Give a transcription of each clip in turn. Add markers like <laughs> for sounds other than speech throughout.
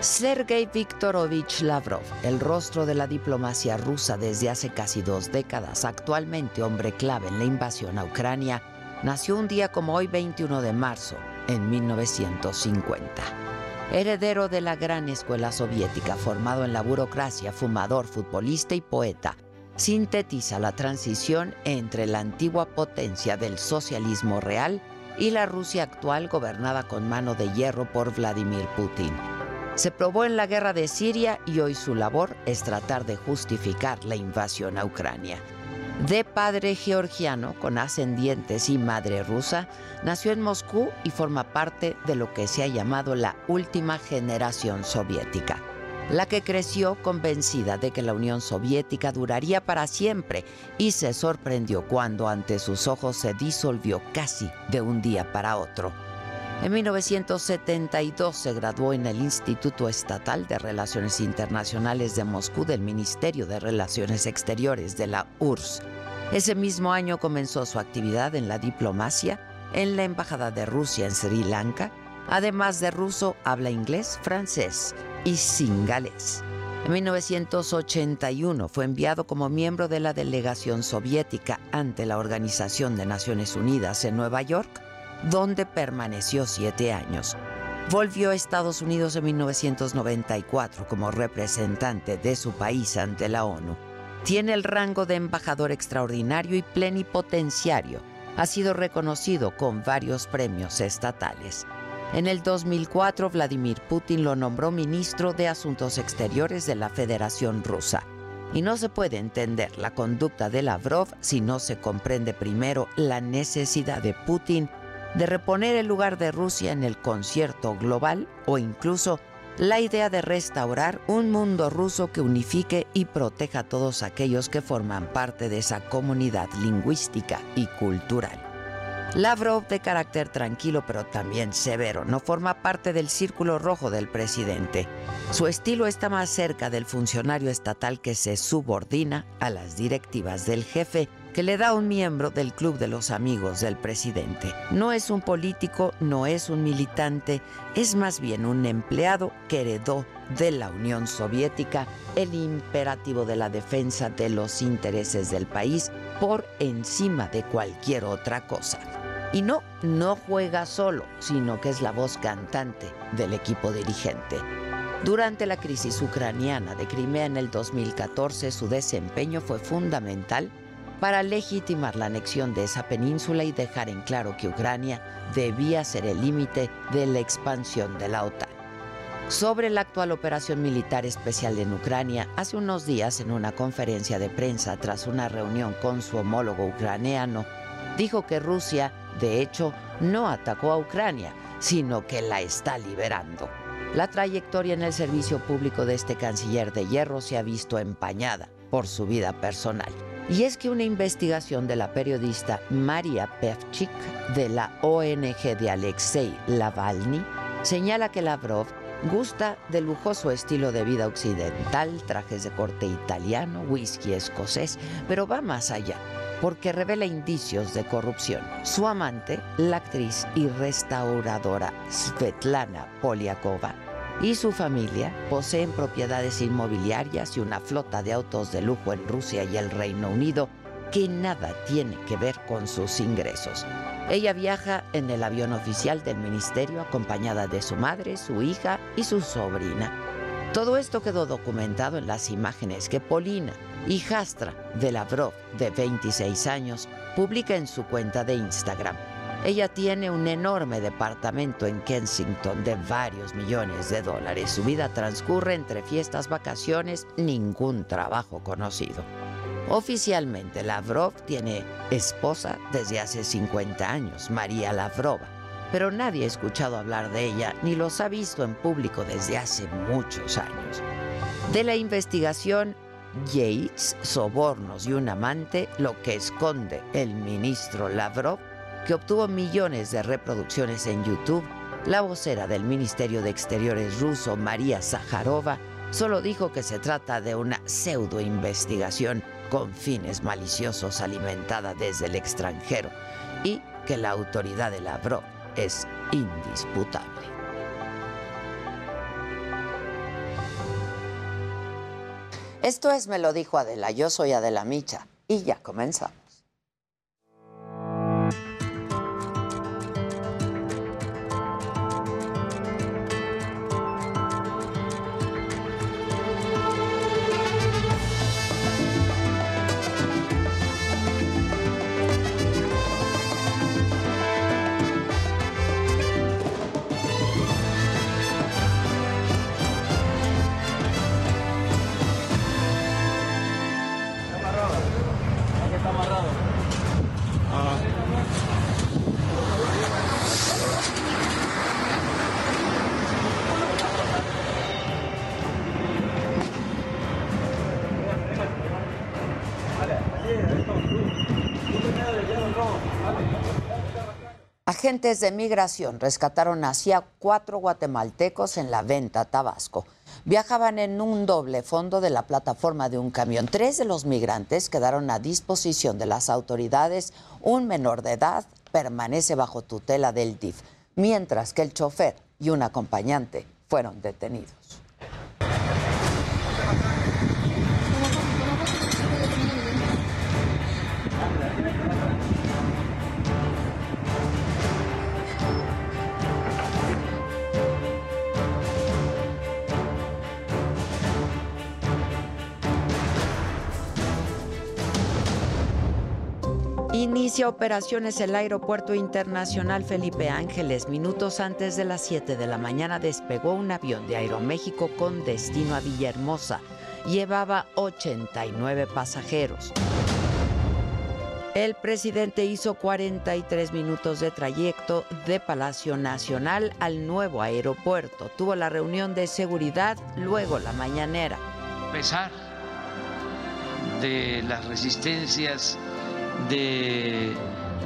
Sergei Viktorovich Lavrov, el rostro de la diplomacia rusa desde hace casi dos décadas, actualmente hombre clave en la invasión a Ucrania, nació un día como hoy 21 de marzo, en 1950. Heredero de la gran escuela soviética, formado en la burocracia, fumador, futbolista y poeta, sintetiza la transición entre la antigua potencia del socialismo real y la Rusia actual gobernada con mano de hierro por Vladimir Putin. Se probó en la guerra de Siria y hoy su labor es tratar de justificar la invasión a Ucrania. De padre georgiano con ascendientes y madre rusa, nació en Moscú y forma parte de lo que se ha llamado la última generación soviética, la que creció convencida de que la Unión Soviética duraría para siempre y se sorprendió cuando ante sus ojos se disolvió casi de un día para otro. En 1972 se graduó en el Instituto Estatal de Relaciones Internacionales de Moscú del Ministerio de Relaciones Exteriores de la URSS. Ese mismo año comenzó su actividad en la diplomacia en la Embajada de Rusia en Sri Lanka. Además de ruso, habla inglés, francés y singalés. En 1981 fue enviado como miembro de la delegación soviética ante la Organización de Naciones Unidas en Nueva York donde permaneció siete años. Volvió a Estados Unidos en 1994 como representante de su país ante la ONU. Tiene el rango de embajador extraordinario y plenipotenciario. Ha sido reconocido con varios premios estatales. En el 2004, Vladimir Putin lo nombró ministro de Asuntos Exteriores de la Federación Rusa. Y no se puede entender la conducta de Lavrov si no se comprende primero la necesidad de Putin de reponer el lugar de Rusia en el concierto global o incluso la idea de restaurar un mundo ruso que unifique y proteja a todos aquellos que forman parte de esa comunidad lingüística y cultural. Lavrov, de carácter tranquilo pero también severo, no forma parte del círculo rojo del presidente. Su estilo está más cerca del funcionario estatal que se subordina a las directivas del jefe que le da un miembro del Club de los Amigos del presidente. No es un político, no es un militante, es más bien un empleado que heredó de la Unión Soviética el imperativo de la defensa de los intereses del país por encima de cualquier otra cosa. Y no, no juega solo, sino que es la voz cantante del equipo dirigente. Durante la crisis ucraniana de Crimea en el 2014, su desempeño fue fundamental para legitimar la anexión de esa península y dejar en claro que Ucrania debía ser el límite de la expansión de la OTAN. Sobre la actual operación militar especial en Ucrania, hace unos días en una conferencia de prensa tras una reunión con su homólogo ucraniano, dijo que Rusia, de hecho, no atacó a Ucrania, sino que la está liberando. La trayectoria en el servicio público de este canciller de hierro se ha visto empañada por su vida personal. Y es que una investigación de la periodista Maria Pevchik de la ONG de Alexei Lavalny señala que Lavrov gusta del lujoso estilo de vida occidental, trajes de corte italiano, whisky escocés, pero va más allá porque revela indicios de corrupción. Su amante, la actriz y restauradora Svetlana Poliakova, y su familia poseen propiedades inmobiliarias y una flota de autos de lujo en Rusia y el Reino Unido que nada tiene que ver con sus ingresos. Ella viaja en el avión oficial del ministerio acompañada de su madre, su hija y su sobrina. Todo esto quedó documentado en las imágenes que Polina, hijastra de Lavrov, de 26 años, publica en su cuenta de Instagram. Ella tiene un enorme departamento en Kensington de varios millones de dólares. Su vida transcurre entre fiestas, vacaciones, ningún trabajo conocido. Oficialmente, Lavrov tiene esposa desde hace 50 años, María Lavrova, pero nadie ha escuchado hablar de ella ni los ha visto en público desde hace muchos años. De la investigación Yates, sobornos y un amante, lo que esconde el ministro Lavrov, que obtuvo millones de reproducciones en YouTube, la vocera del Ministerio de Exteriores ruso, María Zaharova, solo dijo que se trata de una pseudo-investigación con fines maliciosos alimentada desde el extranjero y que la autoridad de Lavrov es indisputable. Esto es Me lo dijo Adela, yo soy Adela Micha y ya comenzamos. Agentes de migración rescataron hacia cuatro guatemaltecos en la venta Tabasco. Viajaban en un doble fondo de la plataforma de un camión. Tres de los migrantes quedaron a disposición de las autoridades. Un menor de edad permanece bajo tutela del DIF, mientras que el chofer y un acompañante fueron detenidos. Inicia operaciones el Aeropuerto Internacional Felipe Ángeles. Minutos antes de las 7 de la mañana despegó un avión de Aeroméxico con destino a Villahermosa. Llevaba 89 pasajeros. El presidente hizo 43 minutos de trayecto de Palacio Nacional al nuevo aeropuerto. Tuvo la reunión de seguridad, luego la mañanera. A pesar de las resistencias de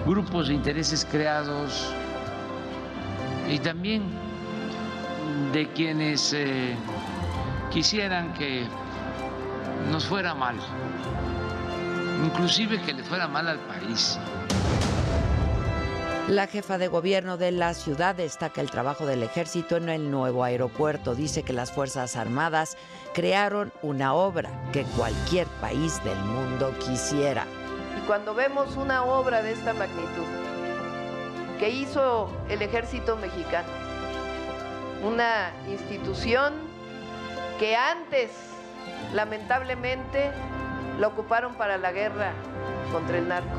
grupos de intereses creados y también de quienes eh, quisieran que nos fuera mal, inclusive que le fuera mal al país. La jefa de gobierno de la ciudad destaca el trabajo del ejército en el nuevo aeropuerto. Dice que las Fuerzas Armadas crearon una obra que cualquier país del mundo quisiera cuando vemos una obra de esta magnitud que hizo el ejército mexicano, una institución que antes, lamentablemente, la ocuparon para la guerra contra el narco.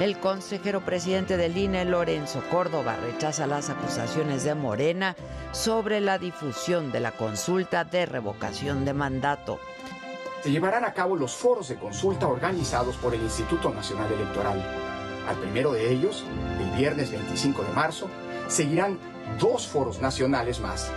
El consejero presidente del INE, Lorenzo Córdoba, rechaza las acusaciones de Morena sobre la difusión de la consulta de revocación de mandato se llevarán a cabo los foros de consulta organizados por el Instituto Nacional Electoral. Al primero de ellos, el viernes 25 de marzo, seguirán dos foros nacionales más.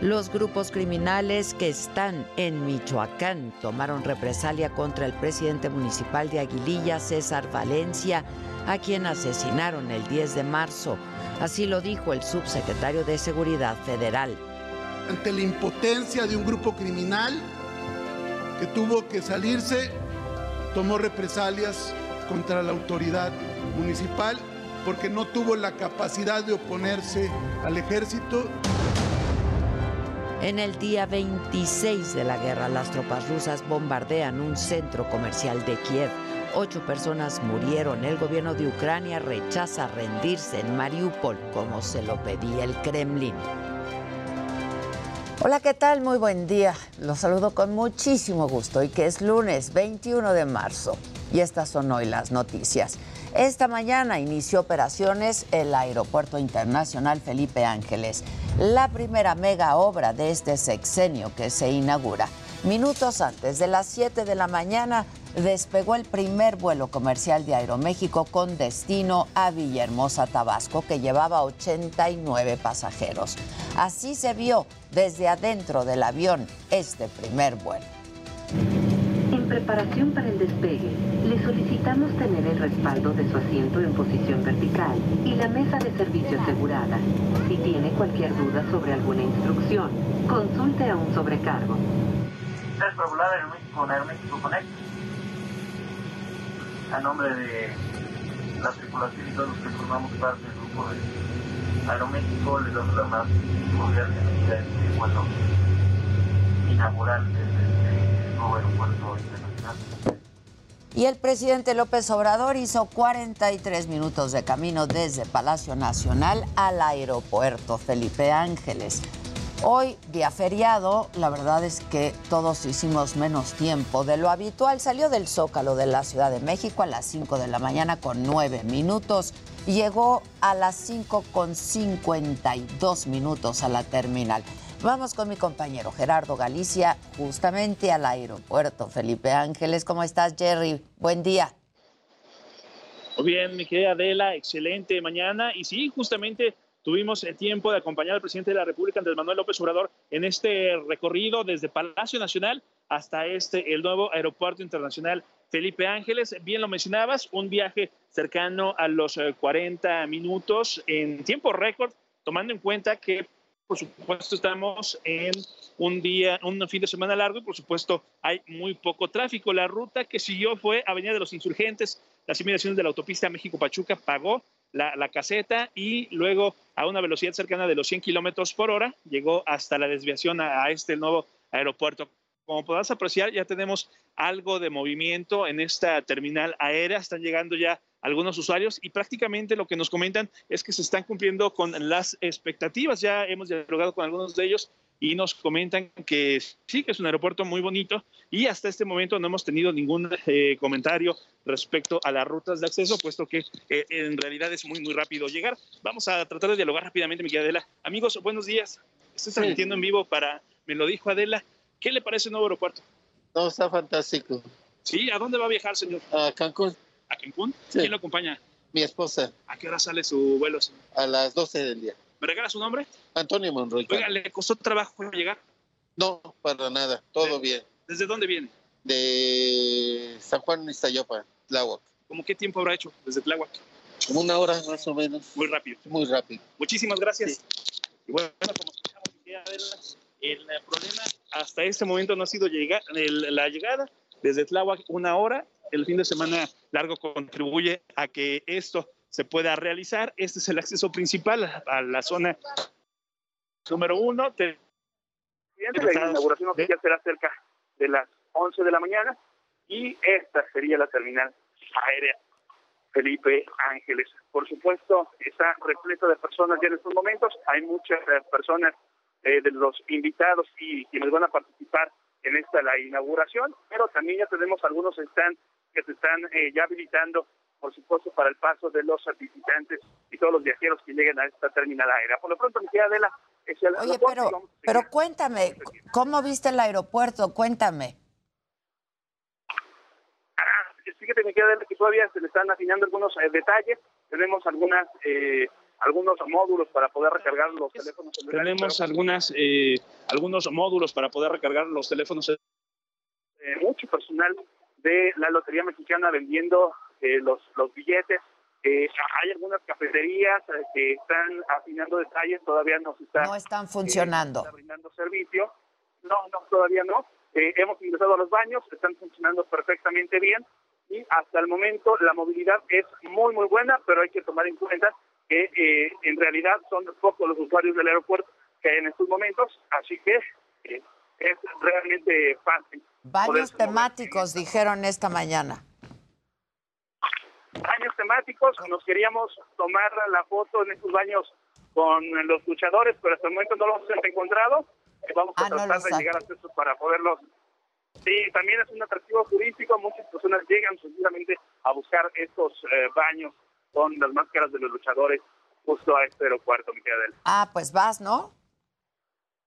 Los grupos criminales que están en Michoacán tomaron represalia contra el presidente municipal de Aguililla, César Valencia, a quien asesinaron el 10 de marzo. Así lo dijo el subsecretario de Seguridad Federal ante la impotencia de un grupo criminal que tuvo que salirse, tomó represalias contra la autoridad municipal porque no tuvo la capacidad de oponerse al ejército. En el día 26 de la guerra, las tropas rusas bombardean un centro comercial de Kiev. Ocho personas murieron. El gobierno de Ucrania rechaza rendirse en Mariupol como se lo pedía el Kremlin. Hola, ¿qué tal? Muy buen día. Los saludo con muchísimo gusto y que es lunes 21 de marzo. Y estas son hoy las noticias. Esta mañana inició operaciones el Aeropuerto Internacional Felipe Ángeles, la primera mega obra de este sexenio que se inaugura. Minutos antes de las 7 de la mañana despegó el primer vuelo comercial de Aeroméxico con destino a Villahermosa, Tabasco, que llevaba 89 pasajeros. Así se vio desde adentro del avión este primer vuelo. En preparación para el despegue, le solicitamos tener el respaldo de su asiento en posición vertical y la mesa de servicio asegurada. Si tiene cualquier duda sobre alguna instrucción, consulte a un sobrecargo. Es regular con Aeroméxico Connect. A nombre de la tripulación y todos los que formamos parte del grupo de Aeroméxico, les damos la más cordial bienvenida a este vuelo inaugural desde este nuevo aeropuerto internacional. Y el presidente López Obrador hizo 43 minutos de camino desde Palacio Nacional al aeropuerto Felipe Ángeles. Hoy, día feriado, la verdad es que todos hicimos menos tiempo de lo habitual. Salió del Zócalo de la Ciudad de México a las 5 de la mañana con 9 minutos. Llegó a las 5 con 52 minutos a la terminal. Vamos con mi compañero Gerardo Galicia, justamente al aeropuerto Felipe Ángeles. ¿Cómo estás, Jerry? Buen día. Muy bien, mi querida Adela, excelente mañana. Y sí, justamente tuvimos el tiempo de acompañar al presidente de la República, Andrés Manuel López Obrador, en este recorrido desde Palacio Nacional hasta este, el nuevo Aeropuerto Internacional Felipe Ángeles. Bien lo mencionabas, un viaje cercano a los 40 minutos en tiempo récord, tomando en cuenta que por supuesto estamos en un día, un fin de semana largo y por supuesto hay muy poco tráfico. La ruta que siguió fue Avenida de los Insurgentes, las inmediaciones de la autopista México-Pachuca pagó la, caseta y luego a una velocidad cercana de los 100 kilómetros por hora llegó hasta la desviación a, a este nuevo aeropuerto. Como podrás apreciar, ya tenemos algo de movimiento en esta terminal aérea. Están llegando ya algunos usuarios y prácticamente lo que nos comentan es que se están cumpliendo con las expectativas. Ya hemos dialogado con algunos de ellos y nos comentan que sí, que es un aeropuerto muy bonito y hasta este momento no hemos tenido ningún eh, comentario respecto a las rutas de acceso, puesto que eh, en realidad es muy, muy rápido llegar. Vamos a tratar de dialogar rápidamente, mi Adela. Amigos, buenos días. Estoy transmitiendo en vivo para, me lo dijo Adela, ¿qué le parece el nuevo aeropuerto? No, está fantástico. Sí, ¿a dónde va a viajar, señor? A Cancún. ¿A Cancún? Sí. ¿Quién lo acompaña? Mi esposa. ¿A qué hora sale su vuelo? Señor? A las 12 del día. ¿Me regala su nombre? Antonio Monroy. Oiga, ¿le costó trabajo llegar? No, para nada. Todo ¿De, bien. ¿Desde dónde viene? De San Juan Iztayopa, Tláhuac. ¿Cómo qué tiempo habrá hecho desde Tláhuac? Como una hora más o menos. Muy rápido. Muy rápido. Muchísimas gracias. Sí. Y bueno, como escuchamos, el problema hasta este momento no ha sido llegar, el, la llegada desde Tláhuac una hora. El fin de semana largo contribuye a que esto se pueda realizar. Este es el acceso principal a la zona número uno. Te... La inauguración oficial será cerca de las 11 de la mañana y esta sería la terminal aérea Felipe Ángeles. Por supuesto, está repleto de personas ya en estos momentos. Hay muchas eh, personas eh, de los invitados y quienes van a participar en esta la inauguración, pero también ya tenemos algunos stands que se están eh, ya habilitando, por supuesto, para el paso de los visitantes y todos los viajeros que lleguen a esta terminal aérea. Por lo pronto, mi querida Adela, es el Oye, pero, pero cuéntame, ¿cómo viste el aeropuerto? Cuéntame. Ah, fíjate, mi querida Adela, que todavía se le están afinando algunos eh, detalles. Tenemos algunas... Eh, algunos módulos para poder recargar los teléfonos celulares. Tenemos algunas, eh, algunos módulos para poder recargar los teléfonos eh, mucho personal de la Lotería Mexicana vendiendo los, los billetes. hay algunas cafeterías que están afinando detalles, todavía están, no están funcionando. Está brindando servicio. No, no, todavía no. hemos ingresado a los baños, están funcionando perfectamente bien y hasta el momento la movilidad es muy, muy buena, pero hay que tomar en cuenta que eh, en realidad son pocos los usuarios del aeropuerto que hay en estos momentos, así que eh, es realmente fácil. Baños temáticos, dijeron esta mañana. Baños temáticos, nos queríamos tomar la foto en estos baños con los luchadores, pero hasta el momento no los hemos encontrado. que vamos a Ah, no tratar los de llegar a estos para poderlos. Sí, también es un atractivo turístico. Muchas personas llegan seguramente a buscar estos eh, baños con las máscaras de los luchadores justo a este aeropuerto, mi querida. Ah, pues vas, ¿no?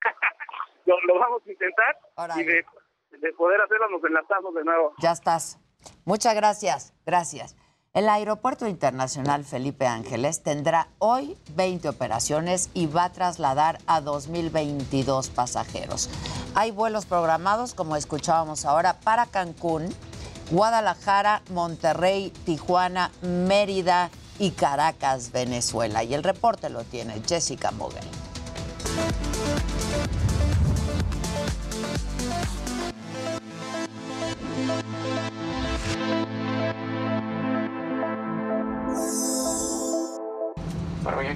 <laughs> Lo, lo vamos a intentar y de, de poder hacerlo nos enlazamos de nuevo. Ya estás. Muchas gracias. Gracias. El Aeropuerto Internacional Felipe Ángeles tendrá hoy 20 operaciones y va a trasladar a 2.022 pasajeros. Hay vuelos programados, como escuchábamos ahora, para Cancún, Guadalajara, Monterrey, Tijuana, Mérida y Caracas, Venezuela. Y el reporte lo tiene Jessica Moguel.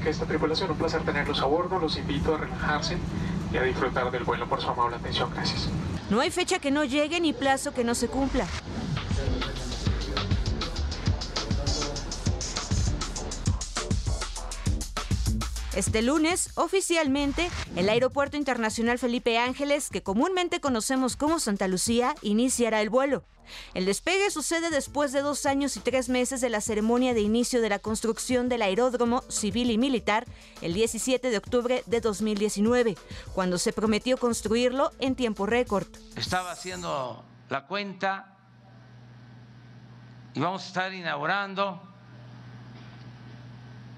Esta tripulación, un placer tenerlos a bordo. Los invito a relajarse y a disfrutar del vuelo por su amable atención. Gracias. No hay fecha que no llegue ni plazo que no se cumpla. Este lunes, oficialmente, el Aeropuerto Internacional Felipe Ángeles, que comúnmente conocemos como Santa Lucía, iniciará el vuelo. El despegue sucede después de dos años y tres meses de la ceremonia de inicio de la construcción del aeródromo civil y militar el 17 de octubre de 2019, cuando se prometió construirlo en tiempo récord. Estaba haciendo la cuenta y vamos a estar inaugurando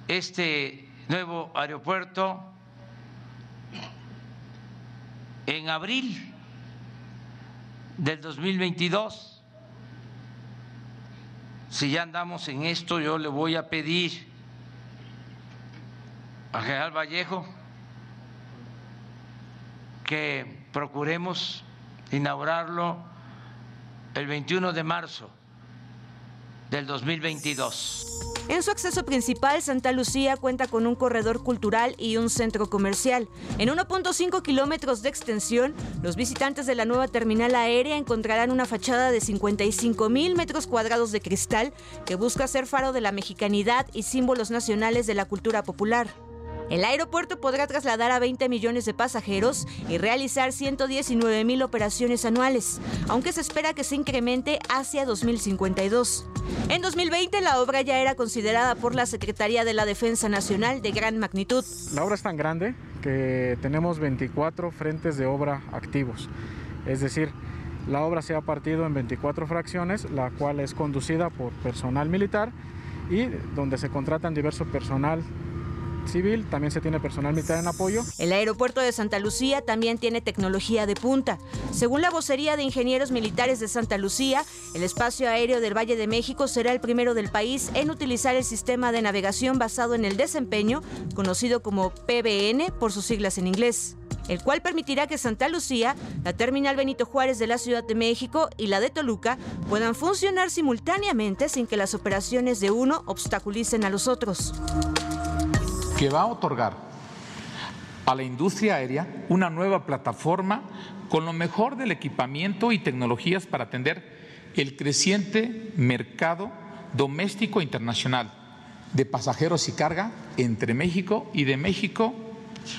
este nuevo aeropuerto en abril del 2022. Si ya andamos en esto, yo le voy a pedir al general Vallejo que procuremos inaugurarlo el 21 de marzo del 2022. En su acceso principal, Santa Lucía cuenta con un corredor cultural y un centro comercial. En 1.5 kilómetros de extensión, los visitantes de la nueva terminal aérea encontrarán una fachada de 55 mil metros cuadrados de cristal que busca ser faro de la mexicanidad y símbolos nacionales de la cultura popular. El aeropuerto podrá trasladar a 20 millones de pasajeros y realizar 119 mil operaciones anuales, aunque se espera que se incremente hacia 2052. En 2020 la obra ya era considerada por la Secretaría de la Defensa Nacional de gran magnitud. La obra es tan grande que tenemos 24 frentes de obra activos. Es decir, la obra se ha partido en 24 fracciones, la cual es conducida por personal militar y donde se contratan diverso personal civil, también se tiene personal militar en apoyo. El aeropuerto de Santa Lucía también tiene tecnología de punta. Según la vocería de ingenieros militares de Santa Lucía, el espacio aéreo del Valle de México será el primero del país en utilizar el sistema de navegación basado en el desempeño, conocido como PBN por sus siglas en inglés el cual permitirá que Santa Lucía, la terminal Benito Juárez de la Ciudad de México y la de Toluca puedan funcionar simultáneamente sin que las operaciones de uno obstaculicen a los otros que va a otorgar a la industria aérea una nueva plataforma con lo mejor del equipamiento y tecnologías para atender el creciente mercado doméstico e internacional de pasajeros y carga entre México y de México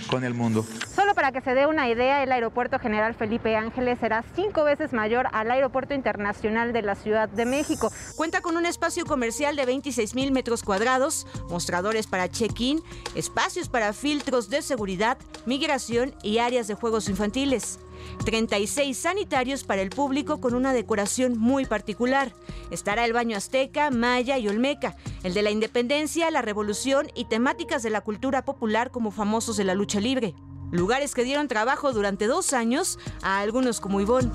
con el mundo. Solo para que se dé una idea, el Aeropuerto General Felipe Ángeles será cinco veces mayor al Aeropuerto Internacional de la Ciudad de México. Cuenta con un espacio comercial de 26 mil metros cuadrados, mostradores para check-in, espacios para filtros de seguridad, migración y áreas de juegos infantiles. 36 sanitarios para el público con una decoración muy particular. Estará el baño azteca, maya y olmeca, el de la independencia, la revolución y temáticas de la cultura popular como famosos de la lucha libre. Lugares que dieron trabajo durante dos años a algunos como Ivonne.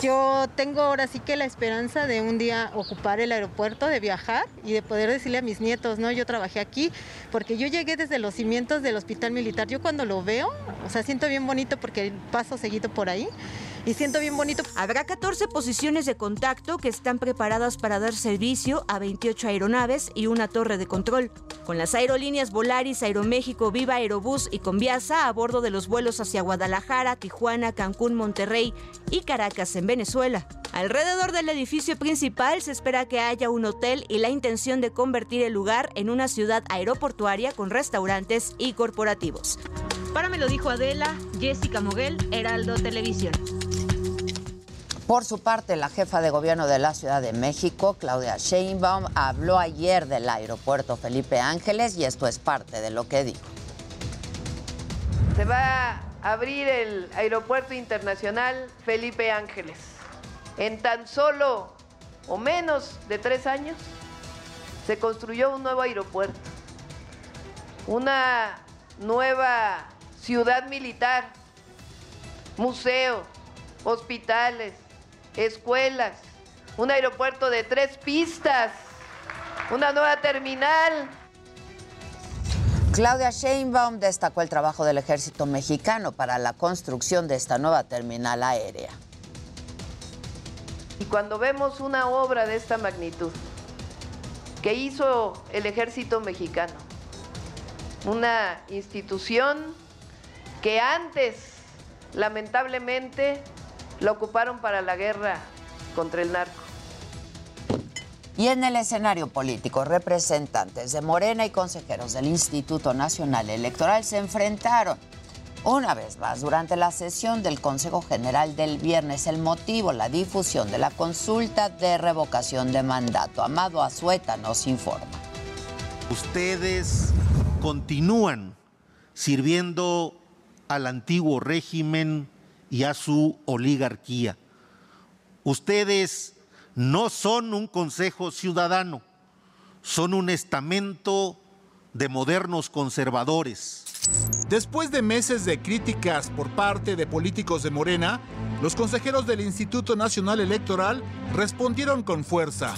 Yo tengo ahora sí que la esperanza de un día ocupar el aeropuerto, de viajar y de poder decirle a mis nietos, no, yo trabajé aquí, porque yo llegué desde los cimientos del hospital militar. Yo cuando lo veo, o sea, siento bien bonito porque paso seguido por ahí y siento bien bonito. Habrá 14 posiciones de contacto que están preparadas para dar servicio a 28 aeronaves y una torre de control. Con las aerolíneas Volaris, Aeroméxico, Viva Aerobús y Conviasa a bordo de los vuelos hacia Guadalajara, Tijuana, Cancún, Monterrey y Caracas en Venezuela. Alrededor del edificio principal se espera que haya un hotel y la intención de convertir el lugar en una ciudad aeroportuaria con restaurantes y corporativos. Para me lo dijo Adela, Jessica Moguel, Heraldo Televisión. Por su parte, la jefa de gobierno de la Ciudad de México, Claudia Sheinbaum, habló ayer del aeropuerto Felipe Ángeles y esto es parte de lo que dijo. Se va a abrir el aeropuerto internacional Felipe Ángeles. En tan solo o menos de tres años se construyó un nuevo aeropuerto, una nueva ciudad militar, museo, hospitales, escuelas, un aeropuerto de tres pistas, una nueva terminal. Claudia Sheinbaum destacó el trabajo del ejército mexicano para la construcción de esta nueva terminal aérea. Y cuando vemos una obra de esta magnitud que hizo el ejército mexicano, una institución que antes, lamentablemente, la ocuparon para la guerra contra el narco. Y en el escenario político, representantes de Morena y consejeros del Instituto Nacional Electoral se enfrentaron una vez más durante la sesión del Consejo General del viernes. El motivo, la difusión de la consulta de revocación de mandato. Amado Azueta nos informa. Ustedes continúan sirviendo al antiguo régimen y a su oligarquía. Ustedes no son un consejo ciudadano, son un estamento de modernos conservadores. Después de meses de críticas por parte de políticos de Morena, los consejeros del Instituto Nacional Electoral respondieron con fuerza.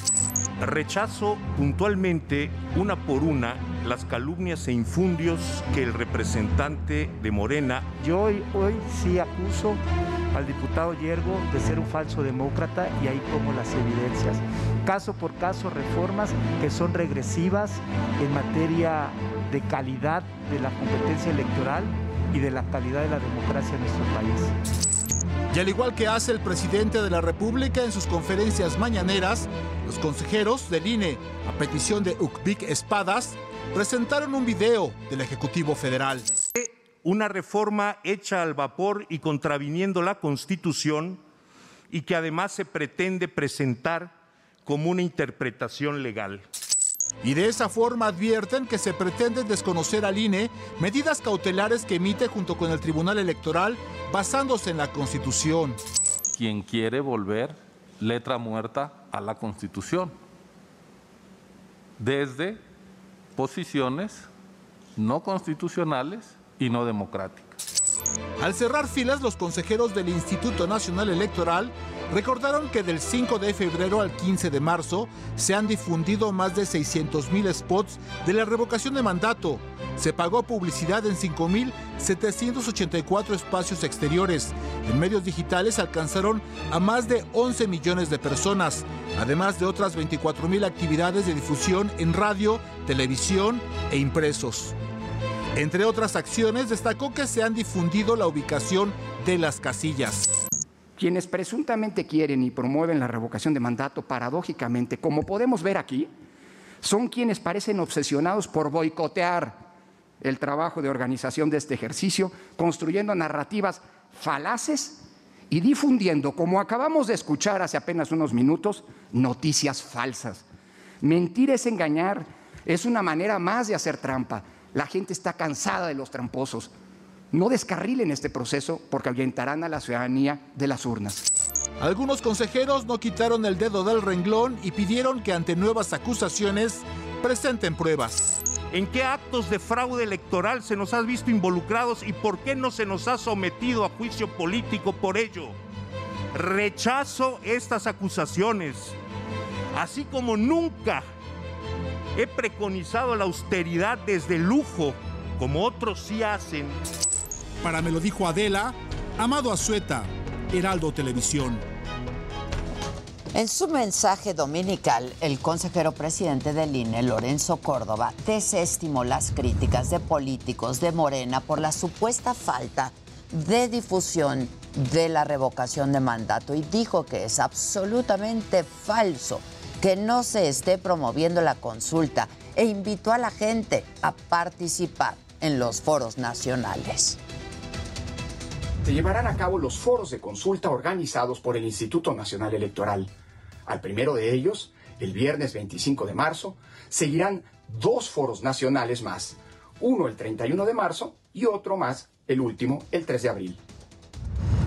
Rechazo puntualmente, una por una, las calumnias e infundios que el representante de Morena. Yo hoy, hoy sí acuso al diputado Yergo de ser un falso demócrata y ahí pongo las evidencias. Caso por caso, reformas que son regresivas en materia de calidad de la competencia electoral y de la calidad de la democracia en nuestro país. Y al igual que hace el presidente de la República en sus conferencias mañaneras, los consejeros del INE, a petición de Ukbik Espadas, presentaron un video del Ejecutivo Federal. Una reforma hecha al vapor y contraviniendo la Constitución y que además se pretende presentar como una interpretación legal. Y de esa forma advierten que se pretende desconocer al INE medidas cautelares que emite junto con el Tribunal Electoral basándose en la Constitución. Quien quiere volver letra muerta a la Constitución desde posiciones no constitucionales y no democráticas. Al cerrar filas, los consejeros del Instituto Nacional Electoral recordaron que del 5 de febrero al 15 de marzo se han difundido más de 600 mil spots de la revocación de mandato. Se pagó publicidad en 5.784 espacios exteriores. En medios digitales alcanzaron a más de 11 millones de personas, además de otras 24 mil actividades de difusión en radio, televisión e impresos. Entre otras acciones, destacó que se han difundido la ubicación de las casillas. Quienes presuntamente quieren y promueven la revocación de mandato, paradójicamente, como podemos ver aquí, son quienes parecen obsesionados por boicotear el trabajo de organización de este ejercicio, construyendo narrativas falaces y difundiendo, como acabamos de escuchar hace apenas unos minutos, noticias falsas. Mentir es engañar, es una manera más de hacer trampa. La gente está cansada de los tramposos. No descarrilen este proceso porque ahuyentarán a la ciudadanía de las urnas. Algunos consejeros no quitaron el dedo del renglón y pidieron que ante nuevas acusaciones presenten pruebas. ¿En qué actos de fraude electoral se nos ha visto involucrados y por qué no se nos ha sometido a juicio político por ello? Rechazo estas acusaciones, así como nunca he preconizado la austeridad desde el lujo, como otros sí hacen. Para me lo dijo Adela, Amado Azueta, Heraldo Televisión. En su mensaje dominical, el consejero presidente del INE, Lorenzo Córdoba, desestimó las críticas de políticos de Morena por la supuesta falta de difusión de la revocación de mandato y dijo que es absolutamente falso que no se esté promoviendo la consulta e invitó a la gente a participar en los foros nacionales. Se llevarán a cabo los foros de consulta organizados por el Instituto Nacional Electoral. Al primero de ellos, el viernes 25 de marzo, seguirán dos foros nacionales más, uno el 31 de marzo y otro más, el último, el 3 de abril.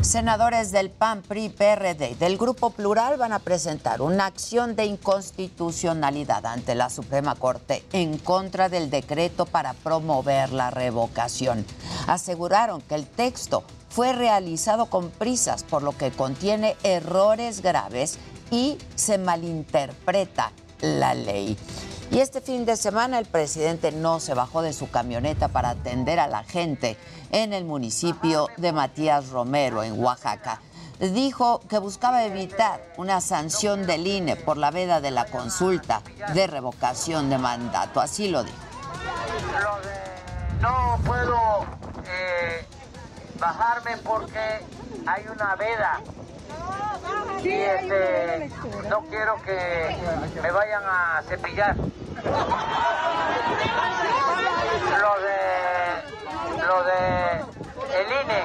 Senadores del PAN, PRI, PRD y del Grupo Plural van a presentar una acción de inconstitucionalidad ante la Suprema Corte en contra del decreto para promover la revocación. Aseguraron que el texto fue realizado con prisas, por lo que contiene errores graves y se malinterpreta la ley. Y este fin de semana el presidente no se bajó de su camioneta para atender a la gente en el municipio de Matías Romero, en Oaxaca. Dijo que buscaba evitar una sanción del INE por la veda de la consulta de revocación de mandato. Así lo dijo. no puedo eh, bajarme porque hay una veda y este, no quiero que me vayan a cepillar. Lo de, lo de el INE,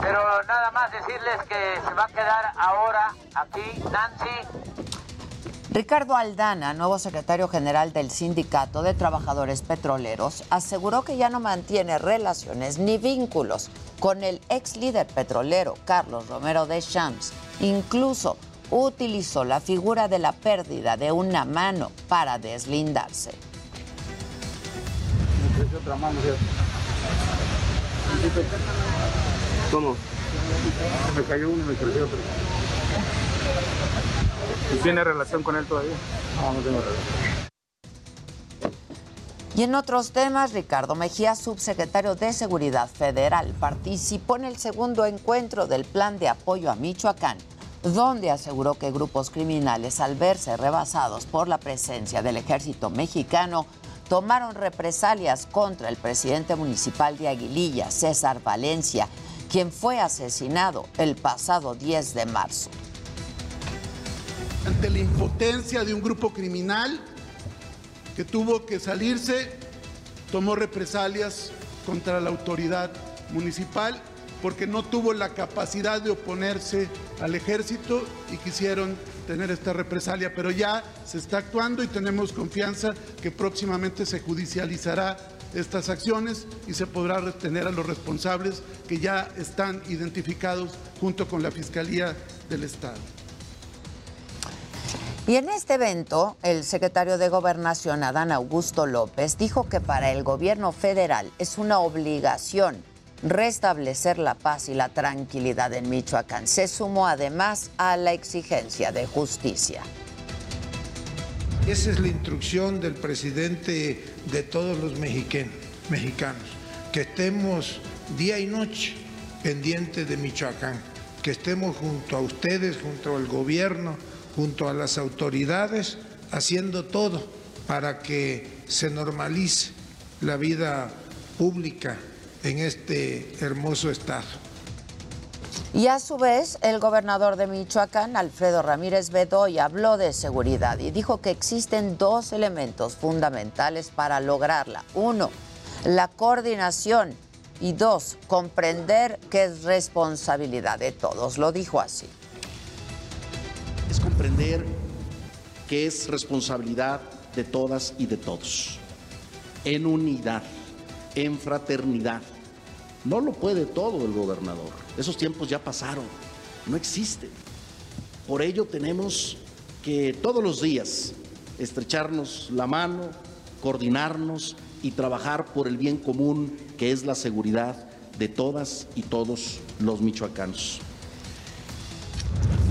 pero nada más decirles que se va a quedar ahora aquí Nancy Ricardo Aldana, nuevo secretario general del Sindicato de Trabajadores Petroleros, aseguró que ya no mantiene relaciones ni vínculos con el ex líder petrolero Carlos Romero de Champs. Incluso utilizó la figura de la pérdida de una mano para deslindarse. Me otra mano, ¿Cómo? Me cayó uno y me creció otro. ¿Tiene relación con él todavía? No, no tengo relación. Y en otros temas, Ricardo Mejía, subsecretario de Seguridad Federal, participó en el segundo encuentro del plan de apoyo a Michoacán, donde aseguró que grupos criminales, al verse rebasados por la presencia del ejército mexicano, tomaron represalias contra el presidente municipal de Aguililla, César Valencia, quien fue asesinado el pasado 10 de marzo. Ante la impotencia de un grupo criminal, que tuvo que salirse, tomó represalias contra la autoridad municipal porque no tuvo la capacidad de oponerse al ejército y quisieron tener esta represalia, pero ya se está actuando y tenemos confianza que próximamente se judicializará estas acciones y se podrá retener a los responsables que ya están identificados junto con la Fiscalía del Estado. Y en este evento, el secretario de Gobernación, Adán Augusto López, dijo que para el gobierno federal es una obligación restablecer la paz y la tranquilidad en Michoacán. Se sumó además a la exigencia de justicia. Esa es la instrucción del presidente de todos los mexicanos, que estemos día y noche pendientes de Michoacán, que estemos junto a ustedes, junto al gobierno, junto a las autoridades, haciendo todo para que se normalice la vida pública en este hermoso estado. Y a su vez, el gobernador de Michoacán, Alfredo Ramírez Bedoy, habló de seguridad y dijo que existen dos elementos fundamentales para lograrla. Uno, la coordinación y dos, comprender que es responsabilidad de todos. Lo dijo así es comprender que es responsabilidad de todas y de todos, en unidad, en fraternidad. No lo puede todo el gobernador, esos tiempos ya pasaron, no existen. Por ello tenemos que todos los días estrecharnos la mano, coordinarnos y trabajar por el bien común que es la seguridad de todas y todos los michoacanos.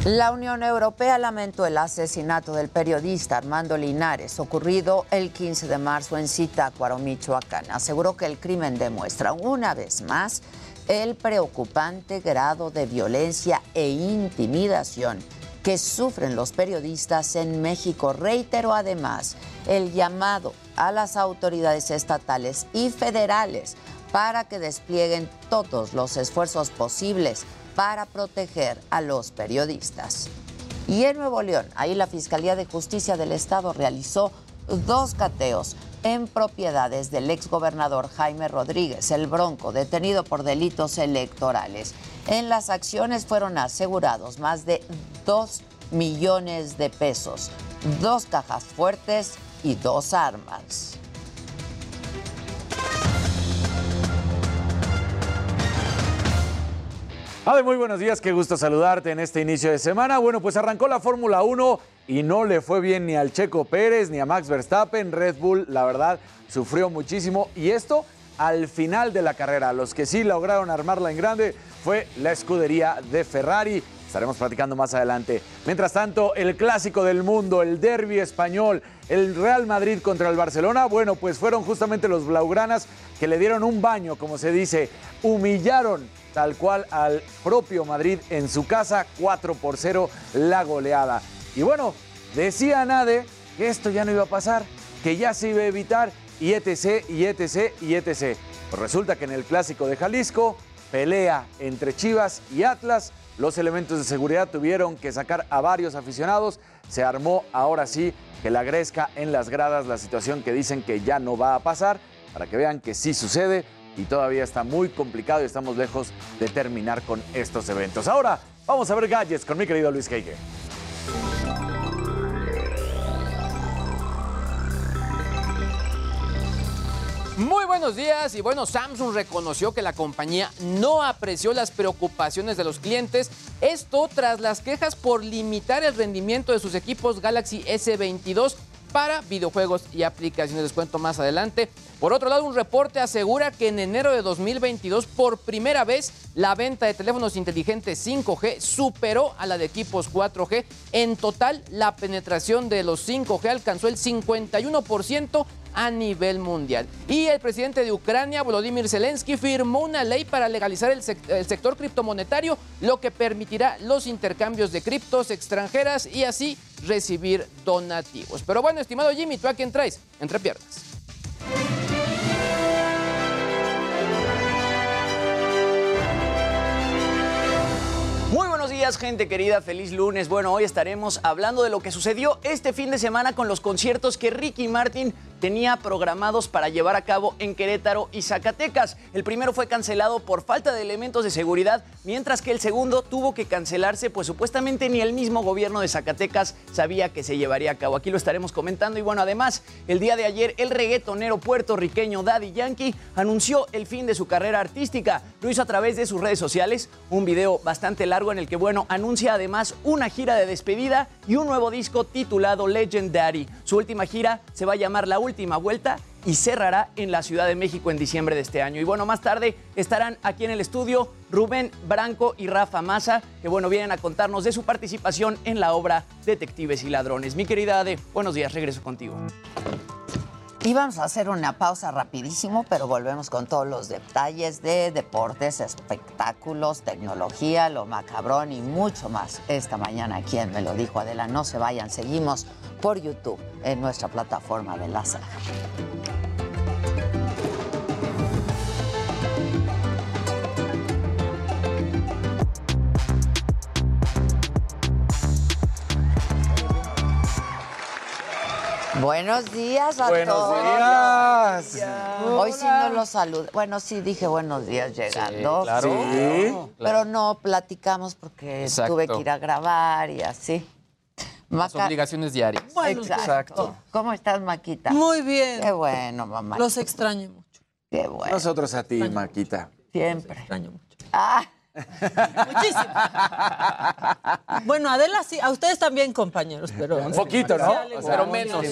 La Unión Europea lamentó el asesinato del periodista Armando Linares, ocurrido el 15 de marzo en Zitácuaro, Michoacán. Aseguró que el crimen demuestra una vez más el preocupante grado de violencia e intimidación que sufren los periodistas en México. Reiteró además el llamado a las autoridades estatales y federales para que desplieguen todos los esfuerzos posibles para proteger a los periodistas. Y en Nuevo León, ahí la Fiscalía de Justicia del Estado realizó dos cateos en propiedades del exgobernador Jaime Rodríguez, el Bronco, detenido por delitos electorales. En las acciones fueron asegurados más de 2 millones de pesos, dos cajas fuertes y dos armas. Ade, muy buenos días, qué gusto saludarte en este inicio de semana. Bueno, pues arrancó la Fórmula 1 y no le fue bien ni al Checo Pérez ni a Max Verstappen. Red Bull, la verdad, sufrió muchísimo y esto al final de la carrera. Los que sí lograron armarla en grande fue la escudería de Ferrari. Estaremos platicando más adelante. Mientras tanto, el clásico del mundo, el derby español, el Real Madrid contra el Barcelona, bueno, pues fueron justamente los blaugranas que le dieron un baño, como se dice, humillaron tal cual al propio Madrid en su casa, 4 por 0 la goleada. Y bueno, decía Nade que esto ya no iba a pasar, que ya se iba a evitar, y etc, y etc, y etc. Pues resulta que en el clásico de Jalisco, pelea entre Chivas y Atlas, los elementos de seguridad tuvieron que sacar a varios aficionados, se armó ahora sí que la gresca en las gradas, la situación que dicen que ya no va a pasar, para que vean que sí sucede, y todavía está muy complicado y estamos lejos de terminar con estos eventos. Ahora vamos a ver gadgets con mi querido Luis Keike. Muy buenos días y bueno, Samsung reconoció que la compañía no apreció las preocupaciones de los clientes, esto tras las quejas por limitar el rendimiento de sus equipos Galaxy S22 para videojuegos y aplicaciones. Les cuento más adelante. Por otro lado, un reporte asegura que en enero de 2022, por primera vez, la venta de teléfonos inteligentes 5G superó a la de equipos 4G. En total, la penetración de los 5G alcanzó el 51% a nivel mundial. Y el presidente de Ucrania, Volodymyr Zelensky, firmó una ley para legalizar el, sector criptomonetario, lo que permitirá los intercambios de criptos extranjeras y así recibir donativos. Pero bueno, estimado Jimmy, ¿tú a quién traes? Entre piernas. Muy buenos días, gente querida. Feliz lunes. Bueno, hoy estaremos hablando de lo que sucedió este fin de semana con los conciertos que Ricky Martin tenía programados para llevar a cabo en Querétaro y Zacatecas. El primero fue cancelado por falta de elementos de seguridad, mientras que el segundo tuvo que cancelarse, pues supuestamente ni el mismo gobierno de Zacatecas sabía que se llevaría a cabo. Aquí lo estaremos comentando. Y bueno, además, el día de ayer, el reggaetonero puertorriqueño Daddy Yankee anunció el fin de su carrera artística. Lo hizo a través de sus redes sociales, un video bastante largo en el que, bueno, anuncia además una gira de despedida y un nuevo disco titulado Legendary. Su última gira se va a llamar La Última Vuelta y cerrará en la Ciudad de México en diciembre de este año. Y bueno, más tarde estarán aquí en el estudio Rubén Branco y Rafa Massa, que bueno, vienen a contarnos de su participación en la obra Detectives y Ladrones. Mi querida Ade, buenos días, regreso contigo. Y vamos a hacer una pausa rapidísimo, pero volvemos con todos los detalles de deportes, espectáculos, tecnología, lo macabrón y mucho más esta mañana aquí en Me lo dijo Adela. No se vayan, seguimos por YouTube en nuestra plataforma de la saga. Buenos días a Buenos todos. días. Hoy sí no los saludé. Bueno, sí dije buenos días llegando. claro. Sí. Pero no platicamos porque Exacto. tuve que ir a grabar y así. Las Maca- obligaciones diarias. Exacto. ¿Cómo estás, Maquita? Muy bien. Qué bueno, mamá. Los extraño mucho. Qué bueno. Nosotros a ti, Maquita. Siempre. Extraño mucho. Ah, Muchísimo. Bueno, Adela sí, a ustedes también, compañeros, pero. Un poquito, ¿no? O sea, pero menos.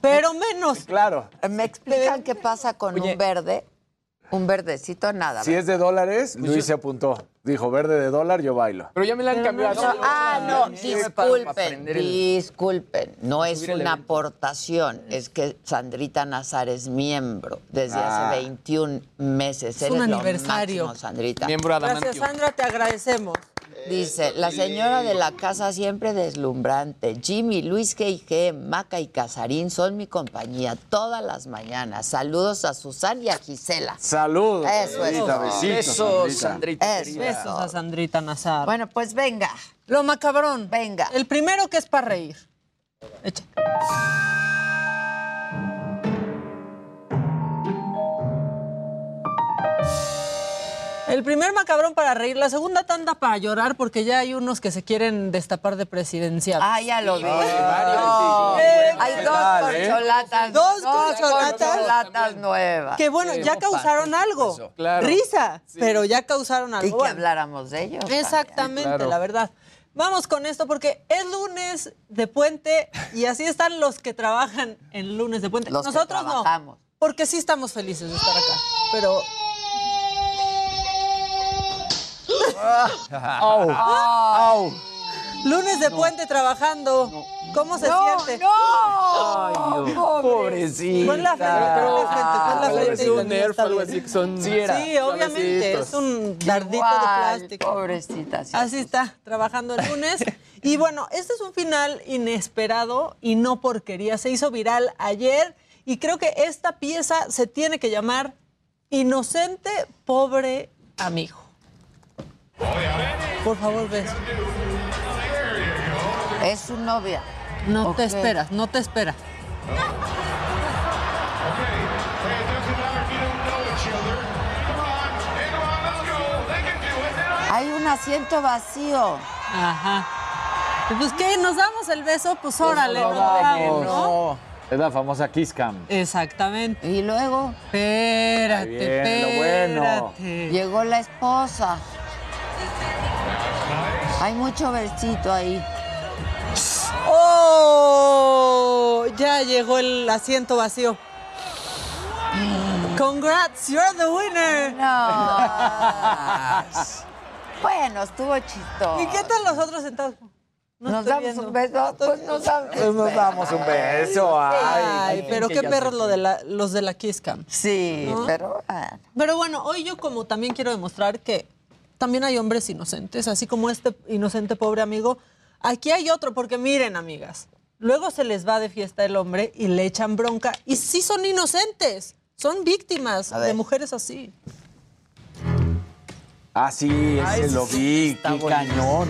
Pero menos. Claro. ¿Me explican qué pasa con Oye. un verde? Un verdecito, nada. Si es de dólares, Luis se apuntó. Dijo, verde de dólar, yo bailo. Pero ya me la han cambiado. No, ah, no, disculpen, disculpen. No es una aportación, es que Sandrita Nazar es miembro desde Ah. hace 21 meses. Es Eres un lo aniversario. máximo, Sandrita. Miembro Gracias. Sandra, te agradecemos. Dice, la señora de la casa siempre deslumbrante. Jimmy, Luis G.I.G., Maca y Casarín son mi compañía todas las mañanas. Saludos a Susan y a Gisela. Saludos. Eso es besitos, Besos, Sandrita. Eso Besos a Sandrita Nazar. Bueno, pues venga. Lo macabrón. Venga. El primero que es para reír. Echa. El primer macabrón para reír, la segunda tanda para llorar, porque ya hay unos que se quieren destapar de presidencial. Ah, ya lo vi. Eh, Hay dos tal, ¿eh? corcholatas. Dos corcholatas. corcholatas nuevas. Que bueno, ya causaron algo. Claro. Risa, pero ya causaron algo. Y que habláramos de ellos. Exactamente, Claro. la verdad. Vamos con esto porque es lunes de puente y así están los que trabajan en lunes de puente. Los que Nosotros trabajamos. no, porque sí estamos felices de estar acá. Pero <laughs> Au. Au. lunes de puente trabajando. ¿Cómo se No, siente? no. Ay, pobrecita. Pon la frente, pon la frente, pon la frente. Es y un nerf, algo así que son. Sí, era. Sí, obviamente, es un dardito de Igual, plástico. Pobrecita. sí. Así está, trabajando el lunes. Y bueno, este es un final inesperado y no porquería. Se hizo viral ayer y creo que esta pieza se tiene que llamar Inocente, pobre amigo. Por favor, ves. Es su novia. No te esperas, no te esperas. Hay un asiento vacío. Ajá. Pues qué, nos damos el beso, pues órale, no nos ¿no? Es la famosa Kiss Cam. Exactamente. Y luego Espérate, viene lo bueno. espérate. llegó la esposa. Hay mucho versito ahí. ¡Oh! Ya llegó el asiento vacío. Congrats, you're the winner. No. <laughs> bueno, estuvo chistoso. ¿Y qué tal los otros sentados? No ¿Nos estoy damos viendo. un beso? Pues nos damos, Pues nos damos un beso. Ay, Ay, pero qué perros lo de la- los de la Kiss Cam. Sí, ¿No? pero... ah, Pero bueno, hoy yo como también quiero demostrar que también hay hombres inocentes, así como este inocente pobre amigo. Aquí hay otro, porque miren, amigas, luego se les va de fiesta el hombre y le echan bronca y sí son inocentes, son víctimas A de mujeres así. Ah, sí, ese lo vi. Qué bonito. cañón.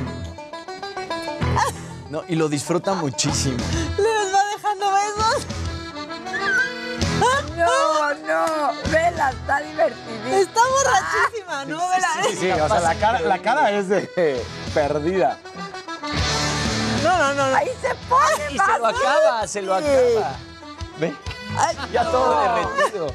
No, y lo disfruta muchísimo. <laughs> Les va dejando besos. No, no, vela, está divertidísima. Está borrachísima, ¿no? Vela. Sí, sí, o sea, la cara, la cara es de perdida. No, no, no. no. Ahí se pone Y más. se lo acaba, se lo acaba. Ve, Ay, ya no. todo derretido.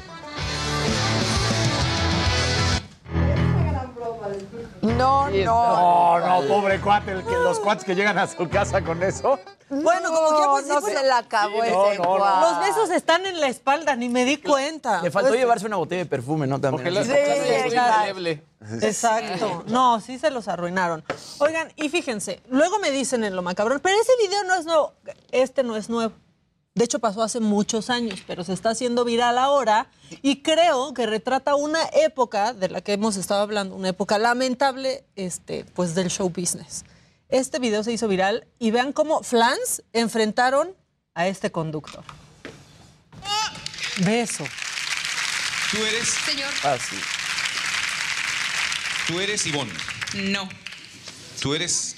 No, no. No, no, pobre cuate, el que, los cuates que llegan a su casa con eso. Bueno, como que pues, sí, no pues, se la acabó Sí, no, ese no. Los besos están en la espalda, ni me di cuenta. Le faltó Pues, llevarse una botella de perfume, ¿no? También. Ojalá- Sí, indeleble. Exacto. No, sí se los arruinaron. Oigan, y fíjense, luego me dicen en lo macabrón, pero ese video no es nuevo. Este no es nuevo. De hecho, pasó hace muchos años, pero se está haciendo viral ahora y creo que retrata una época de la que hemos estado hablando, una época lamentable, este, pues del show business. Este video se hizo viral y vean cómo flans enfrentaron a este conductor. Beso. Tú eres. Señor. Ah, sí. Tú eres Ivonne. No. Tú eres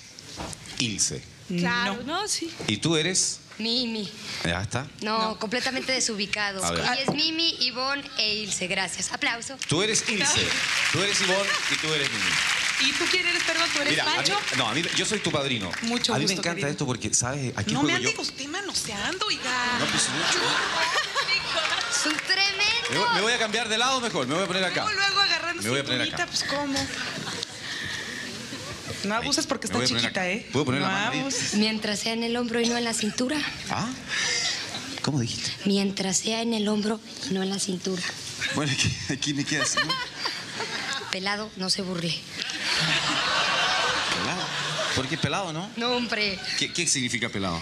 Ilse. Claro, no, sí. Y tú eres. Mimi. Ya está. No, completamente ver. Ella es Mimi, Ivonne e Ilse. Gracias. Aplauso. Tú eres Ilse. Tú eres Ivonne y tú eres Mimi. ¿Y tú quién eres, perdón? ¿Tú Mira, a mí- no, a mí, yo soy tu padrino. Mucho a mí me encanta querido. esto porque, ¿sabes? Aquí No me ande yo. usted manoseando, oiga. No, pues mucho. Son tremendos. Me voy, me voy a cambiar de lado mejor. Me voy a poner acá. Luego, luego agarrando Me voy a poner acá. pues ¿cómo? No abuses porque está chiquita. ¿eh? ¿Puedo poner no la mano abuses. Mientras sea en el hombro y no en la cintura. ¿Ah? ¿Cómo dijiste? Mientras sea en el hombro y no en la cintura. Bueno, aquí, aquí me queda así, ¿no? Pelado, no se burle. Pelado. ¿Por qué pelado, no? No, hombre. ¿Qué, qué significa pelado?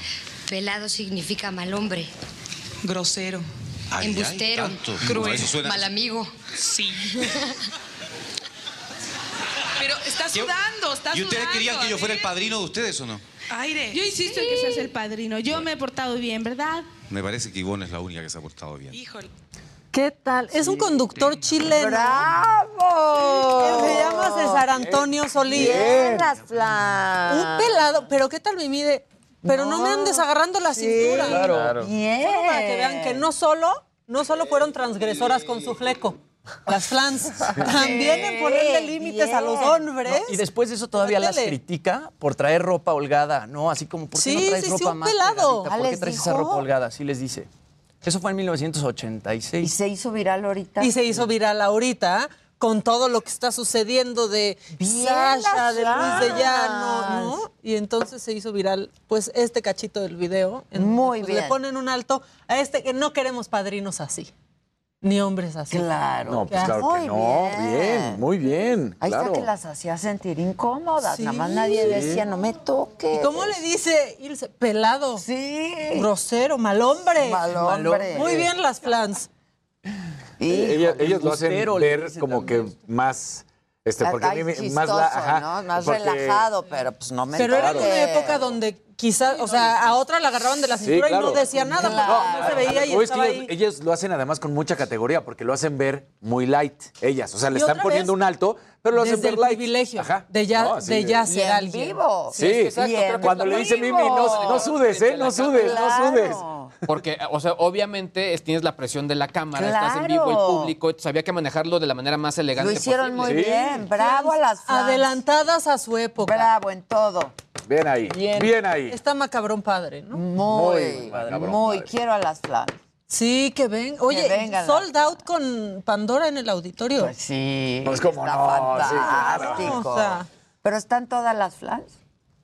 Pelado significa mal hombre. Grosero. Ay, ay, Embustero. tanto. Cruel. Mal amigo. Sí. <laughs> Pero está sudando, está ¿Y ustedes sudando, querían que yo fuera el padrino de ustedes o no? Aire. Yo insisto en que seas el padrino. Yo me he portado bien, ¿verdad? Me parece que Ivonne es la única que se ha portado bien. Híjole. ¿Qué tal? Es un conductor chileno. ¡Bravo! Se llama César Antonio Solís. Bien, las. Un pelado, pero ¿qué tal me mide? Pero no, me andes agarrando la cintura. Claro. Claro. Bien. Solo para que vean que no solo, no solo fueron transgresoras con su fleco. Las flans. También en ponerle límites a los hombres. Y después de eso todavía las critica por traer ropa holgada, ¿no? Así como, ¿por qué no Sí, traes sí, sí, ropa un más pelado. pegadita? ¿Por qué ¿les traes esa dijo? ropa holgada? Sí les dice. Eso fue en 1986. ¿Y se hizo viral ahorita? Y se hizo viral ahorita con todo lo que está sucediendo de Bien, Sasha, de Luis de Llano. ¿no? Y entonces se hizo viral, pues, este cachito del video. Muy pues, bien. Le ponen un alto a este que no queremos padrinos así, ni hombres así. Claro. No, pues claro Muy que no. bien. Bien, muy bien. Ahí claro. está que las hacía sentir incómodas. Sí. Nada más nadie Sí. decía, no me toques. ¿Y cómo le dice Ilse? Pelado. Sí. Grosero, mal hombre. Mal hombre. Muy bien las flans. Eh, ellas, ellas lo hacen ver como que más. Este, porque a Ay, mí me- chistoso, más la, ajá, ¿no? Más porque- relajado, pero pues no me Pero era una época donde quizás, o sea, a otra la agarraban de la Sí, cintura y claro. no decía nada, porque no se veía y O es que estaba ellos, lo hacen además con mucha categoría, porque lo hacen ver muy light, ellas. O sea, le están poniendo vez, un alto, pero lo hacen Desde ver el light. privilegio Ajá. de ya, No, de ya ser en alguien. vivo. Sí, es que exacto, cuando le dice Mimi, no, no sudes, ¿eh? No sudes, no sudes. Porque, o sea, obviamente es- tienes la presión de la cámara, estás en vivo, el Claro. público, había que manejarlo de la manera más elegante Lo hicieron muy bien. Bravo a las flans. Adelantadas a su época. Bravo en todo. Bien ahí, bien, ahí. Está macabrón padre, ¿no? Muy, muy. padre. Quiero a las flans. Sí, que ven. Oye, Que vengan sold out con Pandora en el auditorio. Pues sí. Pues cómo está no, sí, fantástico. claro. O sea- Pero están todas las flans.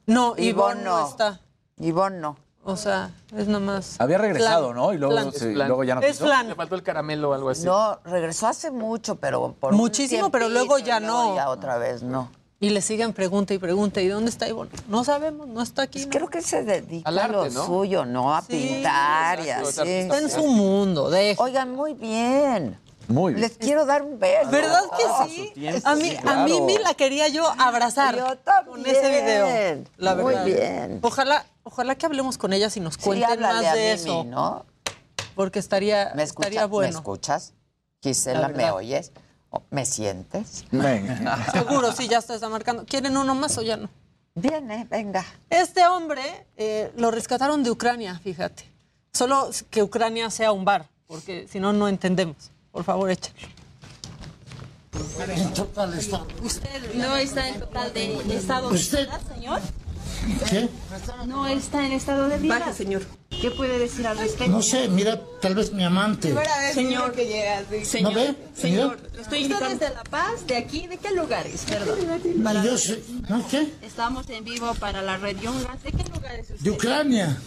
no, Ivonne Ivonne no no. está. Ivonne no. O sea, es nomás. Había regresado. ¿no? Y luego, sí, luego ya no Es flan. Le faltó el caramelo o algo así. No, regresó hace mucho, pero por un Muchísimo, pero luego ya no. Ya otra vez no. Y le siguen pregunta y pregunta. ¿Y dónde está Ivonne? No sabemos, no está aquí. Pues ¿no? creo que se dedica Al a arte, lo ¿no? suyo, ¿no? A Sí, pintar y así. Está en su mundo, deja. Oigan, muy bien. Muy bien. Les quiero dar un beso. ¿Verdad que Ah, sí? tiempo, A mí, sí, a claro. Mimi la quería yo abrazar Yo con ese video. La Muy verdad. bien. Ojalá, ojalá que hablemos con ellas y nos cuenten más a de Mimi, eso. ¿no? Porque estaría, ¿Me, escucha- estaría ¿Me escuchas? La Gisela, ¿me oyes? ¿O ¿Me sientes? Venga. <laughs> Seguro, sí, ya está marcando. ¿Quieren uno más o ya no? Viene, venga. Este hombre eh, lo rescataron de Ucrania, fíjate. Solo que Ucrania sea un bar, porque si no, no entendemos. Por favor, échalo. ¿Usted no está en total de estado de señor? ¿Qué? No está en estado de ebriedad. señor. ¿Qué puede decir al respecto? No sé, mira, tal vez mi amante. Señor, que llegas. Señor, ¿No ve? señor, Mira. estoy invitando. de La Paz? ¿De aquí? ¿De qué lugares? Perdón. Para- Yo sé, ¿no qué? Estamos en vivo para la red Yungas. ¿De qué lugares usted? De Ucrania.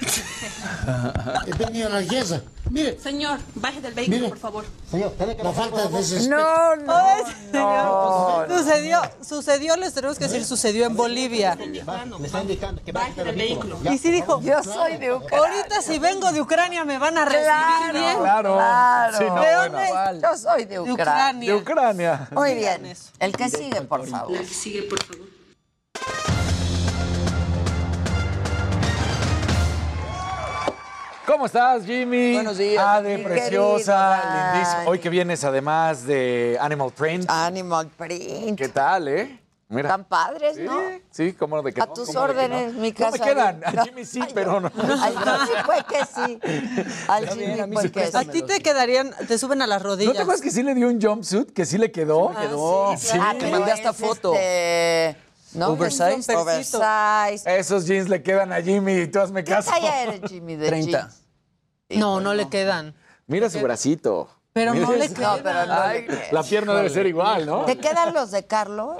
<laughs> He venido a la guerra. Mire, Señor, baje del vehículo, Mire. por favor. la falta de. No, no, Ay, no. señor. Sucedió, sucedió, les tenemos que decir, sucedió en Bolivia. Baje del vehículo. Y sí dijo, Yo soy de Ucrania. ahorita si vengo de Ucrania me van a recibir Claro, bien. Claro. claro. Sí, no, ¿De bueno. dónde? Yo soy de De Ucrania. Ucrania. De Ucrania. Muy bien. El que sigue, por favor. El que sigue, por favor. ¿Cómo estás, Jimmy? Buenos días, Ade, mi preciosa, querido lindísima. Hoy que vienes además de Animal Print. Animal Print. ¿Qué tal, eh? Mira. Tan padres, ¿no? Sí, cómo no, de que A no, tus órdenes, no. mi No casa. me quedan. A Jimmy sí, pero no. Al Jimmy fue que sí. <laughs> Al Jimmy a fue sí que A sí. ti te quedarían, te suben a las ¿No rodillas. te acuerdas que sí le dio un jumpsuit? Que sí le quedó. Ah, quedó. sí, Ah, Te mandé hasta foto. este, ¿no? Oversize. Oversize. Esos jeans le quedan a Jimmy y tú hazme ¿Qué caso. talla eres, Jimmy, de 30. jeans? No, no le quedan. Mira su bracito. Pero Mira no le ese- quedan. No, pero no Ay, le queda. la pierna debe ser igual, ¿no? ¿Te quedan los de Carlos?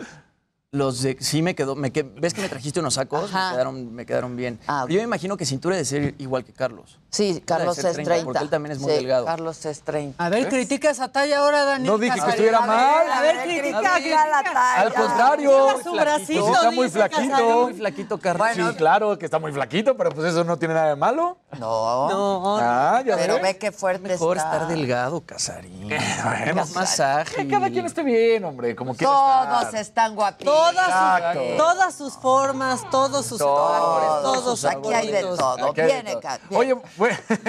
Los de, sí me quedó, me ¿ves que me trajiste unos sacos? Me quedaron, me quedaron bien. Ah, yo me imagino que cintura de ser igual que Carlos. Sí, Carlos es 30, 30. porque él también es muy Sí, delgado. Carlos es 30. A ver, critica esa talla ahora, Dani. No dije que estuviera A ver, mal. A ver, critica, Critica critica. la talla. Al contrario. Su bracito, Pues está muy dice flaquito. Casarín. Muy flaquito, Carlos. sí, claro que está muy flaquito, pero pues eso no tiene nada de malo. No. No, Ah, ya Pero ves. ve qué fuerte Mejor está. estar delgado, Casarín. <laughs> Bueno, Más masaje. que cada quien esté bien, hombre, como Todos están guapitos. Todas sus, todas sus formas, todos sus sabores, todos sus Aquí hay de todo. Aquí de Viene, todo. Viene. Oye, pues, <laughs>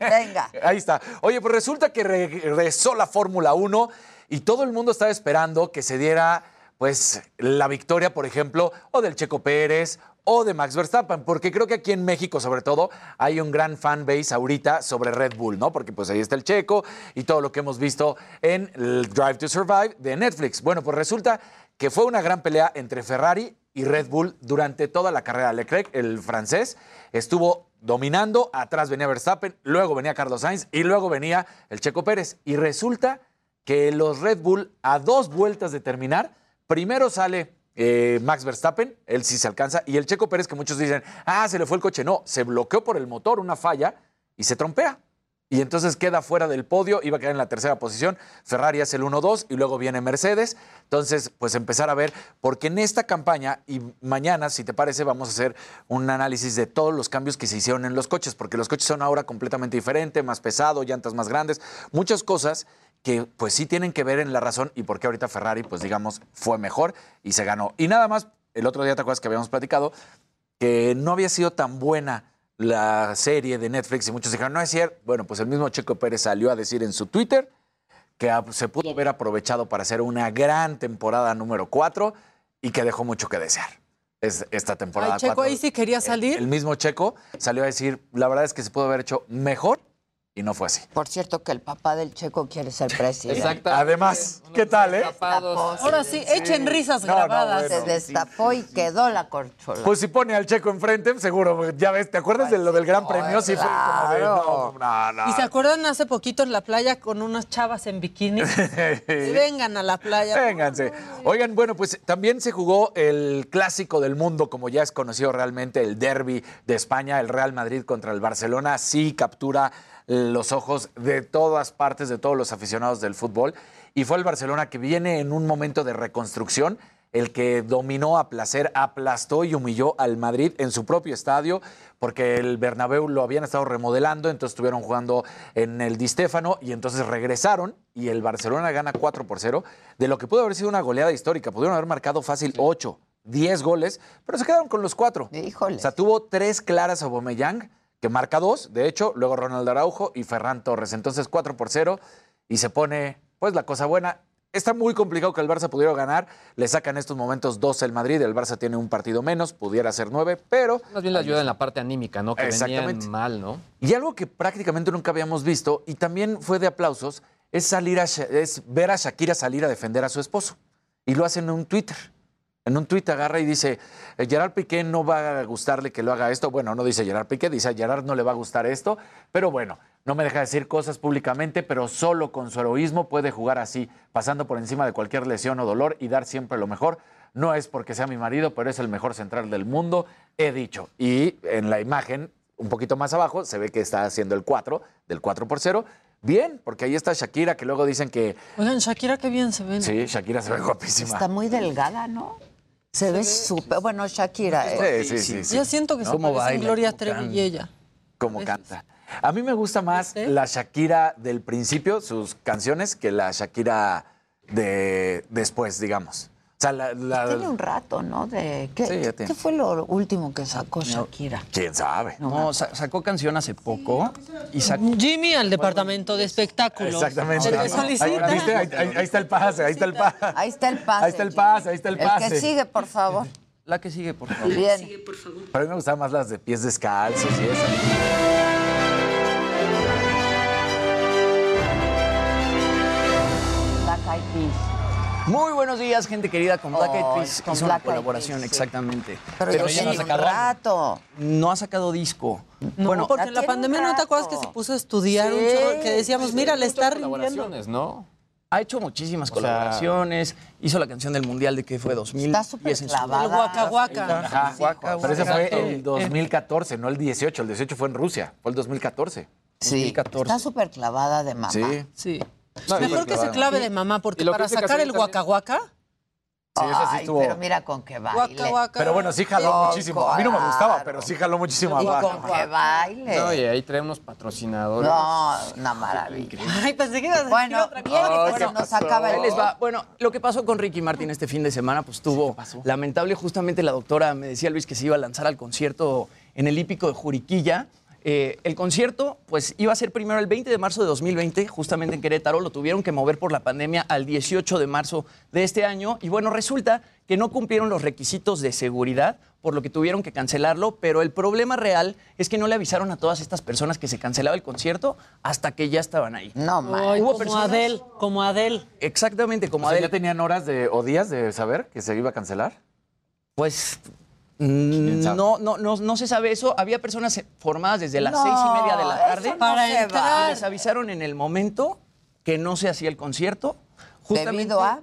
Venga. ahí está. Oye, pues resulta que regresó la Fórmula 1 y todo el mundo estaba esperando que se diera pues la victoria, por ejemplo, o del Checo Pérez o de Max Verstappen, porque creo que aquí en México, sobre todo, hay un gran fan base ahorita sobre Red Bull, ¿no? Porque pues ahí está el Checo y todo lo que hemos visto en el Drive to Survive de Netflix. Bueno, pues resulta que fue una gran pelea entre Ferrari y Red Bull durante toda la carrera. Leclerc, el francés, estuvo dominando, atrás venía Verstappen, luego venía Carlos Sainz y luego venía el Checo Pérez. Y resulta que los Red Bull, a dos vueltas de terminar, primero sale eh, Max Verstappen, él sí se alcanza, y el Checo Pérez, que muchos dicen, ah, se le fue el coche. No, se bloqueó por el motor, una falla, y se trompea. Y entonces queda fuera del podio, iba a quedar en la tercera posición. Ferrari hace el 1-2 y luego viene Mercedes. Entonces, pues empezar a ver, porque en esta campaña y mañana, si te parece, vamos a hacer un análisis de todos los cambios que se hicieron en los coches, porque los coches son ahora completamente diferentes, más pesado, llantas más grandes, muchas cosas que pues sí tienen que ver en la razón y por qué ahorita Ferrari, pues digamos, fue mejor y se ganó. Y nada más, el otro día te acuerdas que habíamos platicado que no había sido tan buena la serie de Netflix y muchos dijeron, no es cierto. Bueno, pues el mismo Checo Pérez salió a decir en su Twitter que ah, se pudo haber aprovechado para hacer una gran temporada número 4 y que dejó mucho que desear. Es esta temporada Ay, Checo 4. ahí sí quería salir. El mismo Checo salió a decir, la verdad es que se pudo haber hecho mejor y no fue así. Por cierto, que el papá del Checo quiere ser <laughs> presidente. Además, ¿qué tal, eh? Ahora sí, echen risas No, no, grabadas. bueno. Se destapó y quedó la corchola. Pues si pone al Checo enfrente, seguro, ya ves, ¿te acuerdas de lo del Gran Premio? Sí, fue como de, no, no, no. ¿Y se acuerdan hace poquito en la playa con unas chavas en bikini? <laughs> Y vengan a la playa. Vénganse. Oigan, bueno, pues también se jugó el clásico del mundo, como ya es conocido realmente, el derby de España, el Real Madrid contra el Barcelona. Sí captura los ojos de todas partes, de todos los aficionados del fútbol. Y fue el Barcelona que viene en un momento de reconstrucción, el que dominó a placer, aplastó y humilló al Madrid en su propio estadio, porque el Bernabéu lo habían estado remodelando, entonces estuvieron jugando en el Di Stéfano y entonces regresaron y el Barcelona gana 4 por 0, de lo que pudo haber sido una goleada histórica. Pudieron haber marcado fácil 8, 10 goles, pero se quedaron con los 4. Híjole. O sea, tuvo tres claras a Aubameyang, que marca dos, de hecho, luego Ronald Araujo y Ferran Torres. Entonces 4 por 0 y se pone pues la cosa buena. Está muy complicado que el Barça pudiera ganar. Le sacan estos momentos 12 el Madrid. El Barça tiene un partido menos, pudiera ser 9, pero Más bien la ayuda en la parte anímica, ¿no? Que Exactamente. venían mal, ¿no? y algo que prácticamente nunca habíamos visto y también fue de aplausos es salir a es ver a Shakira salir a defender a su esposo y lo hacen en un Twitter. En un tuit agarra y dice, "Eh, Gerard Piqué no va a gustarle que lo haga esto. Bueno, no dice Gerard Piqué, dice a Gerard no le va a gustar esto, pero bueno, no me deja decir cosas públicamente, pero solo con su heroísmo puede jugar así, pasando por encima de cualquier lesión o dolor y dar siempre lo mejor. No es porque sea mi marido, pero es el mejor central del mundo, he dicho. Y en la imagen, un poquito más abajo, se ve que está haciendo el 4, del 4 por 0. Bien, porque ahí está Shakira, que luego dicen que Oigan, Shakira, qué bien se ven. sí, Shakira se ve guapísima. Está muy delgada, ¿no? Se ve súper. Bueno, Shakira. eh. Sí, sí, sí. sí. Yo siento que se ¿Cómo baila? Gloria ¿Cómo Trevi y ella. Como canta. A mí me gusta más la Shakira del principio, sus canciones, que la Shakira de después, digamos. Sea, la, la- Tiene un rato, ¿no? De, ¿qué, Sí, ya tiene. ¿Qué fue lo último que sacó Shakira? quién sabe. No, sa- sacó canción hace poco y sacó... Jimmy al departamento de espectáculos. Exactamente. Se le Ahí, solicita. ¿viste? Ahí- ahí- ahí está el pase, ahí está el pase. Ahí está el pase. Ahí está el pase, ahí está el pase. El que sigue, por favor. La que sigue, por favor. Bien. Pero a mí me gustaban más las de pies descalzos y eso. Black Eyed Peas. Muy buenos días, gente querida, con Black Eyed Peas. con Hizo una Black colaboración, Peas, sí. exactamente. Pero, ya tiene un rato. No ha sacado disco. No, bueno, porque en la pandemia no te acuerdas que se puso a estudiar un chorro, que decíamos, mira, le está rindiendo. Colaboraciones, ¿no? ha hecho muchísimas O sea- colaboraciones. Hizo la canción del Mundial de que fue 2000. Está súper clavada. El Waka Waka. Ajá, Waka, Pero ese fue Eh, el 2014, no el 18. El 18 fue en Rusia, fue el 2014. Sí, 2014. está súper clavada de mamá. Sí. Sí. No, Mejor que se clave de mamá, porque para sacar el Waka, Sí, ese sí Ay, estuvo. pero mira con qué baile. Pero bueno, sí jaló muchísimo. A mí no me gustaba, claro. pero sí jaló muchísimo Y abajo. con qué baile. No, y ahí trae unos patrocinadores. No, una maravilla. <laughs> Ay, pensé que ibas a decir Bueno, otra pues se nos acaba el... les va. Bueno, lo que pasó con Ricky Martin este fin de semana, pues tuvo lamentable. Justamente la doctora me decía Luis que se iba a lanzar al concierto en el hípico de Juriquilla. Eh, el concierto pues iba a ser primero el 20 de marzo de 2020, justamente en Querétaro, lo tuvieron que mover por la pandemia al 18 de marzo de este año y bueno, resulta que no cumplieron los requisitos de seguridad, por lo que tuvieron que cancelarlo, pero el problema real es que no le avisaron a todas estas personas que se cancelaba el concierto hasta que ya estaban ahí. No, Ay, como Adel, como Adel. Exactamente, como O sea, Adel. ¿Ya tenían horas de, o días de saber que se iba a cancelar? Pues? No, no, no, no se sabe eso. Había personas formadas desde las No, seis y media de la tarde no Para se entrar. Les avisaron en el momento que no se hacía el concierto. Justamente ¿Debido a?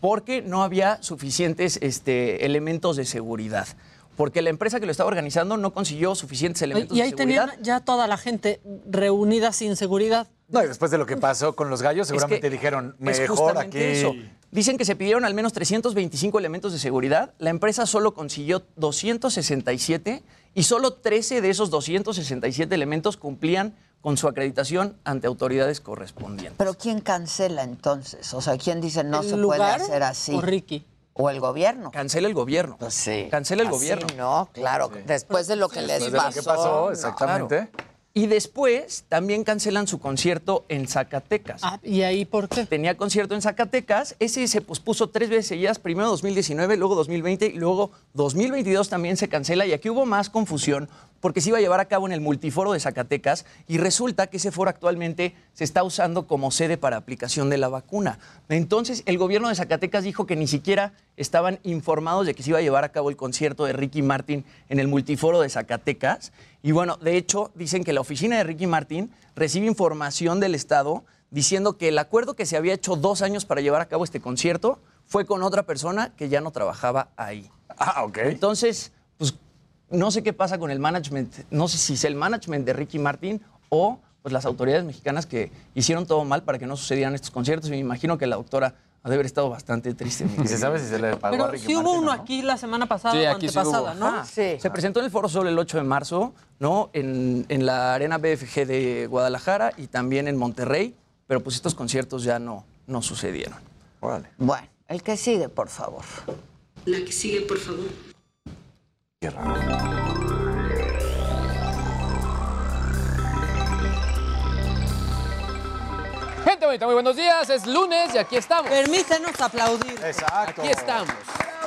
Porque no había suficientes este, elementos de seguridad. Porque la empresa que lo estaba organizando no consiguió suficientes elementos Y ahí de seguridad. tenían ya toda la gente reunida sin seguridad. No, y después de lo que pasó con los gallos, seguramente que dijeron, mejor aquí. eso. Dicen que se pidieron al menos 325 elementos de seguridad. La empresa solo consiguió 267 y solo 13 de esos 267 elementos cumplían con su acreditación ante autoridades correspondientes. Pero ¿quién cancela entonces? O sea, ¿quién dice no ¿El se lugar puede hacer así? o Ricky? ¿O el gobierno? Cancela el gobierno. Pues sí. Cancela el Así gobierno. no, claro. Después de lo que les Después de lo pasó. que pasó, no. exactamente. Y después también cancelan su concierto en Zacatecas. ¿Y ahí por qué? Tenía concierto en Zacatecas. Ese se pospuso tres veces seguidas. Primero 2019, luego 2020 y luego 2022 también se cancela. Y aquí hubo más confusión porque se iba a llevar a cabo en el multiforo de Zacatecas y resulta que ese foro actualmente se está usando como sede para aplicación de la vacuna. Entonces el gobierno de Zacatecas dijo que ni siquiera estaban informados de que se iba a llevar a cabo el concierto de Ricky Martin en el multiforo de Zacatecas. Y bueno, de hecho dicen que la oficina de Ricky Martin recibe información del Estado diciendo que el acuerdo que se había hecho dos años para llevar a cabo este concierto fue con otra persona que ya no trabajaba ahí. Ah, ok. Entonces, pues no sé qué pasa con el management, no sé si es el management de Ricky Martin o pues las autoridades mexicanas que hicieron todo mal para que no sucedieran estos conciertos y me imagino que la doctora ha de haber estado bastante triste. ¿Y se sabe si se le pagó a Pero Ricky sí hubo Martin uno no? aquí la semana pasada Sí, o aquí sí antepasada, hubo. ¿no? Ah, Se presentó en el Foro Sol el 8 de marzo, ¿no? En, en la Arena BFG de Guadalajara y también en Monterrey, pero pues estos conciertos ya no, no sucedieron. Órale. Bueno, el que sigue, por favor. La que sigue, por favor. Qué raro. Gente bonita, muy buenos días. Es lunes y aquí estamos. Permítenos aplaudir. Exacto. Aquí estamos,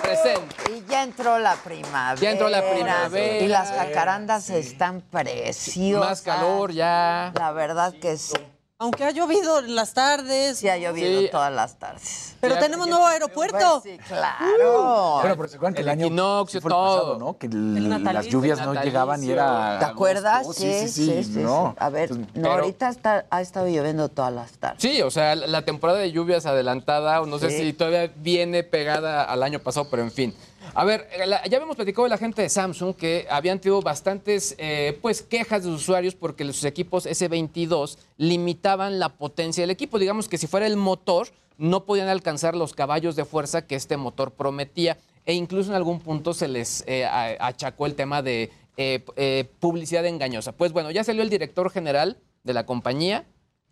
presentes. Y ya entró la primavera. Ya entró la primavera. Y las jacarandas están preciosas. Más calor ya. La verdad que sí. Aunque ha llovido en las tardes. Sí, ha llovido Sí. todas las tardes. Pero tenemos nuevo aeropuerto. Pues sí, claro. Bueno, pero se acuerdan que el, El año equinoccio, sí fue el pasado. ¿no? Que El las natalicio. lluvias El no llegaban y era. ¿Te acuerdas? agosto. Sí, sí, sí. no. sí. A ver, no, pero- ahorita está, ha estado lloviendo todas las tardes. Sí, o sea, la la temporada de lluvias adelantada, o no sé Sí. si todavía viene pegada al año pasado, pero en fin. A ver, la- ya habíamos platicado de la gente de Samsung que habían tenido bastantes eh, pues, quejas de sus usuarios porque sus equipos S22 limitaban la potencia del equipo. Digamos que si fuera el motor, no podían alcanzar los caballos de fuerza que este motor prometía. E incluso en algún punto se les eh, achacó el tema de eh, eh, publicidad engañosa. Pues bueno, ya salió el director general de la compañía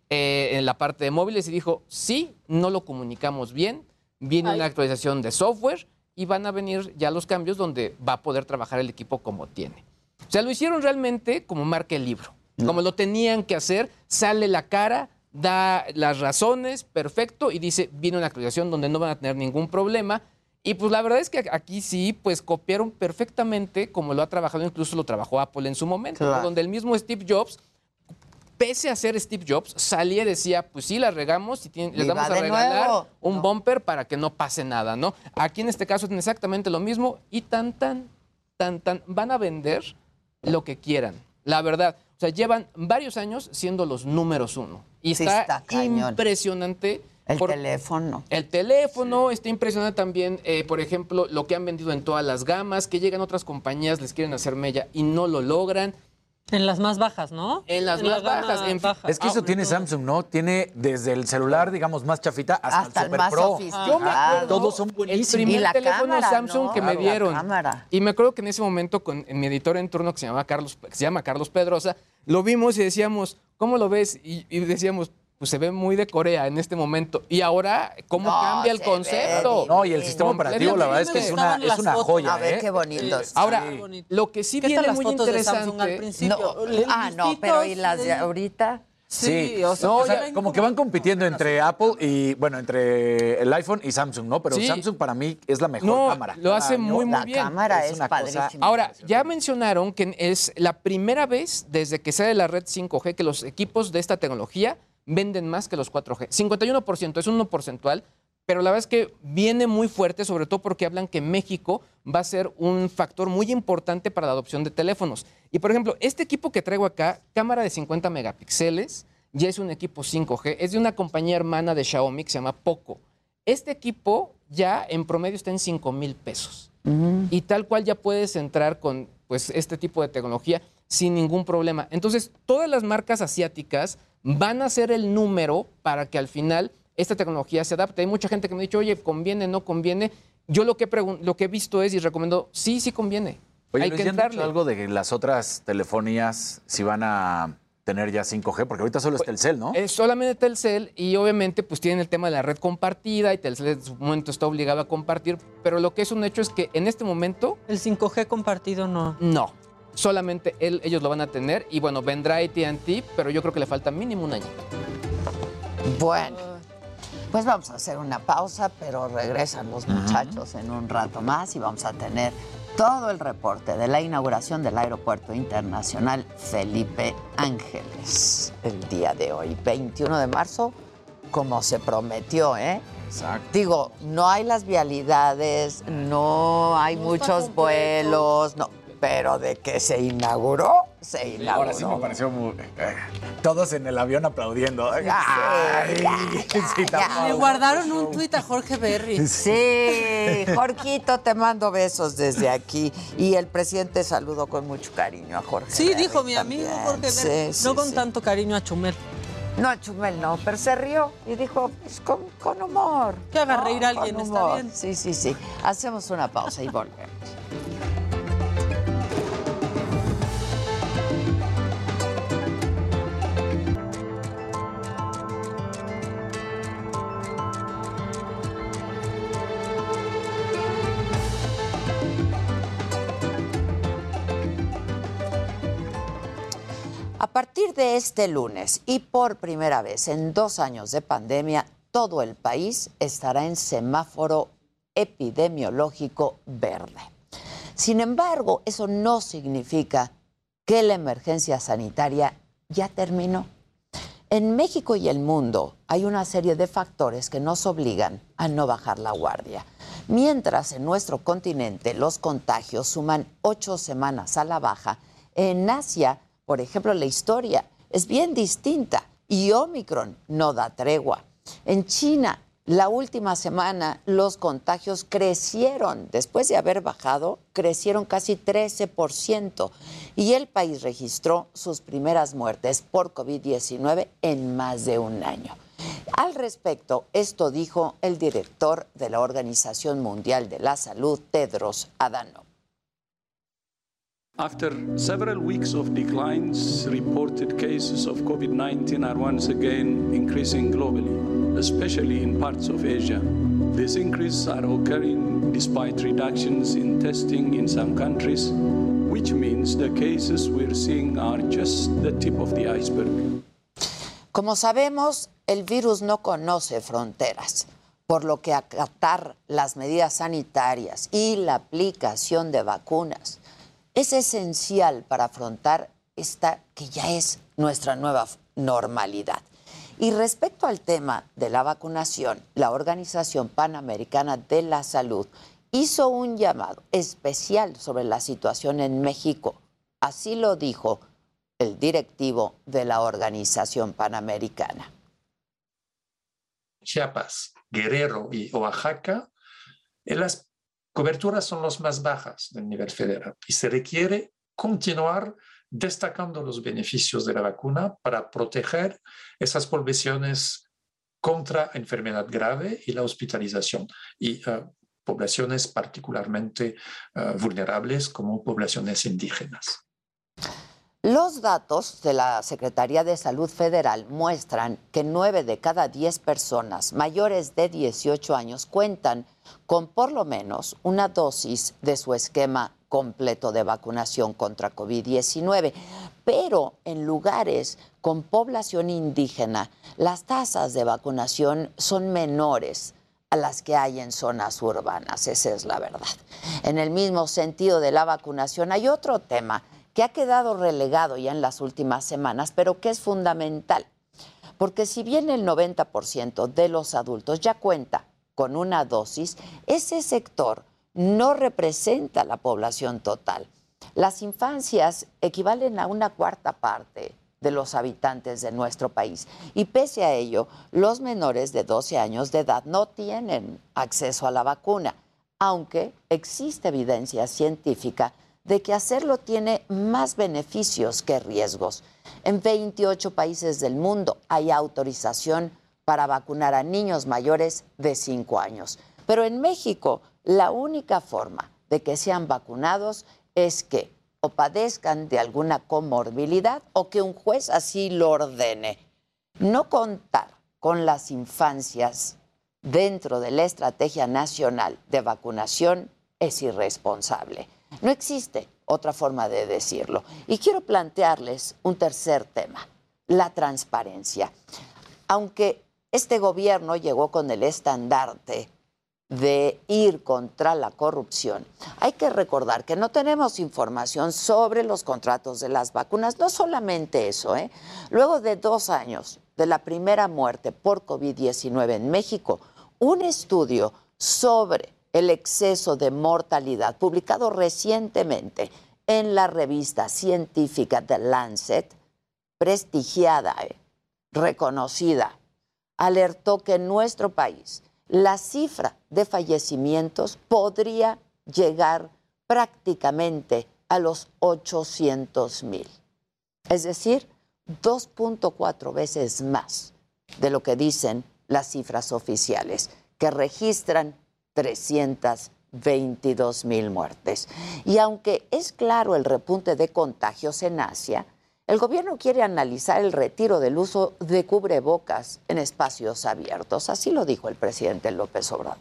eh, en la parte de móviles y dijo, sí, no lo comunicamos bien, viene Ay. una actualización de software y van a venir ya los cambios donde va a poder trabajar el equipo como tiene. O sea, lo hicieron realmente como marca el libro, como lo tenían que hacer, sale la cara, da las razones, perfecto, y dice, viene una actualización donde no van a tener ningún problema. Y pues la verdad es que aquí sí, pues copiaron perfectamente como lo ha trabajado, incluso lo trabajó Apple en su momento, donde el mismo Steve Jobs pese a ser Steve Jobs, salía y decía, pues sí, la regamos y tiene- les vamos va a regalar nuevo. un bumper para que no pase nada, ¿no? Aquí en este caso es exactamente lo mismo y tan, tan, tan, tan, van a vender lo que quieran, la verdad. O sea, llevan varios años siendo los números uno. Y Sí, está, impresionante. El por- teléfono. el teléfono está impresionante también, eh, por ejemplo, lo que han vendido en todas las gamas, que llegan otras compañías, les quieren hacer mella y no lo logran. En las más bajas, ¿no? En las la más bajas, en baja. Es que eso Ah, tiene sobre todo. Samsung, ¿no? Tiene desde el celular, digamos, más chafita hasta, Hasta el el Super más Pro. Yo me acuerdo Todos son el buenísimos. primer Y la teléfono cámara, Samsung ¿no? que me Claro, dieron. Y me acuerdo que en ese momento con en mi editor en turno que se llama Carlos, que se llama Carlos Pedrosa, lo vimos y decíamos, ¿cómo lo ves? Y, y decíamos, pues se ve muy de Corea en este momento. Y ahora, ¿cómo No, cambia el concepto? ve No, y el sistema operativo, la verdad es que es una- es una joya, A ver ¿eh? qué bonitos. Ahora, lo que sí ¿Qué viene las muy fotos de interesante. Samsung al principio? No, El ah, no, pero ¿y las de ahorita? Sí, o sea, no, o sea, como que van compitiendo entre Apple y, bueno, entre el iPhone y Samsung, ¿no? Pero Sí. Samsung para mí es la mejor No, cámara. lo hace muy, muy bien. una cosa- Ahora, ya mencionaron que es la primera vez desde que sale la red 5G que los equipos de esta tecnología venden más que los 4G. 51%, es un 1 porcentual, pero la verdad es que viene muy fuerte, sobre todo porque hablan que México va a ser un factor muy importante para la adopción de teléfonos. Y por ejemplo, este equipo que traigo acá, cámara de 50 megapíxeles, ya es un equipo 5G, es de una compañía hermana de Xiaomi que se llama Poco. Este equipo ya en promedio está en 5 mil pesos. Y tal cual ya puedes entrar con pues, este tipo de tecnología sin ningún problema. Entonces, todas las marcas asiáticas van a ser el número para que al final esta tecnología se adapte. Hay mucha gente que me ha dicho, oye, ¿conviene, no conviene? Yo lo que, lo que he visto es y recomiendo, sí, sí conviene. Oye, Hay que ¿ya han dicho entrarle. algo de que las otras telefonías si van a tener ya 5G? Porque ahorita solo es Telcel, ¿no? Es solamente Telcel y obviamente pues tienen el tema de la red compartida y Telcel en su momento está obligado a compartir, pero lo que es un hecho es que en este momento... El 5G compartido no. No, solamente él- ellos lo van a tener y bueno, vendrá AT&T, pero yo creo que le falta mínimo un año. Bueno, pues vamos a hacer una pausa, pero regresan los muchachos en un rato más y vamos a tener todo el reporte de la inauguración del Aeropuerto Internacional Felipe Ángeles el día de hoy, 21 de marzo, como se prometió, ¿eh? Exacto. Digo, no hay las vialidades, no hay muchos vuelos, no, pero de que se inauguró, se inauguró. Ahora sí me pareció muy... eh, todos en el avión aplaudiendo. Ay, sí. Le guardaron un tuit a Jorge Berry. Sí, Jorquito, te mando besos desde aquí. Y el presidente saludó con mucho cariño a Jorge. Sí, Berry dijo mi amigo. Jorge Berry. Sí, no sí, con sí. tanto cariño a Chumel. No, a Chumel no, pero se rió y dijo, pues con, con humor. Que haga ¿no? reír a alguien, Con está humor. bien. Sí, sí, sí. Hacemos una pausa y volvemos. Partir de este lunes y por primera vez en dos años de pandemia, todo el país estará en semáforo epidemiológico verde. Sin embargo, eso no significa que la emergencia sanitaria ya terminó. En México y el mundo hay una serie de factores que nos obligan a no bajar la guardia. Mientras en nuestro continente los contagios suman ocho semanas a la baja, en Asia, por ejemplo, la historia es bien distinta y Omicron no da tregua. En China, la última semana los contagios crecieron, después de haber bajado, crecieron casi 13% y el país registró sus primeras muertes por COVID-19 en más de un año. Al respecto, esto dijo el director de la Organización Mundial de la Salud, Tedros Adhanom. After several weeks of declines, reported cases of COVID 19 are once again increasing globally, especially in parts of Asia. These increases are occurring despite reductions in testing in some countries, which means the cases we're seeing are just the tip of the iceberg. Como sabemos, el virus no conoce fronteras, por lo que acatar las medidas sanitarias y la aplicación de vacunas es esencial para afrontar esta que ya es nuestra nueva normalidad. Y respecto al tema de la vacunación, la Organización Panamericana de la Salud hizo un llamado especial sobre la situación en México. Así lo dijo el directivo de la Organización Panamericana. Chiapas, Guerrero y Oaxaca, eh, las coberturas son las más bajas del nivel federal y se requiere continuar destacando los beneficios de la vacuna para proteger esas poblaciones contra enfermedad grave y la hospitalización y eh, poblaciones particularmente eh, vulnerables como poblaciones indígenas. Los datos de la Secretaría de Salud Federal muestran que 9 de cada 10 personas mayores de 18 años cuentan con por lo menos una dosis de su esquema completo de vacunación contra COVID-19. Pero en lugares con población indígena, las tasas de vacunación son menores a las que hay en zonas urbanas, esa es la verdad. En el mismo sentido de la vacunación hay otro tema que ha quedado relegado ya en las últimas semanas, pero que es fundamental. Porque si bien el 90% de los adultos ya cuenta con una dosis, ese sector no representa la población total. Las infancias equivalen a una cuarta parte de los habitantes de nuestro país. Y pese a ello, los menores de 12 años de edad no tienen acceso a la vacuna, aunque existe evidencia científica de que hacerlo tiene más beneficios que riesgos. En 28 países del mundo hay autorización para vacunar a niños mayores de 5 años. Pero en México, la única forma de que sean vacunados es que o padezcan de alguna comorbilidad o que un juez así lo ordene. No contar con las infancias dentro de la Estrategia Nacional de Vacunación es irresponsable. No existe otra forma de decirlo. Y quiero plantearles un tercer tema, la transparencia. Aunque este gobierno llegó con el estandarte de ir contra la corrupción, hay que recordar que no tenemos información sobre los contratos de las vacunas. No solamente eso, ¿eh? luego de dos años de la primera muerte por COVID-19 en México, un estudio sobre el exceso de mortalidad publicado recientemente en la revista científica The Lancet, prestigiada, ¿eh? reconocida, alertó que en nuestro país la cifra de fallecimientos podría llegar prácticamente a los 800 mil. Es decir, 2.4 veces más de lo que dicen las cifras oficiales, que registran 322 mil muertes. Y aunque es claro el repunte de contagios en Asia, el gobierno quiere analizar el retiro del uso de cubrebocas en espacios abiertos. Así lo dijo el presidente López Obrador.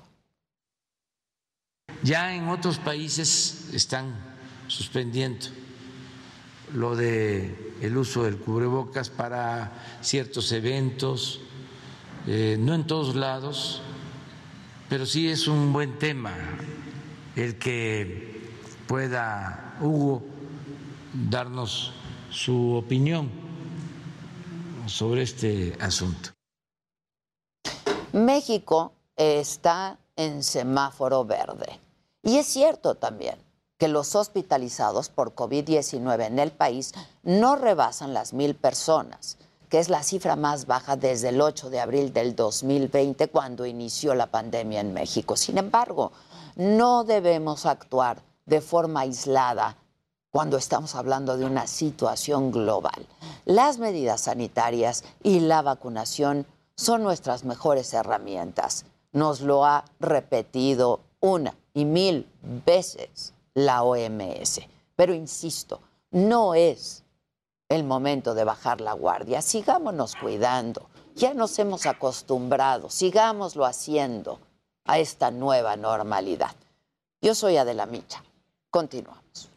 Ya en otros países están suspendiendo lo de el uso del cubrebocas para ciertos eventos, eh, no en todos lados, pero sí es un buen tema el que pueda Hugo darnos su opinión sobre este asunto. México está en semáforo verde. Y es cierto también que los hospitalizados por COVID-19 en el país no rebasan las mil personas, que es la cifra más baja desde el 8 de abril del 2020, cuando inició la pandemia en México. Sin embargo, no debemos actuar de forma aislada cuando estamos hablando de una situación global. Las medidas sanitarias y la vacunación son nuestras mejores herramientas. Nos lo ha repetido una y mil veces la OMS. Pero insisto, no es el momento de bajar la guardia. Sigámonos cuidando. Ya nos hemos acostumbrado. Sigámoslo haciendo a esta nueva normalidad. Yo soy Adela Micha. Continuamos.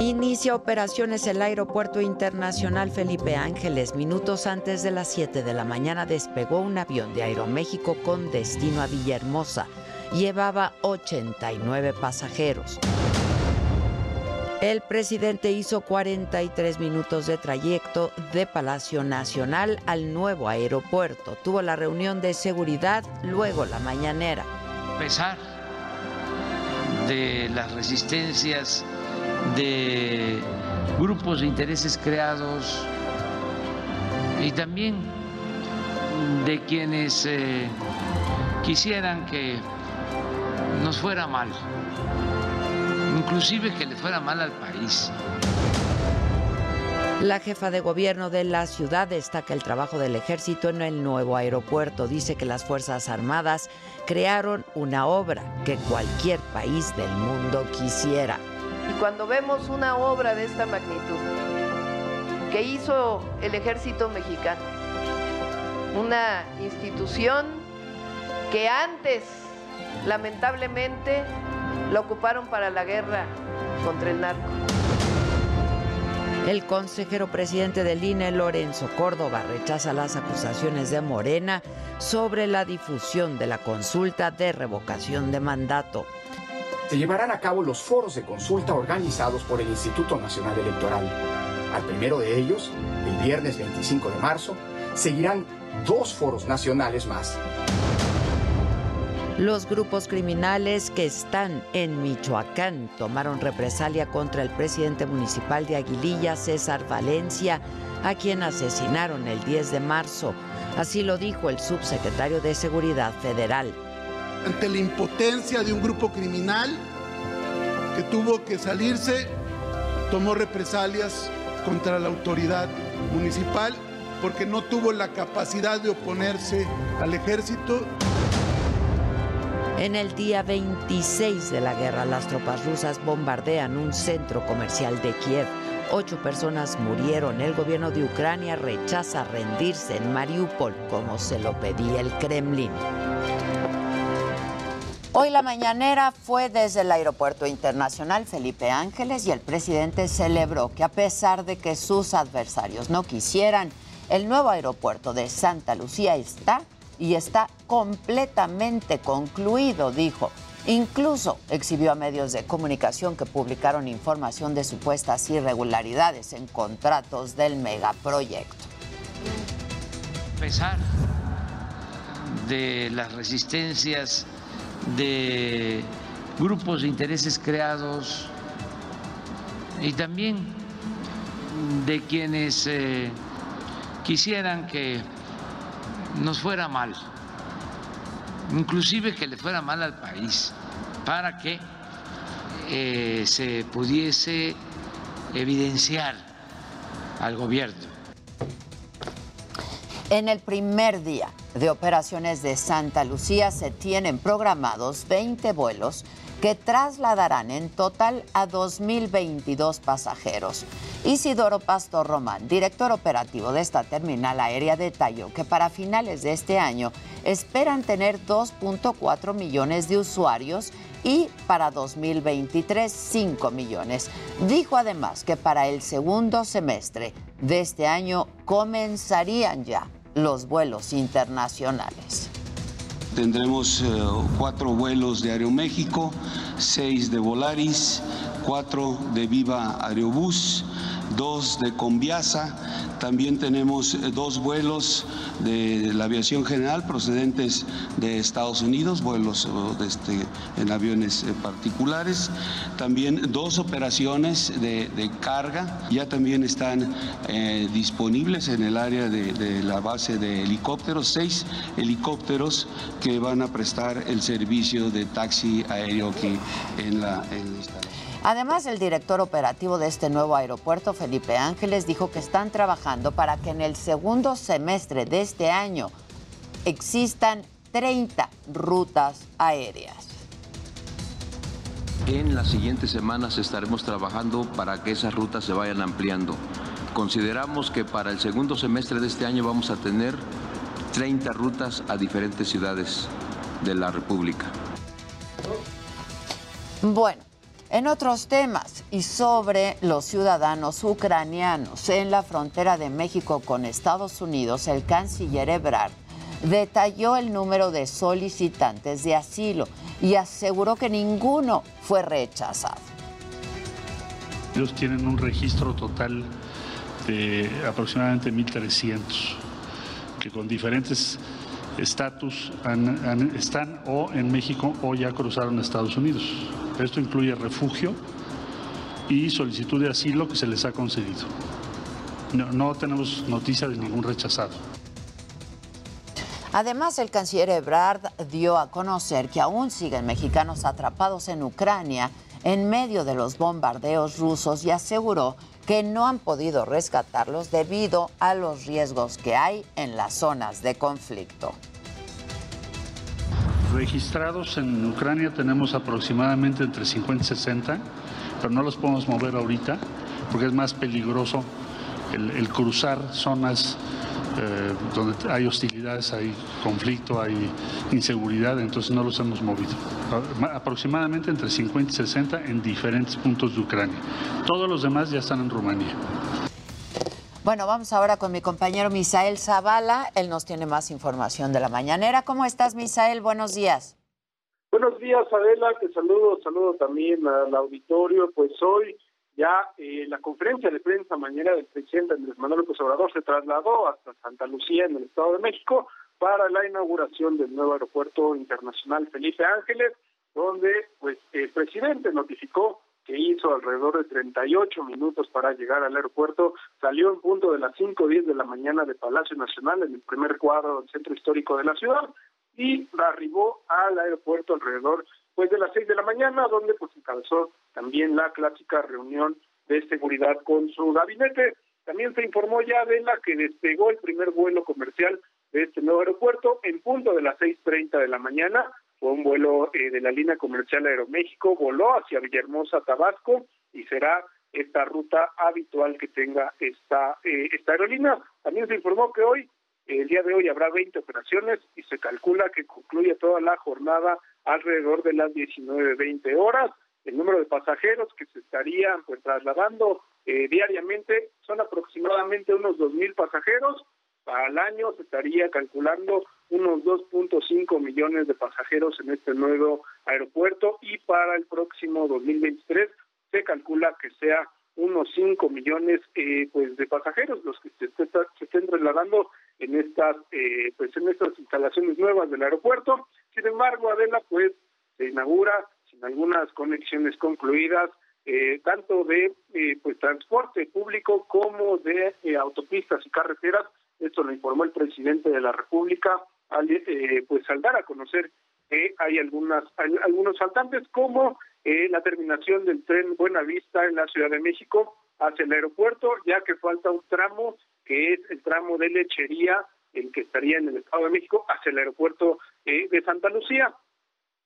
Inicia operaciones el Aeropuerto Internacional Felipe Ángeles. Minutos antes de las 7 de la mañana despegó un avión de Aeroméxico con destino a Villahermosa. Llevaba 89 pasajeros. El presidente hizo 43 minutos de trayecto de Palacio Nacional al nuevo aeropuerto. Tuvo la reunión de seguridad, luego la mañanera. A pesar de las resistencias de grupos de intereses creados y también de quienes eh, quisieran que nos fuera mal, inclusive que le fuera mal al país. La jefa de gobierno de la ciudad destaca el trabajo del ejército en el nuevo aeropuerto. Dice que las Fuerzas Armadas crearon una obra que cualquier país del mundo quisiera Y cuando vemos una obra de esta magnitud que hizo el ejército mexicano, una institución que antes, lamentablemente, la ocuparon para la guerra contra el narco. El consejero presidente del INE, Lorenzo Córdoba, rechaza las acusaciones de Morena sobre la difusión de la consulta de revocación de mandato. Se llevarán a cabo los foros de consulta organizados por el Instituto Nacional Electoral. Al primero de ellos, el viernes 25 de marzo, seguirán dos foros nacionales más. Los grupos criminales que están en Michoacán tomaron represalia contra el presidente municipal de Aguililla, César Valencia, a quien asesinaron el 10 de marzo. Así lo dijo el subsecretario de Seguridad Federal. Ante la impotencia de un grupo criminal que tuvo que salirse, tomó represalias contra la autoridad municipal porque no tuvo la capacidad de oponerse al ejército. En el día 26 de la guerra, las tropas rusas bombardean un centro comercial de Kiev. Ocho personas murieron. El gobierno de Ucrania rechaza rendirse en Mariupol como se lo pedía el Kremlin. Hoy la mañanera fue desde el Aeropuerto Internacional Felipe Ángeles y el presidente celebró que a pesar de que sus adversarios no quisieran, el nuevo aeropuerto de Santa Lucía está y está completamente concluido, dijo. Incluso exhibió a medios de comunicación que publicaron información de supuestas irregularidades en contratos del megaproyecto. A pesar de las resistencias de grupos de intereses creados y también de quienes eh, quisieran que nos fuera mal, inclusive que le fuera mal al país, para que eh, se pudiese evidenciar al gobierno. En el primer día de operaciones de Santa Lucía se tienen programados 20 vuelos que trasladarán en total a 2.022 pasajeros. Isidoro Pastor Román, director operativo de esta terminal aérea, detalló que para finales de este año esperan tener 2.4 millones de usuarios y para 2023 5 millones. Dijo además que para el segundo semestre de este año comenzarían ya los vuelos internacionales. Tendremos eh, cuatro vuelos de Aeroméxico, seis de Volaris, cuatro de Viva Aerobús, dos de Conviasa. También tenemos eh, dos vuelos de la aviación general procedentes de Estados Unidos, vuelos de este, en aviones eh, particulares. También dos operaciones de, carga ya también están eh, disponibles en el área de, de la base de helicópteros, seis helicópteros que van a prestar el servicio de taxi aéreo aquí en la, en la instalación. Además, el director operativo de este nuevo aeropuerto, Felipe Ángeles, dijo que están trabajando para que en el segundo semestre de este año existan 30 rutas aéreas. En las siguientes semanas estaremos trabajando para que esas rutas se vayan ampliando. Consideramos que para el segundo semestre de este año vamos a tener 30 rutas a diferentes ciudades de la República. Bueno, en otros temas y sobre los ciudadanos ucranianos en la frontera de México con Estados Unidos, el canciller Ebrard detalló el número de solicitantes de asilo y aseguró que ninguno fue rechazado. Ellos tienen un registro total de aproximadamente 1.300, que con diferentes estatus están o en México o ya cruzaron a Estados Unidos. Esto incluye refugio y solicitud de asilo que se les ha concedido. No, no tenemos noticia de ningún rechazado. Además, el canciller Ebrard dio a conocer que aún siguen mexicanos atrapados en Ucrania en medio de los bombardeos rusos y aseguró que no han podido rescatarlos debido a los riesgos que hay en las zonas de conflicto. Registrados en Ucrania tenemos aproximadamente entre 50 y 60 pero no los podemos mover ahorita porque es más peligroso el, cruzar zonas eh, donde hay hostilidades, hay conflicto, hay inseguridad, entonces no los hemos movido. A- Aproximadamente entre 50 y 60 en diferentes puntos de Ucrania. Todos los demás ya están en Rumanía. Bueno, vamos ahora con mi compañero Misael Zavala. Él nos tiene más información de la mañanera. ¿Cómo estás, Misael? Buenos días. Buenos días, Adela, te saludo, saludo también al auditorio. Pues hoy ya eh, la conferencia de prensa mañana del presidente Andrés Manuel López Obrador se trasladó hasta Santa Lucía, en el Estado de México, para la inauguración del nuevo aeropuerto internacional Felipe Ángeles, donde pues el presidente notificó que hizo alrededor de 38 minutos para llegar al aeropuerto, salió en punto de las 5.10 de la mañana de Palacio Nacional, en el primer cuadro del centro histórico de la ciudad, y arribó al aeropuerto alrededor pues de las 6 de la mañana, donde pues encabezó también la clásica reunión de seguridad con su gabinete. También se informó ya de la que despegó el primer vuelo comercial de este nuevo aeropuerto en punto de las 6.30 de la mañana. Fue un vuelo eh, de la línea comercial Aeroméxico, voló hacia Villahermosa, Tabasco, y será esta ruta habitual que tenga esta, eh, esta aerolínea. También se informó que hoy, el día de hoy, habrá 20 operaciones y se calcula que concluye toda la jornada alrededor de las 19.20 horas. El número de pasajeros que se estarían pues trasladando eh, diariamente son aproximadamente unos 2.000 pasajeros. Al año se estaría calculando unos 2.5 millones de pasajeros en este nuevo aeropuerto y para el próximo 2023 se calcula que sea unos 5 millones eh, pues de pasajeros los que se, estén trasladando en estas eh, pues en estas instalaciones nuevas del aeropuerto. Sin embargo, Adela pues se inaugura sin algunas conexiones concluidas eh, tanto de eh, pues transporte público como de eh, autopistas y carreteras. Esto lo informó el presidente de la República al pues al dar a conocer que hay algunas hay algunos faltantes como la terminación del tren Buenavista en la Ciudad de México hacia el aeropuerto, ya que falta un tramo que es el tramo de lechería, el que estaría en el Estado de México, hacia el aeropuerto eh, de Santa Lucía.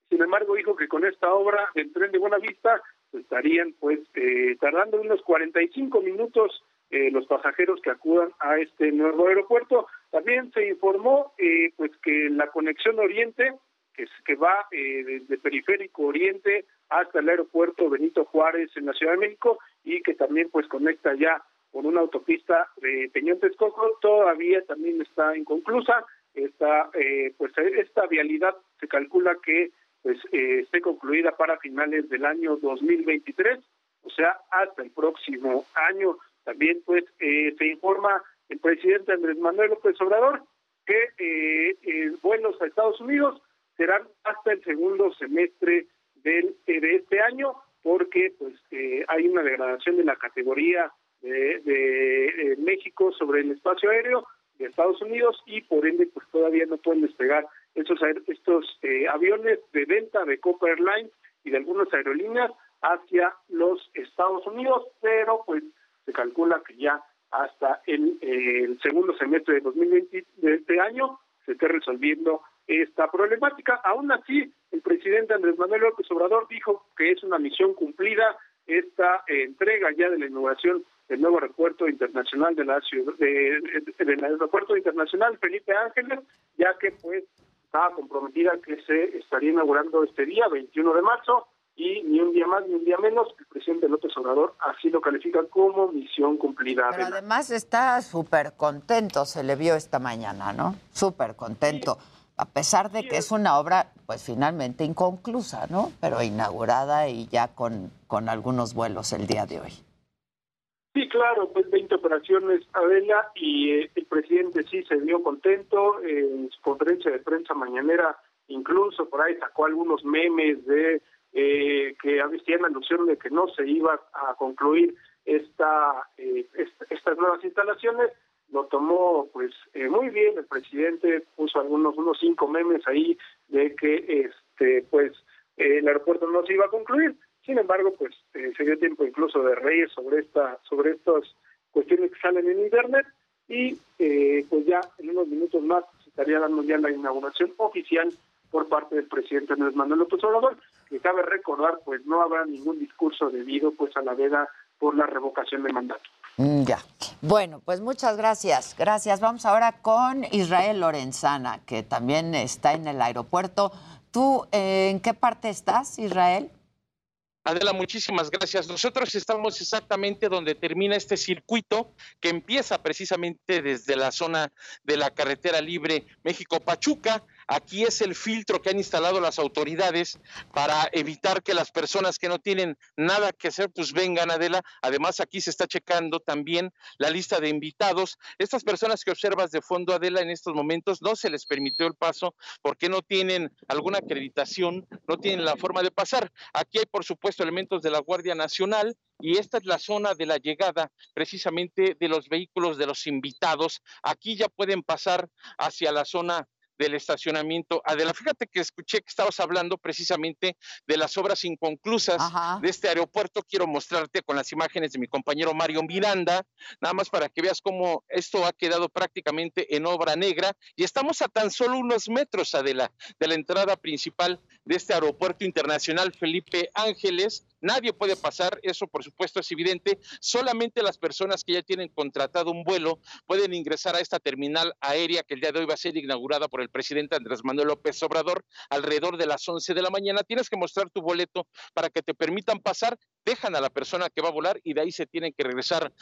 Sin embargo, dijo que con esta obra del tren de Buenavista pues, estarían pues eh, tardando unos 45 minutos eh, los pasajeros que acudan a este nuevo aeropuerto. También se informó eh, pues que la conexión Oriente que, es- que va eh, desde Periférico Oriente hasta el aeropuerto Benito Juárez en la Ciudad de México y que también pues conecta ya con una autopista de Peñón Texcoco, todavía también está inconclusa. Esta, eh, pues esta vialidad se calcula que pues eh, esté concluida para finales del año 2023, o sea, hasta el próximo año. También pues eh, se informa el presidente Andrés Manuel López Obrador que eh, eh, vuelos a Estados Unidos serán hasta el segundo semestre del, de este año porque pues eh, hay una degradación de la categoría de, México sobre el espacio aéreo de Estados Unidos y por ende pues todavía no pueden despegar estos estos eh, aviones de venta de Copa Airlines y de algunas aerolíneas hacia los Estados Unidos, pero pues se calcula que ya hasta el, el segundo semestre de 2020 de este año se esté resolviendo esta problemática. Aún así, el presidente Andrés Manuel López Obrador dijo que es una misión cumplida esta eh, entrega ya de la inauguración del nuevo aeropuerto internacional de la ciudad, de- de- del aeropuerto internacional Felipe Ángeles, ya que pues estaba comprometida que se estaría inaugurando este día, 21 de marzo, y ni un día más ni un día menos, el presidente López Obrador así lo califica como misión cumplida. Pero además está súper contento, se le vio esta mañana, ¿no? Súper contento. A pesar de que es una obra, pues finalmente inconclusa, ¿no? Pero inaugurada y ya con, con algunos vuelos el día de hoy. Sí, claro, pues 20 operaciones, Adela, y eh, el presidente sí se vio contento en su conferencia de prensa mañanera, incluso por ahí sacó algunos memes de eh, que hacían alusión de que no se iba a concluir esta, eh, est- estas nuevas instalaciones. Lo tomó pues eh, muy bien el presidente, puso algunos unos cinco memes ahí de que este pues el aeropuerto no se iba a concluir. Sin embargo, pues eh, se dio tiempo incluso de reír sobre esta sobre estas cuestiones que salen en internet y eh, pues ya en unos minutos más se estaría dando ya la inauguración oficial por parte del presidente Andrés Manuel López Obrador, que cabe recordar, pues no habrá ningún discurso debido pues a la veda por la revocación de mandato. Mm, Ya. Bueno, pues muchas gracias. Gracias. Vamos ahora con Israel Lorenzana, que también está en el aeropuerto. ¿Tú eh, en qué parte estás, Israel? Adela, muchísimas gracias. Nosotros estamos exactamente donde termina este circuito que empieza precisamente desde la zona de la carretera libre México-Pachuca. Aquí es el filtro que han instalado las autoridades para evitar que las personas que no tienen nada que hacer, pues vengan, Adela. Además, aquí se está checando también la lista de invitados. Estas personas que observas de fondo, Adela, en estos momentos no se les permitió el paso porque no tienen alguna acreditación, no tienen la forma de pasar. Aquí hay, por supuesto, elementos de la Guardia Nacional y esta es la zona de la llegada precisamente de los vehículos de los invitados. Aquí ya pueden pasar hacia la zona del estacionamiento. Adela, fíjate que escuché que estabas hablando precisamente de las obras inconclusas de este aeropuerto. Quiero mostrarte con las imágenes de mi compañero Mario Miranda, nada más para que veas cómo esto ha quedado prácticamente en obra negra y estamos a tan solo unos metros, Adela, de la entrada principal de este aeropuerto internacional Felipe Ángeles. Nadie puede pasar, eso por supuesto es evidente. Solamente las personas que ya tienen contratado un vuelo pueden ingresar a esta terminal aérea que el día de hoy va a ser inaugurada por el presidente Andrés Manuel López Obrador alrededor de las 11 de la mañana. Tienes que mostrar tu boleto para que te permitan pasar. Dejan a la persona que va a volar y de ahí se tienen que regresar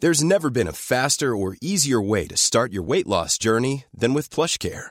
There's never been a faster or easier way to start your weight loss journey than with PlushCare.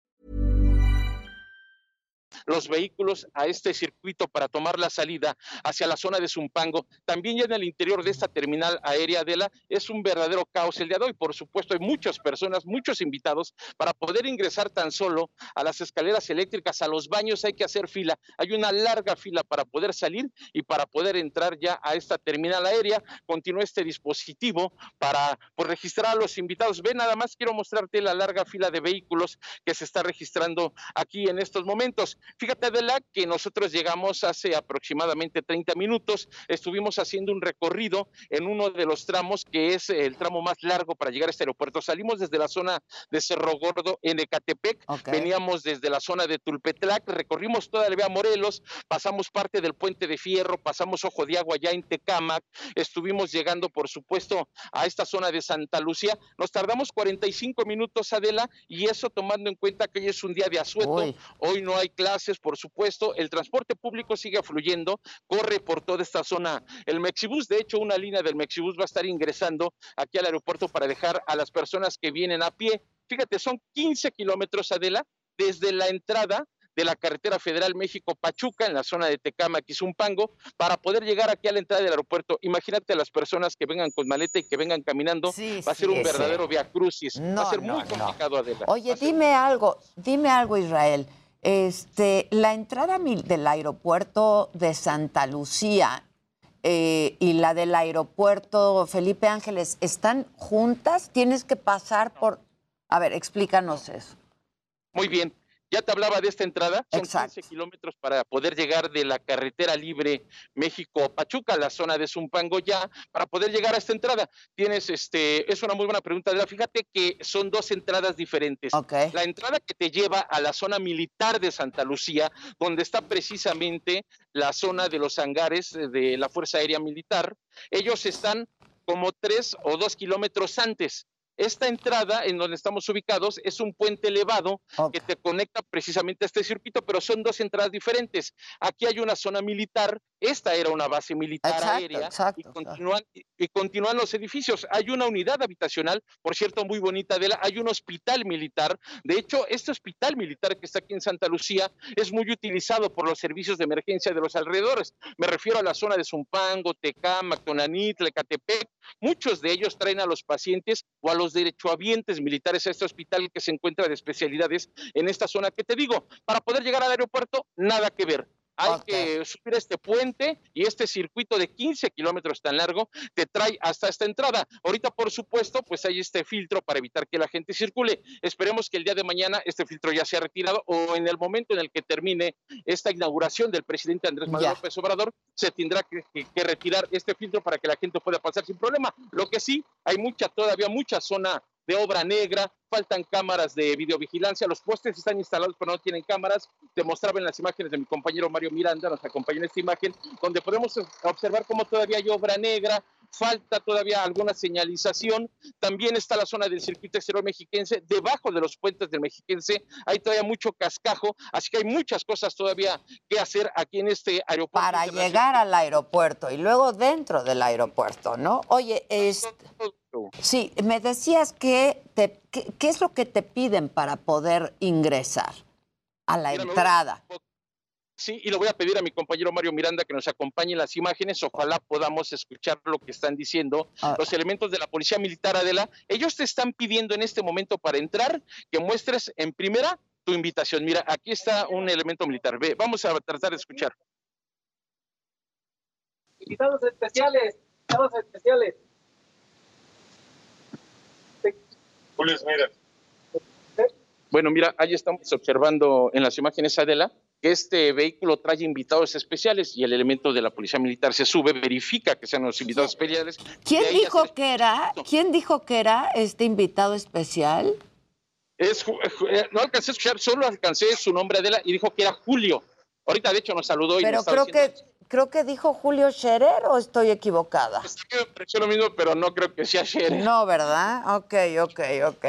Los vehículos a este circuito para tomar la salida hacia la zona de Zumpango. También ya en el interior de esta terminal aérea de la es un verdadero caos el día de hoy. Por supuesto, hay muchas personas, muchos invitados para poder ingresar tan solo a las escaleras eléctricas, a los baños hay que hacer fila. Hay una larga fila para poder salir y para poder entrar ya a esta terminal aérea. Continúa este dispositivo para pues, registrar a los invitados. Ve nada más, quiero mostrarte la larga fila de vehículos que se está registrando aquí en estos momentos. Fíjate, Adela, que nosotros llegamos hace aproximadamente 30 minutos, estuvimos haciendo un recorrido en uno de los tramos que es el tramo más largo para llegar a este aeropuerto. Salimos desde la zona de Cerro Gordo en Ecatepec, veníamos desde la zona de Tulpetlac, recorrimos toda la vía Morelos, pasamos parte del puente de Fierro, pasamos Ojo de Agua ya en Tecámac, estuvimos llegando, por supuesto, a esta zona de Santa Lucía. Nos tardamos 45 minutos, Adela, y eso tomando en cuenta que hoy es un día de asueto, hoy no hay clases, por supuesto, el transporte público sigue fluyendo, corre por toda esta zona el Mexibus, de hecho una línea del Mexibus va a estar ingresando aquí al aeropuerto para dejar a las personas que vienen a pie. Fíjate, son 15 kilómetros, Adela, desde la entrada de la carretera federal México-Pachuca, en la zona de Tecama, Quizumpango, para poder llegar aquí a la entrada del aeropuerto. Imagínate a las personas que vengan con maleta y que vengan caminando, va a ser un sí, verdadero via crucis, va No, a ser no, muy no. complicado, Adela. Oye, dime algo, dime algo, Israel. Este, la entrada del aeropuerto de Santa Lucía eh, y la del aeropuerto Felipe Ángeles, ¿están juntas? ¿Tienes que pasar por...? A ver, explícanos eso. Muy bien. Ya te hablaba de esta entrada, son 15 kilómetros para poder llegar de la carretera libre México-Pachuca, la zona de Zumpango ya, para poder llegar a esta entrada. Tienes, este, es una muy buena pregunta. Fíjate que son dos entradas diferentes. La entrada que te lleva a la zona militar de Santa Lucía, donde está precisamente la zona de los hangares de la Fuerza Aérea Militar, ellos están como tres o dos kilómetros antes. Esta entrada en donde estamos ubicados es un puente elevado que te conecta precisamente a este circuito, pero son dos entradas diferentes. Aquí hay una zona militar, esta era una base militar Exacto, aérea exacto, y, continúan, y, y continúan los edificios. Hay una unidad habitacional, por cierto, muy bonita de la, hay un hospital militar. De hecho, este hospital militar que está aquí en Santa Lucía es muy utilizado por los servicios de emergencia de los alrededores. Me refiero a la zona de Zumpango, Tecámac, Tonanit, Lecatepec. Muchos de ellos traen a los pacientes o a los derechohabientes militares a este hospital que se encuentra de especialidades en esta zona que te digo. Para poder llegar al aeropuerto, nada que ver. Hay que subir este puente y este circuito de 15 kilómetros tan largo te trae hasta esta entrada. Ahorita, por supuesto, pues hay este filtro para evitar que la gente circule. Esperemos que el día de mañana este filtro ya sea retirado o en el momento en el que termine esta inauguración del presidente Andrés Manuel López Obrador, se tendrá que, que retirar este filtro para que la gente pueda pasar sin problema. Lo que sí, hay mucha, todavía mucha zona de obra negra, faltan cámaras de videovigilancia, los postes están instalados pero no tienen cámaras, te mostraba en las imágenes de mi compañero Mario Miranda, nos acompaña en esta imagen, donde podemos observar cómo todavía hay obra negra, falta todavía alguna señalización, también está la zona del circuito exterior mexiquense, debajo de los puentes del mexiquense hay todavía mucho cascajo, así que hay muchas cosas todavía que hacer aquí en este aeropuerto. Para llegar al aeropuerto y luego dentro del aeropuerto, ¿no? Oye, es... Sí, me decías que, te, ¿qué es lo que te piden para poder ingresar a la entrada? Sí, y lo voy a pedir a mi compañero Mario Miranda que nos acompañe en las imágenes. Ojalá podamos escuchar lo que están diciendo Ah. los elementos de la Policía Militar Adela. Ellos te están pidiendo en este momento para entrar que muestres en primera tu invitación. Mira, aquí está un elemento militar. Ve, vamos a tratar de escuchar. Invitados especiales, invitados especiales. Julio, mira. Bueno, mira, ahí estamos observando en las imágenes, Adela, que este vehículo trae invitados especiales y el elemento de la policía militar se sube, verifica que sean los invitados especiales. ¿Quién dijo que era? ¿Quién dijo que era este invitado especial? Es, Ju- eh, no alcancé a escuchar, solo alcancé su nombre, Adela, y dijo que era Julio. Ahorita, de hecho, nos saludó y Pero nos creo que creo que dijo Julio Scherer o estoy equivocada. diciendo, me pareció lo mismo, pero no creo que sea Scherer. No, ¿verdad? Ok, ok, ok.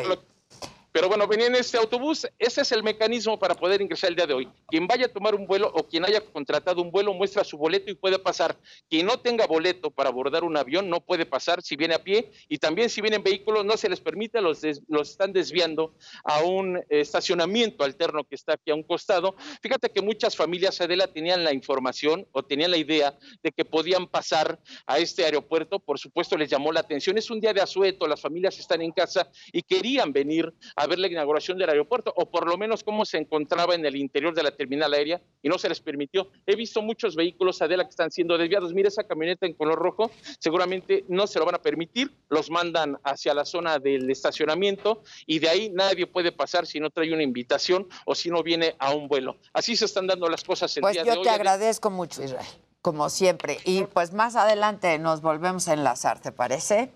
Pero bueno, venía en este autobús. Ese es el mecanismo para poder ingresar el día de hoy. Quien vaya a tomar un vuelo o quien haya contratado un vuelo muestra su boleto y puede pasar. Quien no tenga boleto para abordar un avión no puede pasar si viene a pie y también si vienen vehículos no se les permite, los, los están desviando a un estacionamiento alterno que está aquí a un costado. Fíjate que muchas familias, Adela, tenían la información o tenían la idea de que podían pasar a este aeropuerto. Por supuesto, les llamó la atención. Es un día de asueto, las familias están en casa y querían venir ver la inauguración del aeropuerto o por lo menos cómo se encontraba en el interior de la terminal aérea y no se les permitió. He visto muchos vehículos, Adela, que están siendo desviados. Mira esa camioneta en color rojo, seguramente no se lo van a permitir, los mandan hacia la zona del estacionamiento y de ahí nadie puede pasar si no trae una invitación o si no viene a un vuelo. Así se están dando las cosas el Pues día yo de hoy. te Adela. agradezco mucho, Israel, como siempre. Y pues más adelante nos volvemos a enlazar, ¿te parece?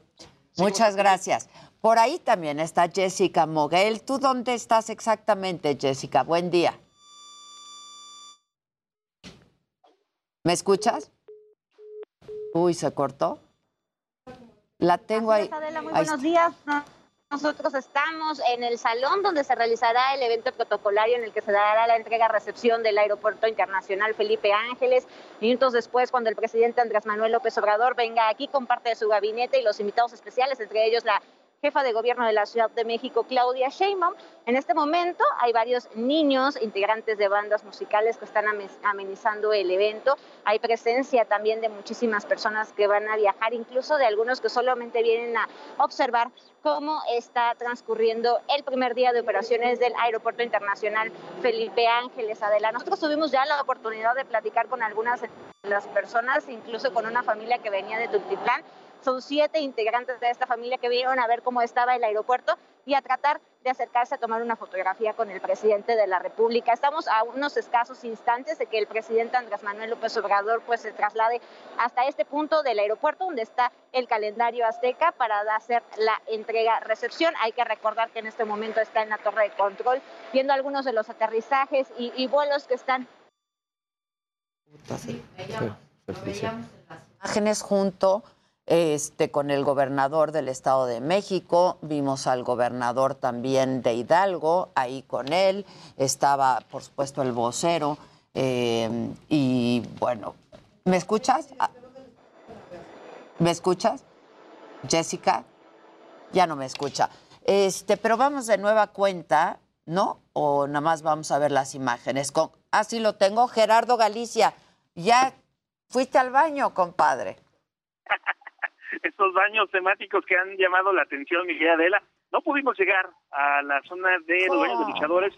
Muchas gracias. Por ahí también está Jessica Moguel. ¿Tú dónde estás exactamente, Jessica? Buen día. ¿Me escuchas? Uy, ¿se cortó? La tengo ahí. Adela, muy Ahí buenos días. Nosotros estamos en el salón donde se realizará el evento protocolario en el que se dará la entrega-recepción del Aeropuerto Internacional Felipe Ángeles. Minutos después, cuando el presidente Andrés Manuel López Obrador venga aquí con parte de su gabinete y los invitados especiales, entre ellos la jefa de gobierno de la Ciudad de México, Claudia Sheinbaum. En este momento hay varios niños, integrantes de bandas musicales que están ame- amenizando el evento. Hay presencia también de muchísimas personas que van a viajar, incluso de algunos que solamente vienen a observar cómo está transcurriendo el primer día de operaciones del Aeropuerto Internacional Felipe Ángeles Adela. Nosotros tuvimos ya la oportunidad de platicar con algunas de las personas, incluso con una familia que venía de Tultitlán. Son siete integrantes de esta familia que vinieron a ver cómo estaba el aeropuerto y a tratar de acercarse a tomar una fotografía con el presidente de la República. Estamos a unos escasos instantes de que el presidente Andrés Manuel López Obrador pues se traslade hasta este punto del aeropuerto donde está el calendario azteca para hacer la entrega-recepción. Hay que recordar que en este momento está en la torre de control viendo algunos de los aterrizajes y, y vuelos que están imágenes junto este, con el gobernador del Estado de México, vimos al gobernador también de Hidalgo, ahí con él, estaba por supuesto el vocero, eh, y bueno, ¿me escuchas? ¿Me escuchas? Jessica, ya no me escucha. Este, pero vamos de nueva cuenta, ¿no? O nada más vamos a ver las imágenes. Ah, sí lo tengo, Gerardo Galicia. Ya fuiste al baño, compadre. Estos baños temáticos que han llamado la atención, mi querida Adela. No pudimos llegar a la zona de los baños de luchadores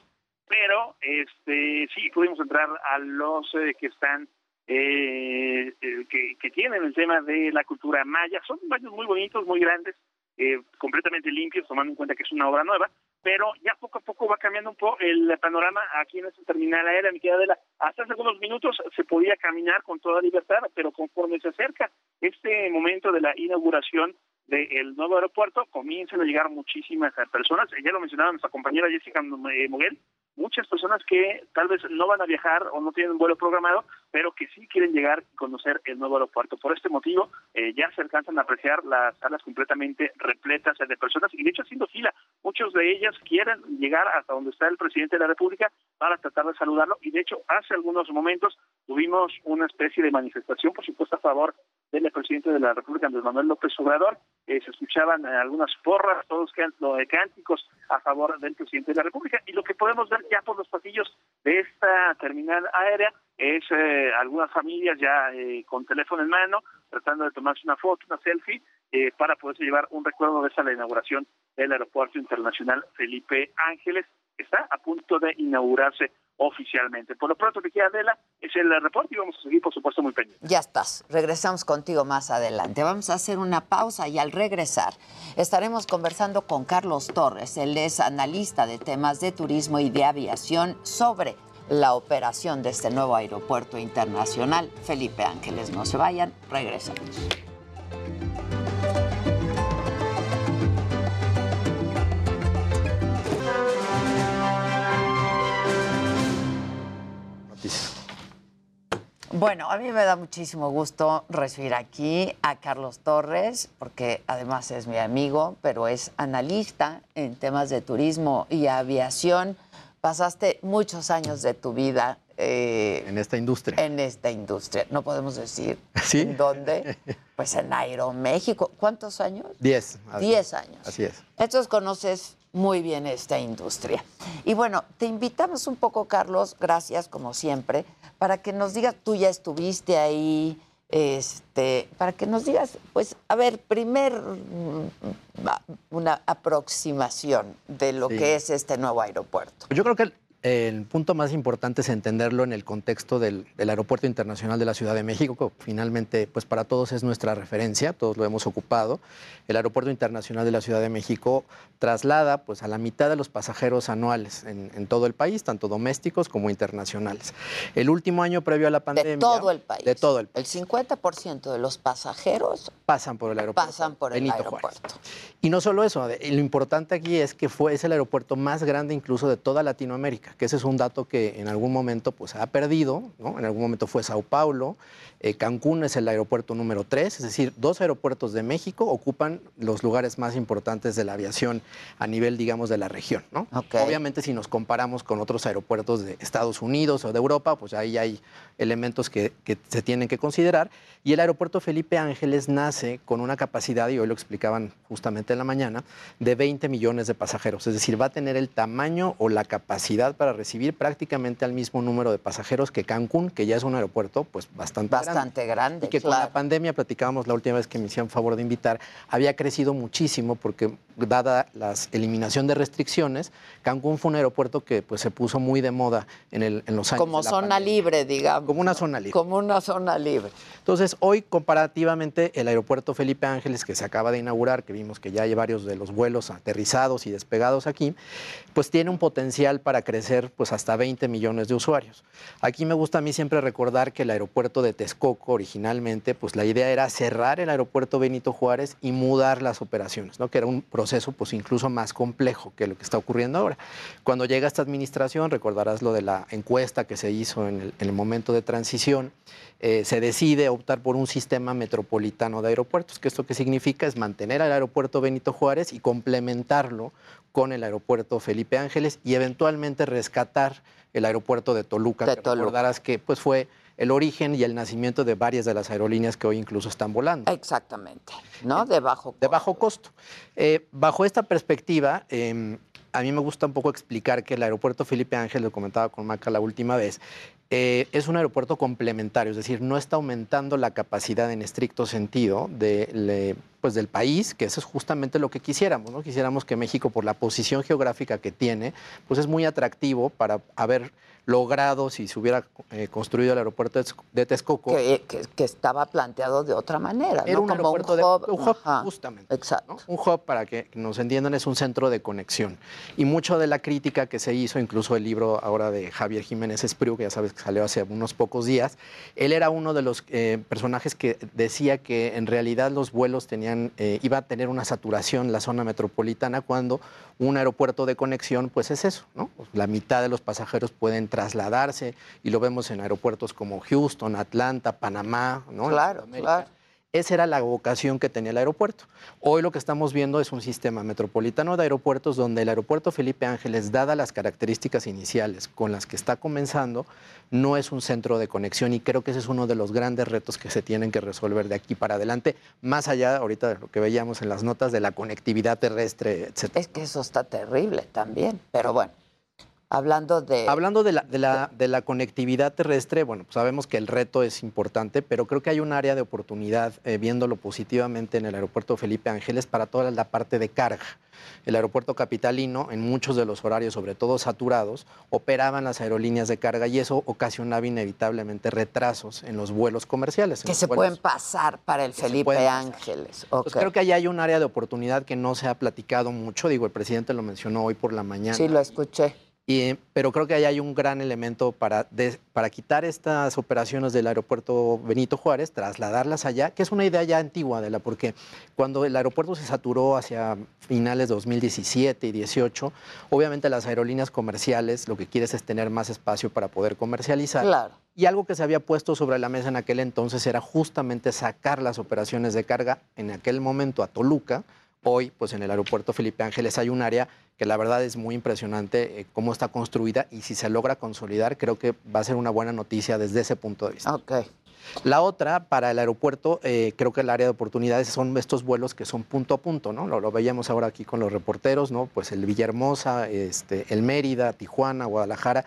pero este sí pudimos entrar a los eh, que están eh, eh, que, que, tienen el tema de la cultura maya. Son baños muy bonitos, muy grandes, eh, completamente limpios, tomando en cuenta que es una obra nueva, pero ya poco a poco va cambiando un poco el panorama aquí en esta terminal aérea, mi querida Adela. Hasta hace algunos minutos se podía caminar con toda libertad, pero conforme se acerca este momento de la inauguración del nuevo aeropuerto, comienzan a llegar muchísimas personas. Ya lo mencionaba nuestra compañera Jessica Moguel, muchas personas que tal vez no van a viajar o no tienen un vuelo programado, pero que sí quieren llegar y conocer el nuevo aeropuerto. Por este motivo, eh, ya se alcanzan a apreciar las salas completamente repletas de personas y de hecho haciendo fila. Muchos de ellas quieren llegar hasta donde está el presidente de la República para tratar de saludarlo y de hecho hace algunos momentos tuvimos una especie de manifestación, por supuesto, a favor del presidente de la República, Andrés Manuel López Obrador. Eh, se escuchaban eh, algunas porras, todos cánticos a favor del presidente de la República y lo que podemos ver ya por los pasillos de esta terminal aérea es eh, algunas familias ya eh, con teléfono en mano tratando de tomarse una foto, una selfie eh, para poderse llevar un recuerdo de esa la inauguración del Aeropuerto Internacional Felipe Ángeles está a punto de inaugurarse oficialmente. Por lo pronto que queda Adela es el reporte y vamos a seguir por supuesto muy pendientes. Ya estás, regresamos contigo más adelante. Vamos a hacer una pausa y al regresar estaremos conversando con Carlos Torres, él es analista de temas de turismo y de aviación sobre la operación de este nuevo aeropuerto internacional. Felipe Ángeles, no se vayan, regresamos. Bueno, a mí me da muchísimo gusto recibir aquí a Carlos Torres, porque además es mi amigo, pero es analista en temas de turismo y aviación. Pasaste muchos años de tu vida eh, en esta industria. En esta industria. No podemos decir <laughs> ¿Sí? en dónde. Pues en Aeroméxico. ¿Cuántos años? Diez. Diez años. Así es. Entonces conoces muy bien esta industria. Y bueno, te invitamos un poco, Carlos, gracias como siempre, para que nos digas, tú ya estuviste ahí, este, para que nos digas, pues, a ver, primer mm, una aproximación de lo Sí. que es este nuevo aeropuerto. Yo creo que el, punto más importante es entenderlo en el contexto del, del Aeropuerto Internacional de la Ciudad de México, que finalmente, pues para todos es nuestra referencia, todos lo hemos ocupado. El Aeropuerto Internacional de la Ciudad de México traslada pues a la mitad de los pasajeros anuales en, en todo el país, tanto domésticos como internacionales. El último año previo a la pandemia... De todo el país. De todo el El 50% de los pasajeros pasan por el aeropuerto. pasan por el Benito aeropuerto. Juárez. Y no solo eso, lo importante aquí es que fue, es el aeropuerto más grande incluso de toda Latinoamérica, que ese es un dato que en algún momento pues, ha perdido, ¿no? en algún momento fue Sao Paulo, eh, Cancún es el aeropuerto número 3, es decir, dos aeropuertos de México ocupan los lugares más importantes de la aviación a nivel, digamos, de la región. ¿no? Obviamente si nos comparamos con otros aeropuertos de Estados Unidos o de Europa, pues ahí hay elementos que, que se tienen que considerar. Y el aeropuerto Felipe Ángeles nace con una capacidad, y hoy lo explicaban justamente en la mañana, de 20 millones de pasajeros. Es decir, va a tener el tamaño o la capacidad para recibir prácticamente al mismo número de pasajeros que Cancún, que ya es un aeropuerto pues bastante, Bastante grande, Y que con la pandemia, platicábamos la última vez que me hicieron favor de invitar, había crecido muchísimo porque dada la eliminación de restricciones, Cancún fue un aeropuerto que pues se puso muy de moda en, el- en los años Como de la zona pandemia. libre, digamos. Como una zona libre. Como una zona libre. Entonces, hoy comparativamente el aeropuerto Felipe Ángeles, que se acaba de inaugurar, que vimos que ya hay varios de los vuelos aterrizados y despegados aquí, pues tiene un potencial para crecer pues hasta 20 millones de usuarios. Aquí me gusta a mí siempre recordar que el aeropuerto de Texcoco originalmente, pues la idea era cerrar el aeropuerto Benito Juárez y mudar las operaciones, ¿no? que era un proceso pues incluso más complejo que lo que está ocurriendo ahora. Cuando llega esta administración, recordarás lo de la encuesta que se hizo en el, en el momento de transición, eh, se decide optar por un sistema metropolitano de aeropuertos, que esto que significa es mantener al aeropuerto Benito Juárez y complementarlo con el aeropuerto Felipe Ángeles y eventualmente rescatar el aeropuerto de Toluca, que recordarás que pues, fue el origen y el nacimiento de varias de las aerolíneas que hoy incluso están volando. Exactamente, ¿no? De bajo De bajo costo. Eh, bajo esta perspectiva, eh, a mí me gusta un poco explicar que el aeropuerto Felipe Ángel, lo comentaba con Maca la última vez, eh, es un aeropuerto complementario, es decir, no está aumentando la capacidad en estricto sentido de, pues del país, que eso es justamente lo que quisiéramos, ¿no? Quisiéramos que México, por la posición geográfica que tiene, pues es muy atractivo para haber logrado, si se hubiera eh, construido el aeropuerto de Texcoco. Que, que- que estaba planteado de otra manera, Era ¿no? un Como aeropuerto de- hub. un hub, Ajá. justamente. Exacto. Un hub, para que nos entiendan, es un centro de conexión. Y mucho de la crítica que se hizo, incluso el libro ahora de Javier Jiménez Espriu, que ya sabes que salió hace unos pocos días, él era uno de los eh, personajes que decía que en realidad los vuelos tenían, eh, iba a tener una saturación la zona metropolitana cuando un aeropuerto de conexión, pues es eso, ¿no? La mitad de los pasajeros pueden trasladarse y lo vemos en aeropuertos como Houston, Atlanta, Panamá, ¿no? Claro, claro. Esa era la vocación que tenía el aeropuerto. Hoy lo que estamos viendo es un sistema metropolitano de aeropuertos donde el aeropuerto Felipe Ángeles, dadas las características iniciales con las que está comenzando, no es un centro de conexión y creo que ese es uno de los grandes retos que se tienen que resolver de aquí para adelante, más allá ahorita de lo que veíamos en las notas de la conectividad terrestre, etc. Es que eso está terrible también, pero bueno, hablando de... Hablando de la, de, la, de la conectividad terrestre, bueno, pues sabemos que el reto es importante, pero creo que hay un área de oportunidad, eh, viéndolo positivamente en el aeropuerto Felipe Ángeles, para toda la parte de carga. El aeropuerto capitalino, en muchos de los horarios, sobre todo saturados, operaban las aerolíneas de carga y eso ocasionaba inevitablemente retrasos en los vuelos comerciales. que se vuelos- pueden pasar para el Felipe. Ángeles. Entonces, Ok. creo que ahí hay un área de oportunidad que no se ha platicado mucho. Digo, el presidente lo mencionó hoy por la mañana. Sí, lo escuché. Y, pero creo que ahí hay un gran elemento para, de- para quitar estas operaciones del aeropuerto Benito Juárez, trasladarlas allá, que es una idea ya antigua de la, porque cuando el aeropuerto se saturó hacia finales de 2017 y 18, obviamente las aerolíneas comerciales lo que quieres es tener más espacio para poder comercializar. Claro. Y algo que se había puesto sobre la mesa en aquel entonces era justamente sacar las operaciones de carga en aquel momento a Toluca. Hoy, pues en el aeropuerto Felipe Ángeles hay un área que la verdad es muy impresionante eh, cómo está construida y si se logra consolidar, creo que va a ser una buena noticia desde ese punto de vista. Ok. La otra, para el aeropuerto, eh, creo que el área de oportunidades son estos vuelos que son punto a punto, ¿no? Lo, lo veíamos ahora aquí con los reporteros, ¿no? Pues el Villahermosa, este, el Mérida, Tijuana, Guadalajara.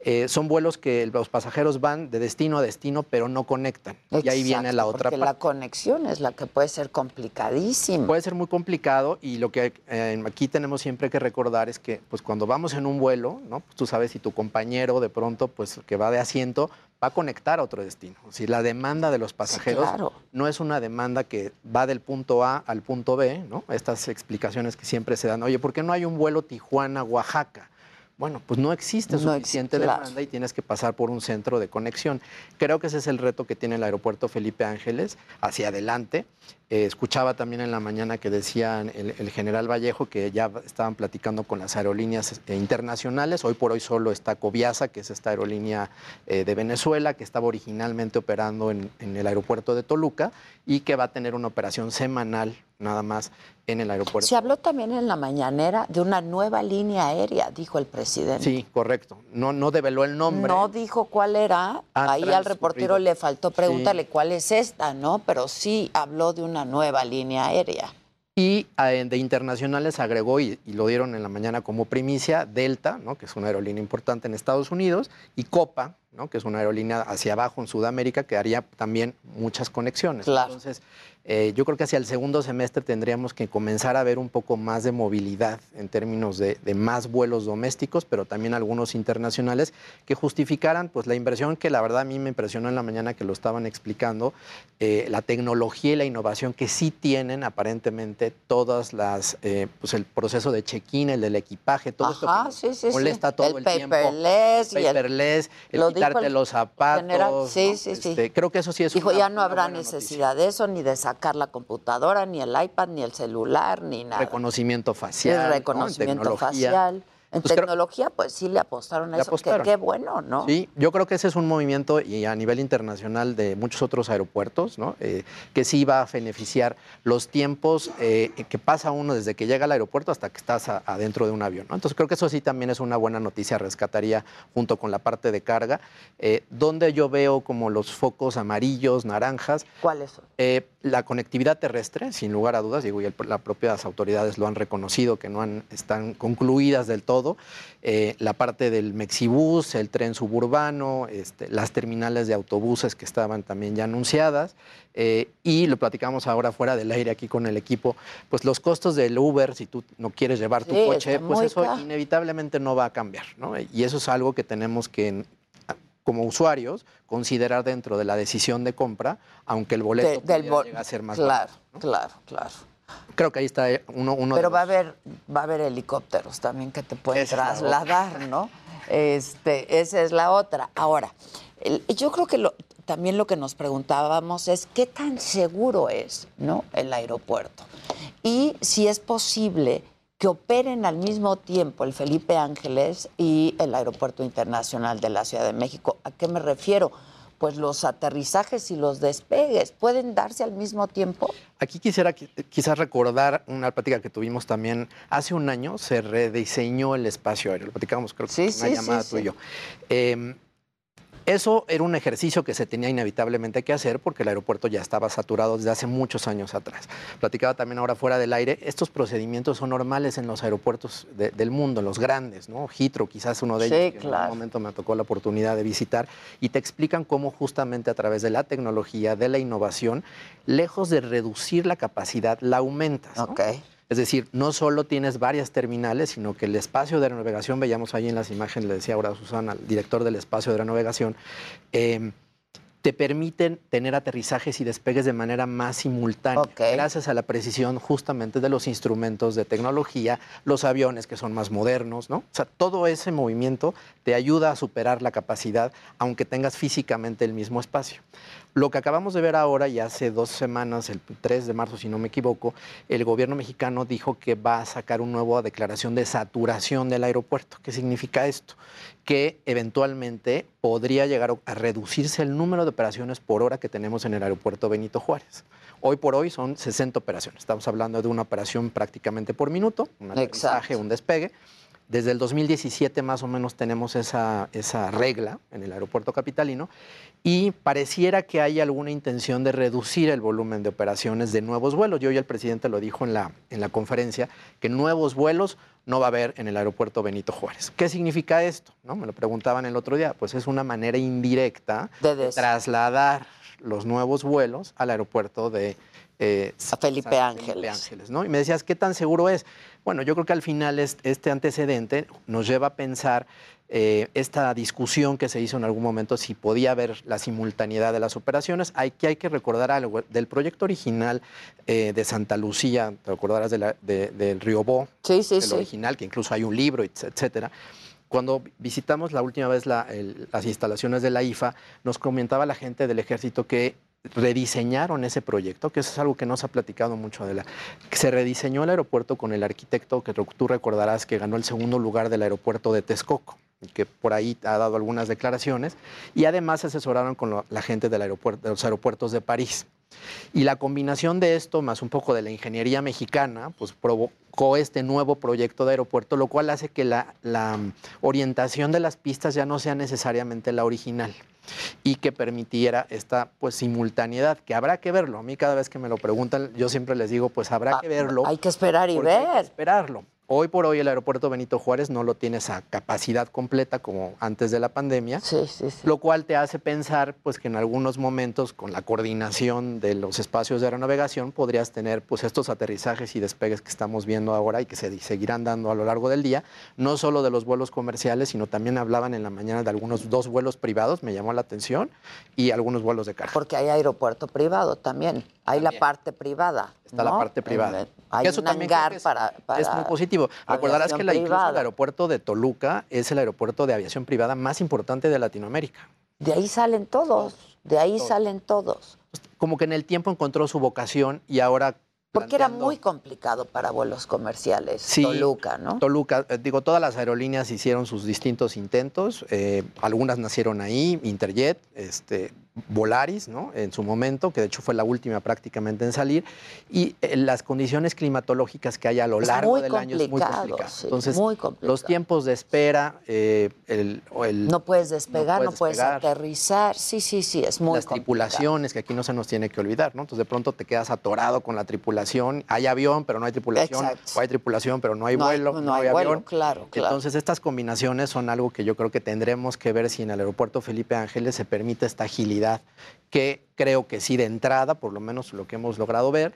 Eh, son vuelos que los pasajeros van de destino a destino, pero no conectan. y ahí viene la otra porque parte. la conexión es la que puede ser complicadísima. Puede ser muy complicado y lo que eh, aquí tenemos siempre que recordar es que pues cuando vamos en un vuelo, ¿no? Pues, tú sabes si tu compañero de pronto pues que va de asiento va a conectar a otro destino. Si la demanda de los pasajeros claro. no es una demanda que va del punto A al punto B, ¿no? Estas explicaciones que siempre se dan, oye, ¿por qué no hay un vuelo Tijuana-Oaxaca? Bueno, pues no existe No suficiente existe, claro. demanda y tienes que pasar por un centro de conexión. Creo que ese es el reto que tiene el aeropuerto Felipe Ángeles hacia adelante. Eh, escuchaba también en la mañana que decían el, el general Vallejo que ya estaban platicando con las aerolíneas eh, internacionales. Hoy por hoy solo está Coviasa, que es esta aerolínea eh, de Venezuela, que estaba originalmente operando en, en el aeropuerto de Toluca y que va a tener una operación semanal nada más en el aeropuerto. Se habló también en la mañanera de una nueva línea aérea, dijo el presidente. Sí, correcto. No, no develó el nombre. No dijo cuál era. Ha Ahí al reportero le faltó preguntarle cuál es esta, ¿no? Pero sí habló de una nueva línea aérea. Y eh, de internacionales agregó, y, y lo dieron en la mañana como primicia, Delta, ¿no? que es una aerolínea importante en Estados Unidos, y Copa, ¿no? que es una aerolínea hacia abajo en Sudamérica, que haría también muchas conexiones. Claro. Entonces, eh, yo creo que hacia el segundo semestre tendríamos que comenzar a ver un poco más de movilidad en términos de, de más vuelos domésticos, pero también algunos internacionales que justificaran pues, la inversión que la verdad a mí me impresionó en la mañana que lo estaban explicando, eh, la tecnología y la innovación que sí tienen aparentemente todas las, eh, pues el proceso de check-in, el del equipaje, todo esto Ajá, que sí, sí. molesta todo el, tiempo. paperless el- paperless, el Lo quitarte el los zapatos. general. Sí, ¿no? sí, sí. Este, creo que eso sí es Dijo, una- ya no habrá noticia. necesidad de eso, ni de sacar la computadora, ni el iPad, ni el celular, ni nada. Reconocimiento facial. ¿no? En reconocimiento facial. En Pues creo- tecnología, pues sí le apostaron a Le eso. que apostaron. Qué bueno, ¿no? Sí, yo creo que ese es un movimiento y a nivel internacional de muchos otros aeropuertos, ¿no? Eh, que sí va a beneficiar los tiempos eh, que pasa uno desde que llega al aeropuerto hasta que estás adentro de un avión. ¿no? Entonces creo que eso sí también es una buena noticia, rescataría junto con la parte de carga, eh, donde yo veo como los focos amarillos, naranjas. ¿Cuáles son? La conectividad terrestre, sin lugar a dudas, digo, y el- las propias autoridades lo han reconocido, que no han, están concluidas del todo. Eh, la parte del Mexibus, el tren suburbano, este, las terminales de autobuses que estaban también ya anunciadas. eh, y lo platicamos ahora fuera del aire aquí con el equipo, pues los costos del Uber, si tú no quieres llevar tu Sí, coche, pues eso caro. inevitablemente no va a cambiar, ¿no? Y eso es algo que tenemos que como usuarios considerar dentro de la decisión de compra, aunque el boleto De- del bol- a ser más Claro, barato, ¿no? claro, claro. Creo que ahí está uno, uno de Pero va a los- haber, va a haber helicópteros también que te pueden Esa trasladar, ¿no? Este, esa es la otra. Ahora, el- yo creo que lo- también lo que nos preguntábamos es qué tan seguro es, ¿no? El aeropuerto. Y si es posible que operen al mismo tiempo el Felipe Ángeles y el Aeropuerto Internacional de la Ciudad de México. ¿A qué me refiero? Pues los aterrizajes y los despegues pueden darse al mismo tiempo. Aquí quisiera qui- quizás recordar una plática que tuvimos también hace un año, se rediseñó el espacio aéreo, lo platicamos creo que en una sí, llamada sí, sí. Eh, eso era un ejercicio que se tenía inevitablemente que hacer porque el aeropuerto ya estaba saturado desde hace muchos años atrás. Platicaba también ahora fuera del aire, estos procedimientos son normales en los aeropuertos de- del mundo, en los grandes, ¿no? Heathrow quizás uno de Sí, ellos, en claro. algún momento me tocó la oportunidad de visitar, y te explican cómo justamente a través de la tecnología, de la innovación, lejos de reducir la capacidad, la aumentas. ¿no? Es decir, no solo tienes varias terminales, sino que el espacio de aeronavegación, veíamos ahí en las imágenes, le decía ahora a Susana, el director del espacio de aeronavegación, eh, te permiten tener aterrizajes y despegues de manera más simultánea, gracias a la precisión justamente de los instrumentos de tecnología, los aviones que son más modernos, ¿no? O sea, todo ese movimiento te ayuda a superar la capacidad, aunque tengas físicamente el mismo espacio. Lo que acabamos de ver ahora, y hace dos semanas, el 3 de marzo, si no me equivoco, el gobierno mexicano dijo que va a sacar una nueva declaración de saturación del aeropuerto. ¿Qué significa esto? Que eventualmente podría llegar a reducirse el número de operaciones por hora que tenemos en el aeropuerto Benito Juárez. Hoy por hoy son 60 operaciones. Estamos hablando de una operación prácticamente por minuto, un aterrizaje, un despegue. Desde el 2017 más o menos tenemos esa, esa regla en el aeropuerto capitalino y pareciera que hay alguna intención de reducir el volumen de operaciones de nuevos vuelos. Y hoy el presidente lo dijo en la, en la conferencia, que nuevos vuelos no va a haber en el aeropuerto Benito Juárez. ¿Qué significa esto? ¿No? Me lo preguntaban el otro día. Pues es una manera indirecta de, trasladar los nuevos vuelos al aeropuerto de eh, Felipe San Ángeles. Ángeles, ¿no? Y me decías, ¿qué tan seguro es? Bueno, yo creo que al final es- este antecedente nos lleva a pensar eh, esta discusión que se hizo en algún momento si podía haber la simultaneidad de las operaciones. Hay que, hay que recordar algo. Del proyecto original eh, de Santa Lucía, te acordarás de la- de- del Río Bo, Sí, sí, el sí. original, que incluso hay un libro, etc- etcétera. Cuando visitamos la última vez la- el- las instalaciones de la IFA, nos comentaba la gente del ejército que rediseñaron ese proyecto, que eso es algo que no se ha platicado mucho de la... Se rediseñó el aeropuerto con el arquitecto que tú recordarás que ganó el segundo lugar del aeropuerto de Texcoco que por ahí ha dado algunas declaraciones, y además se asesoraron con lo- la gente del aeropuerto, de los aeropuertos de París. Y la combinación de esto, más un poco de la ingeniería mexicana, pues provocó este nuevo proyecto de aeropuerto, lo cual hace que la, la, orientación de las pistas ya no sea necesariamente la original y que permitiera esta pues simultaneidad, que habrá que verlo. A mí cada vez que me lo preguntan, yo siempre les digo, pues habrá que verlo. Hay que esperar y porque hay que ver. esperarlo. Hoy por hoy el aeropuerto Benito Juárez no lo tiene esa capacidad completa como antes de la pandemia, lo cual te hace pensar pues que en algunos momentos con la coordinación de los espacios de aeronavegación podrías tener pues estos aterrizajes y despegues que estamos viendo ahora y que se seguirán dando a lo largo del día, no solo de los vuelos comerciales, sino también hablaban en la mañana de algunos dos vuelos privados, me llamó la atención, y algunos vuelos de carga. Porque hay aeropuerto privado también. Hay la parte privada. Está la parte privada. Hay Eso un también hangar es- para, para es muy positivo. Recordarás que la, incluso el aeropuerto de Toluca es el aeropuerto de aviación privada más importante de Latinoamérica. De ahí salen todos. De ahí salen todos. Como que en el tiempo encontró su vocación y ahora Porque era muy complicado para vuelos comerciales. Sí, Toluca, ¿no? Toluca, eh, digo, todas las aerolíneas hicieron sus distintos intentos, eh, algunas nacieron ahí, Interjet, este, Volaris, ¿no? En su momento, que de hecho fue la última prácticamente en salir, y eh, las condiciones climatológicas que hay a lo largo del año es muy complicado, sí, Entonces, muy complicado. los tiempos de espera, eh, el, o el- No puedes despegar, no puedes, despegar. aterrizar. Sí, sí, sí, es muy las complicado. tripulaciones, que aquí no se nos tiene que olvidar, ¿no? Entonces de pronto te quedas atorado con la tripulación, hay avión, pero no hay tripulación, Exacto. o hay tripulación, pero no hay No hay- vuelo, no hay vuelo, avión. claro, claro. Entonces estas combinaciones son algo que yo creo que tendremos que ver si en el aeropuerto Felipe Ángeles se permite esta agilidad, que creo que sí de entrada, por lo menos lo que hemos logrado ver,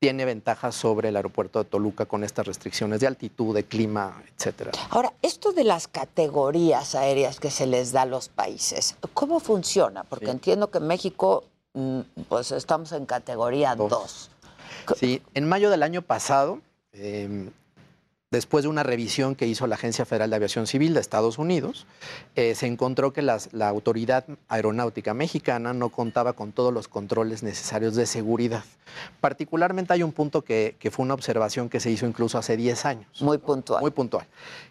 tiene ventajas sobre el aeropuerto de Toluca con estas restricciones de altitud, de clima, etcétera. Ahora, esto de las categorías aéreas que se les da a los países, ¿cómo funciona? Porque Sí. entiendo que en México, mm, pues estamos en categoría 2. Sí, en mayo del año pasado, eh, después de una revisión que hizo la Agencia Federal de Aviación Civil de Estados Unidos, eh, se encontró que las- la Autoridad Aeronáutica Mexicana no contaba con todos los controles necesarios de seguridad. Particularmente hay un punto que, que fue una observación que se hizo incluso hace 10 años. Muy puntual. Muy puntual,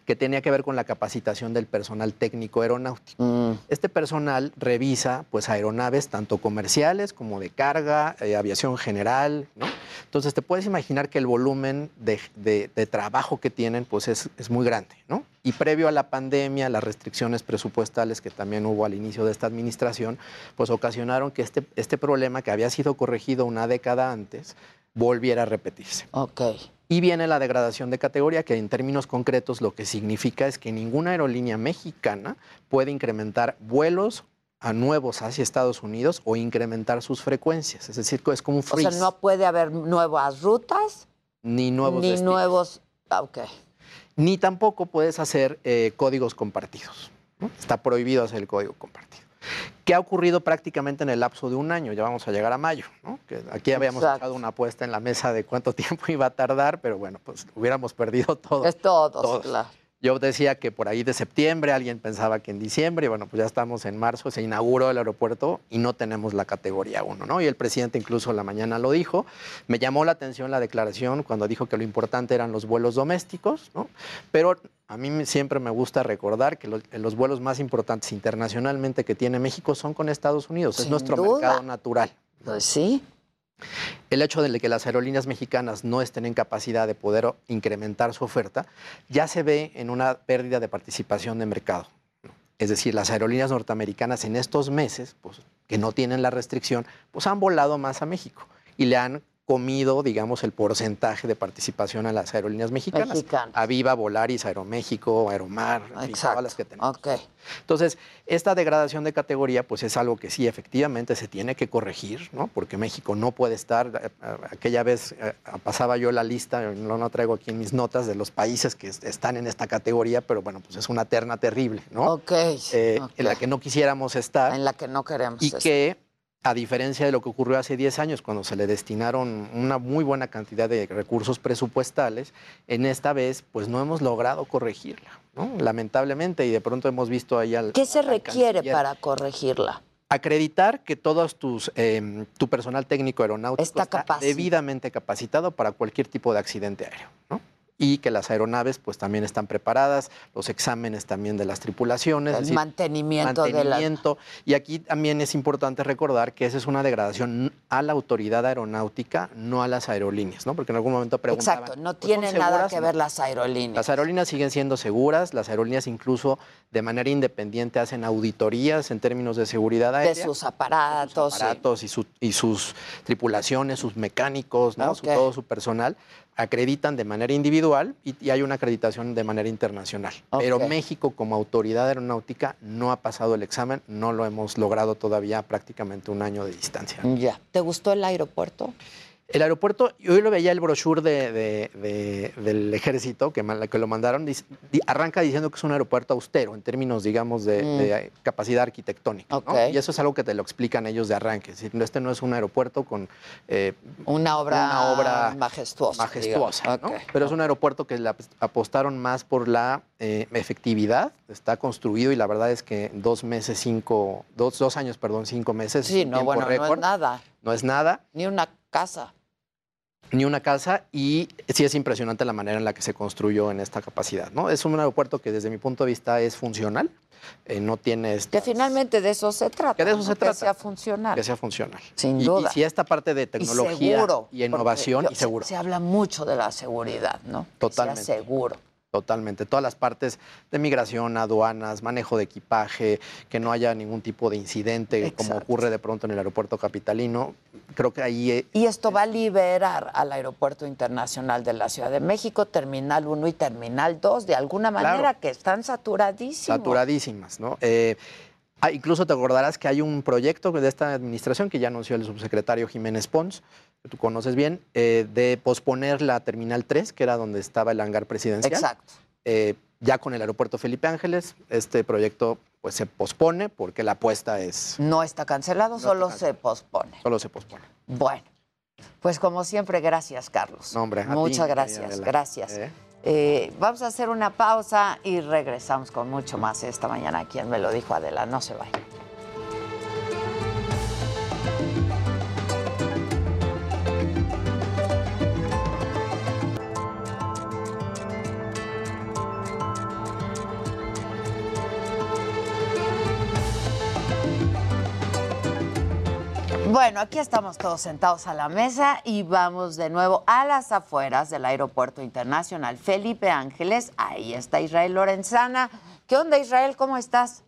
que tenía que ver con la capacitación del personal técnico aeronáutico. Este personal revisa pues aeronaves tanto comerciales como de carga, eh, aviación general, ¿no? Entonces te puedes imaginar que el volumen de, de- de trabajo que tienen pues es, es muy grande, ¿no? Y previo a la pandemia, las restricciones presupuestales que también hubo al inicio de esta administración, pues ocasionaron que este, este problema que había sido corregido una década antes volviera a repetirse. Ok. Y viene la degradación de categoría, que en términos concretos lo que significa es que ninguna aerolínea mexicana puede incrementar vuelos a nuevos hacia Estados Unidos o incrementar sus frecuencias. Es decir, es como un O freeze. sea, no puede haber nuevas rutas ni nuevos ni destinos. nuevos... ah, Ok. Ni tampoco puedes hacer eh, códigos compartidos. ¿no? Está prohibido hacer el código compartido. ¿Qué ha ocurrido prácticamente en el lapso de un año? Ya vamos a llegar a mayo, ¿no? Que aquí habíamos Exacto. echado una apuesta en la mesa de cuánto <laughs> tiempo iba a tardar, pero bueno, pues hubiéramos perdido todo. Es todos, Todos. claro. Yo decía que por ahí de septiembre, alguien pensaba que en diciembre, y bueno, pues ya estamos en marzo, se inauguró el aeropuerto y no tenemos la categoría 1, ¿no? Y el presidente incluso la mañana lo dijo. Me llamó la atención la declaración cuando dijo que lo importante eran los vuelos domésticos, ¿no? Pero a mí me- siempre me gusta recordar que los, los vuelos más importantes internacionalmente que tiene México son con Estados Unidos, es nuestro duda. mercado natural. Pues sí. El hecho de que las aerolíneas mexicanas no estén en capacidad de poder incrementar su oferta ya se ve en una pérdida de participación de mercado. Es decir, las aerolíneas norteamericanas en estos meses, pues, que no tienen la restricción, pues han volado más a México y le han comido, digamos, el porcentaje de participación a las aerolíneas mexicanas. Mexicanas. Aviva, Volaris, Aeroméxico, Aeromar, en fin, Exacto. todas las que tenemos. Entonces, esta degradación de categoría, pues es algo que sí, efectivamente se tiene que corregir, ¿no? Porque México no puede estar. eh, eh, Aquella vez eh, pasaba yo la lista, no la traigo aquí mis notas, de los países que est- están en esta categoría, pero bueno, pues es una terna terrible, ¿no? Ok. Eh, En la que no quisiéramos estar. En la que no queremos Y estar. que, a diferencia de lo que ocurrió hace 10 años, cuando se le destinaron una muy buena cantidad de recursos presupuestales, en esta vez, pues no hemos logrado corregirla, ¿no? Lamentablemente, y de pronto hemos visto ahí al. ¿Qué se al requiere canciller para corregirla? Acreditar que todos tus, eh, tu personal técnico aeronáutico Está está, debidamente capacitado para cualquier tipo de accidente aéreo, ¿no? Y que las aeronaves pues también están preparadas, los exámenes también de las tripulaciones. es El decir, mantenimiento, de. Y aquí también es importante recordar que esa es una degradación a la autoridad aeronáutica, no a las aerolíneas, ¿no? Porque en algún momento preguntaban. Exacto, no "¿Pues son tiene nada seguras?". que ver las aerolíneas. Las aerolíneas siguen siendo seguras, las aerolíneas incluso de manera independiente hacen auditorías en términos de seguridad de aérea. sus aparatos. sí. aparatos y, su- y sus tripulaciones, sus mecánicos, ¿no? Su- todo su personal, acreditan de manera individual y, y hay una acreditación de manera internacional. Pero. México como autoridad aeronáutica no ha pasado el examen, no lo hemos logrado todavía a prácticamente un año de distancia. Ya. ¿Te gustó el aeropuerto? El aeropuerto, yo lo veía el brochure de, de- de- del ejército que, lo mandaron, dice- arranca diciendo que es un aeropuerto austero en términos, digamos, de, Mm. de capacidad arquitectónica. Y eso es algo que te lo explican ellos de arranque. Es decir, este no es un aeropuerto con eh, Una obra, una obra majestuosa. majestuosa, pero es un aeropuerto que le ap- apostaron más por la eh, efectividad. Está construido y la verdad es que dos meses, cinco, dos, dos años, perdón, cinco meses. Sí, no, bueno, no es récord. nada. No es nada. Ni una casa. ni una casa y sí es impresionante la manera en la que se construyó en esta capacidad. ¿no? Es un aeropuerto que desde mi punto de vista es funcional, eh, no tiene... Que finalmente de eso se trata. Que de eso ¿no? se trata. Que sea funcional. Que sea funcional. Sin Y- duda. Y, si esta parte de tecnología y, seguro, y innovación, y seguro. Se, se habla mucho de la seguridad, ¿no? Que Totalmente. sea seguro. Totalmente. Todas las partes de migración, aduanas, manejo de equipaje, que no haya ningún tipo de incidente como ocurre de pronto en el aeropuerto capitalino. Creo que ahí eh, Y esto va a liberar al Aeropuerto Internacional de la Ciudad de México, Terminal 1 y Terminal 2, de alguna manera Claro. que están saturadísimos. saturadísimas, ¿no? Eh, ah, incluso te acordarás que hay un proyecto de esta administración que ya anunció el subsecretario Jiménez Pons, que tú conoces bien, eh, de posponer la Terminal 3, que era donde estaba el hangar presidencial. Exacto. Eh, ya con el aeropuerto Felipe Ángeles, este proyecto pues se pospone porque la apuesta es... No está cancelado, solo se pospone. Solo se pospone. Bueno, pues como siempre, gracias, Carlos. No, hombre, a ti, Muchas querida gracias, gracias. Eh. Eh, vamos a hacer una pausa y regresamos con mucho más esta mañana. Quien me lo dijo, Adela, no se vaya. Bueno, aquí estamos todos sentados a la mesa y vamos de nuevo a las afueras del Aeropuerto Internacional Felipe Ángeles. Ahí está Israel Lorenzana. ¿Qué onda, Israel? ¿Cómo estás?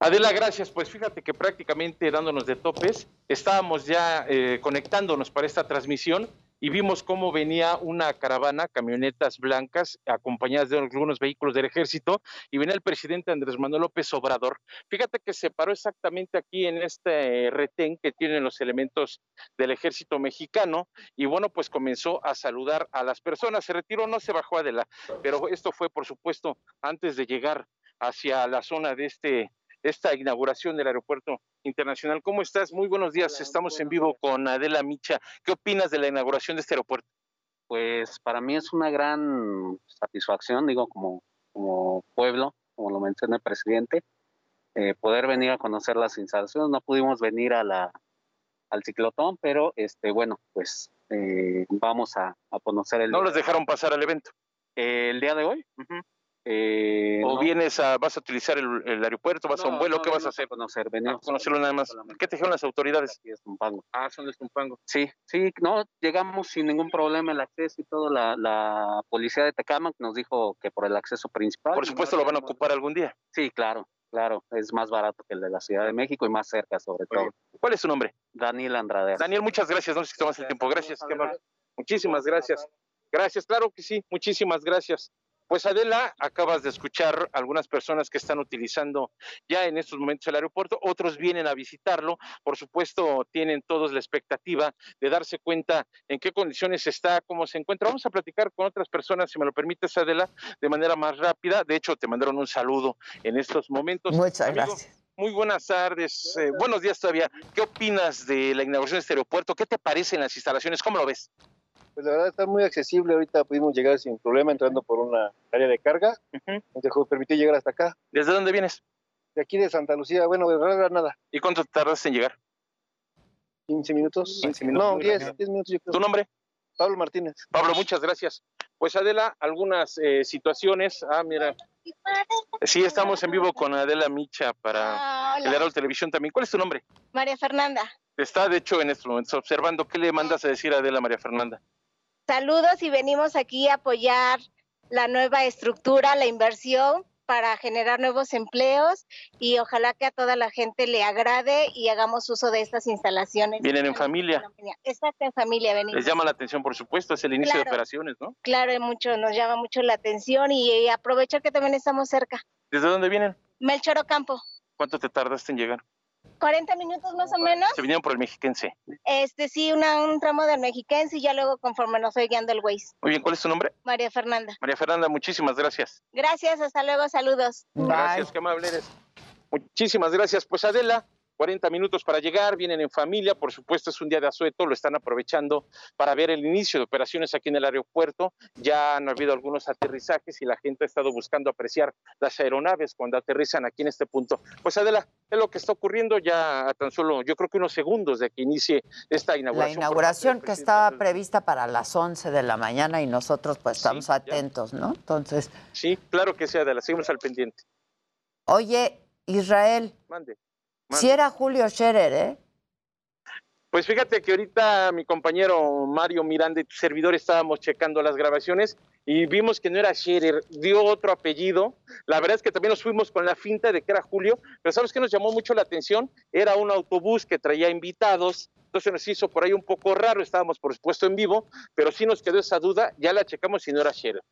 Adela, gracias. Pues fíjate que prácticamente dándonos de topes, estábamos ya eh, conectándonos para esta transmisión y vimos cómo venía una caravana, camionetas blancas, acompañadas de algunos vehículos del ejército, y venía el presidente Andrés Manuel López Obrador. Fíjate que se paró exactamente aquí en este retén que tienen los elementos del ejército mexicano, y bueno, pues comenzó a saludar a las personas. Se retiró, no se bajó Adela, pero esto fue, por supuesto, antes de llegar hacia la zona de este esta inauguración del aeropuerto internacional. ¿Cómo estás? Muy buenos días. Estamos en vivo con Adela Micha. ¿Qué opinas de la inauguración de este aeropuerto? Pues para mí es una gran satisfacción, digo, como, como pueblo, como lo menciona el presidente, eh, poder venir a conocer las instalaciones. No pudimos venir a la, al ciclotón, pero este, bueno, pues eh, vamos a, a conocer el... No los dejaron pasar al evento. Eh, el día de hoy. Eh, ¿O no. vienes a, vas a utilizar el, el aeropuerto, vas a un vuelo? no, ¿Qué vas a hacer? conocer, venimos A conocerlo nada más. ¿Qué te dijeron las autoridades? Aquí es Tumpango. Ah, son de Tumpango. Sí, sí, no, llegamos sin ningún problema el acceso y todo. La, la policía de Tecámac nos dijo que por el acceso principal. Por supuesto lo van a ocupar algún día. Sí, claro, claro. Es más barato que el de la Ciudad de México y más cerca, sobre todo. ¿Cuál es su nombre? Daniel Andrade. Daniel, muchas gracias. No sé si tomas el tiempo. Gracias. qué. Muchísimas gracias. Gracias, claro que sí. Muchísimas gracias. Pues Adela, acabas de escuchar algunas personas que están utilizando ya en estos momentos el aeropuerto, otros vienen a visitarlo, por supuesto tienen todos la expectativa de darse cuenta en qué condiciones está, cómo se encuentra. Vamos a platicar con otras personas, si me lo permites Adela, de manera más rápida. De hecho, te mandaron un saludo en estos momentos. Muchas Amigo, gracias. Muy buenas tardes, eh, buenos días todavía. ¿Qué opinas de la inauguración de este aeropuerto? ¿Qué te parecen las instalaciones? ¿Cómo lo ves? Pues la verdad está muy accesible, ahorita pudimos llegar sin problema entrando por una área de carga, nos dejó, permitió llegar hasta acá. ¿Desde dónde vienes? De aquí de Santa Lucía, bueno, de verdad nada, ¿Y cuánto tardaste en llegar? 15 minutos. 15 minutos, No, muy 10, rápido. 10 minutos yo creo. ¿Tu nombre? Pablo Martínez. Pablo, muchas gracias. Pues Adela, algunas eh, situaciones. Ah, mira. Sí, estamos en vivo con Adela Micha para Ah, el Heraldo Televisión también. ¿Cuál es tu nombre? María Fernanda. Está, de hecho, en estos momentos observando. ¿Qué le mandas a decir a Adela María Fernanda? Saludos y venimos aquí a apoyar la nueva estructura, la inversión para generar nuevos empleos y ojalá que a toda la gente le agrade y hagamos uso de estas instalaciones. Vienen en familia. Exacto, en familia venimos. Les llama la atención, por supuesto, es el inicio de operaciones, ¿no? Claro, mucho, nos llama mucho la atención y, aprovechar que también estamos cerca. ¿Desde dónde vienen? Melchor Ocampo, ¿Cuánto te tardaste en llegar? 40 minutos más o menos. Se vinieron por el mexiquense. Este sí, una, un tramo del mexiquense y ya luego conforme nos fue guiando el Waze. Muy bien, ¿cuál es tu nombre? María Fernanda. María Fernanda, muchísimas gracias. Gracias, hasta luego, saludos. Gracias, qué amable eres. Muchísimas gracias. Pues Adela, 40 minutos para llegar, vienen en familia, por supuesto es un día de asueto, lo están aprovechando para ver el inicio de operaciones aquí en el aeropuerto, ya han habido algunos aterrizajes y la gente ha estado buscando apreciar las aeronaves cuando aterrizan aquí en este punto. Pues Adela, es lo que está ocurriendo ya a tan solo, yo creo que unos segundos de que inicie esta inauguración. La inauguración que estaba prevista para las 11 de la mañana y nosotros pues estamos atentos, ¿no? Entonces... Sí, claro que sí, Adela, seguimos al pendiente. Oye, Israel. Mande. Si era Julio Scherer, ¿eh? Pues fíjate que ahorita mi compañero Mario Miranda y tu servidor estábamos checando las grabaciones y vimos que no era Scherer, dio otro apellido. La verdad es que también nos fuimos con la finta de que era Julio, pero ¿sabes qué nos llamó mucho la atención? Era un autobús que traía invitados, entonces nos hizo por ahí un poco raro, estábamos por supuesto en vivo, pero sí nos quedó esa duda, ya la checamos y no era Scherer.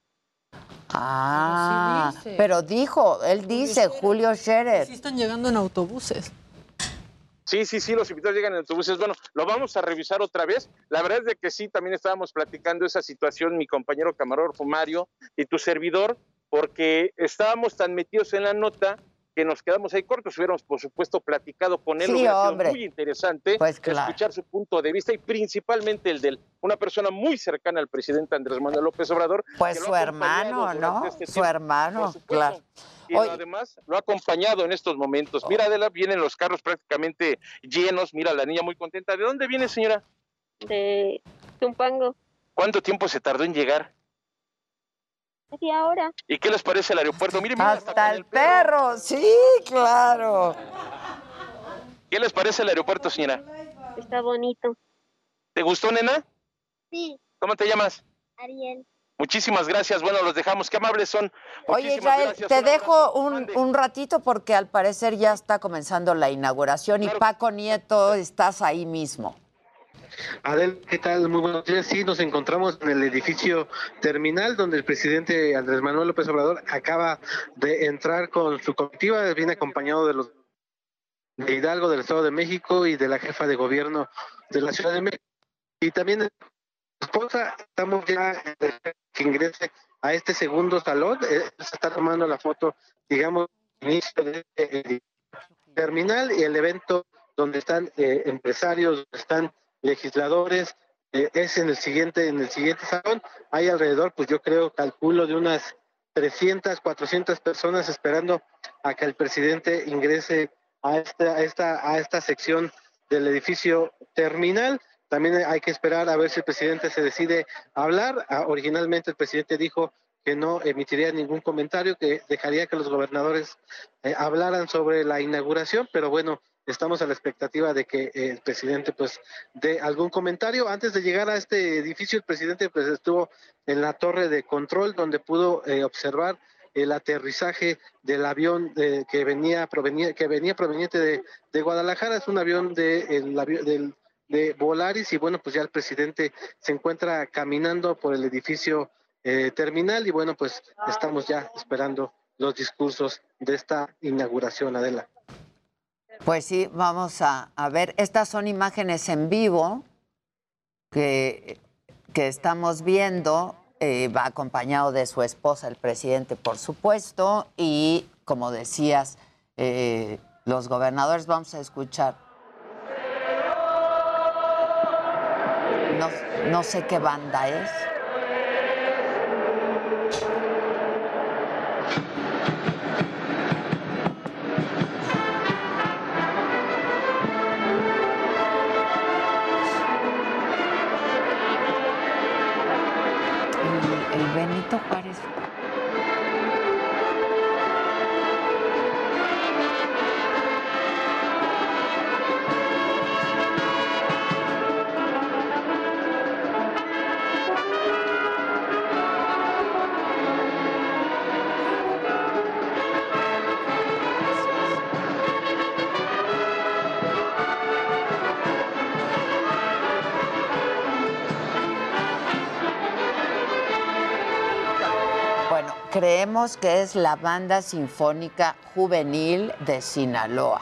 Ah, pero dijo, él dice Julio Scherer. Sí están llegando en autobuses. Sí, sí, sí, los invitados llegan en autobuses. Bueno, lo vamos a revisar otra vez. La verdad es de que sí, también estábamos platicando esa situación, mi compañero camarógrafo Mario y tu servidor, porque estábamos tan metidos en la nota que nos quedamos ahí cortos. Hubiéramos, por supuesto, platicado con él. Sí, Hubiera hombre. sido muy interesante Pues claro. escuchar su punto de vista y principalmente el de una persona muy cercana al presidente Andrés Manuel López Obrador. Pues su hermano, ¿no? este Su hermano, Por supuesto. claro. Y además lo ha acompañado en estos momentos. Mira, Adela, vienen los carros prácticamente llenos. Mira, la niña muy contenta. ¿De dónde viene, señora? de Zumpango. ¿Cuánto tiempo se tardó en llegar? Media hora. ¿Y qué les parece el aeropuerto? Miren, mira, hasta el perro, sí, claro. ¿Qué les parece el aeropuerto, señora? Está bonito. ¿Te gustó, nena? Sí, ¿Cómo te llamas? Ariel. Muchísimas gracias. Bueno, los dejamos. Qué amables son. Oye, Israel, gracias. te Un dejo un, un ratito porque al parecer ya está comenzando la inauguración y Paco Nieto, estás ahí mismo. Adel, ¿qué tal? Muy buenos días. Sí, nos encontramos en el edificio terminal donde el presidente Andrés Manuel López Obrador acaba de entrar con su comitiva, viene acompañado de los de Hidalgo, del Estado de México y de la jefa de gobierno de la Ciudad de México. Y también de esposa, estamos ya que ingrese a este segundo salón, eh, se está tomando la foto, digamos, inicio de este terminal y el evento donde están eh, empresarios, donde están legisladores, eh, es en el siguiente, en el siguiente salón. Hay alrededor, pues yo creo, calculo de unas 300, 400 personas esperando a que el presidente ingrese a esta, a esta, a esta sección del edificio terminal. También hay que esperar a ver si el presidente se decide a hablar. Ah, originalmente el presidente dijo que no emitiría ningún comentario, que dejaría que los gobernadores eh, hablaran sobre la inauguración, pero bueno, estamos a la expectativa de que el presidente pues dé algún comentario. Antes de llegar a este edificio, el presidente pues estuvo en la torre de control donde pudo eh, observar el aterrizaje del avión eh, que venía provenía, que venía proveniente de, Guadalajara, es un avión de el Volaris y bueno, pues ya el presidente se encuentra caminando por el edificio eh, terminal y bueno, pues estamos ya esperando los discursos de esta inauguración, Adela. Pues sí, vamos a, ver. Estas son imágenes en vivo que, que estamos viendo. Eh, va acompañado de su esposa, el presidente, por supuesto. Y como decías, eh, los gobernadores, vamos a escuchar. No, no sé qué banda es. Creemos que es la banda sinfónica juvenil de Sinaloa.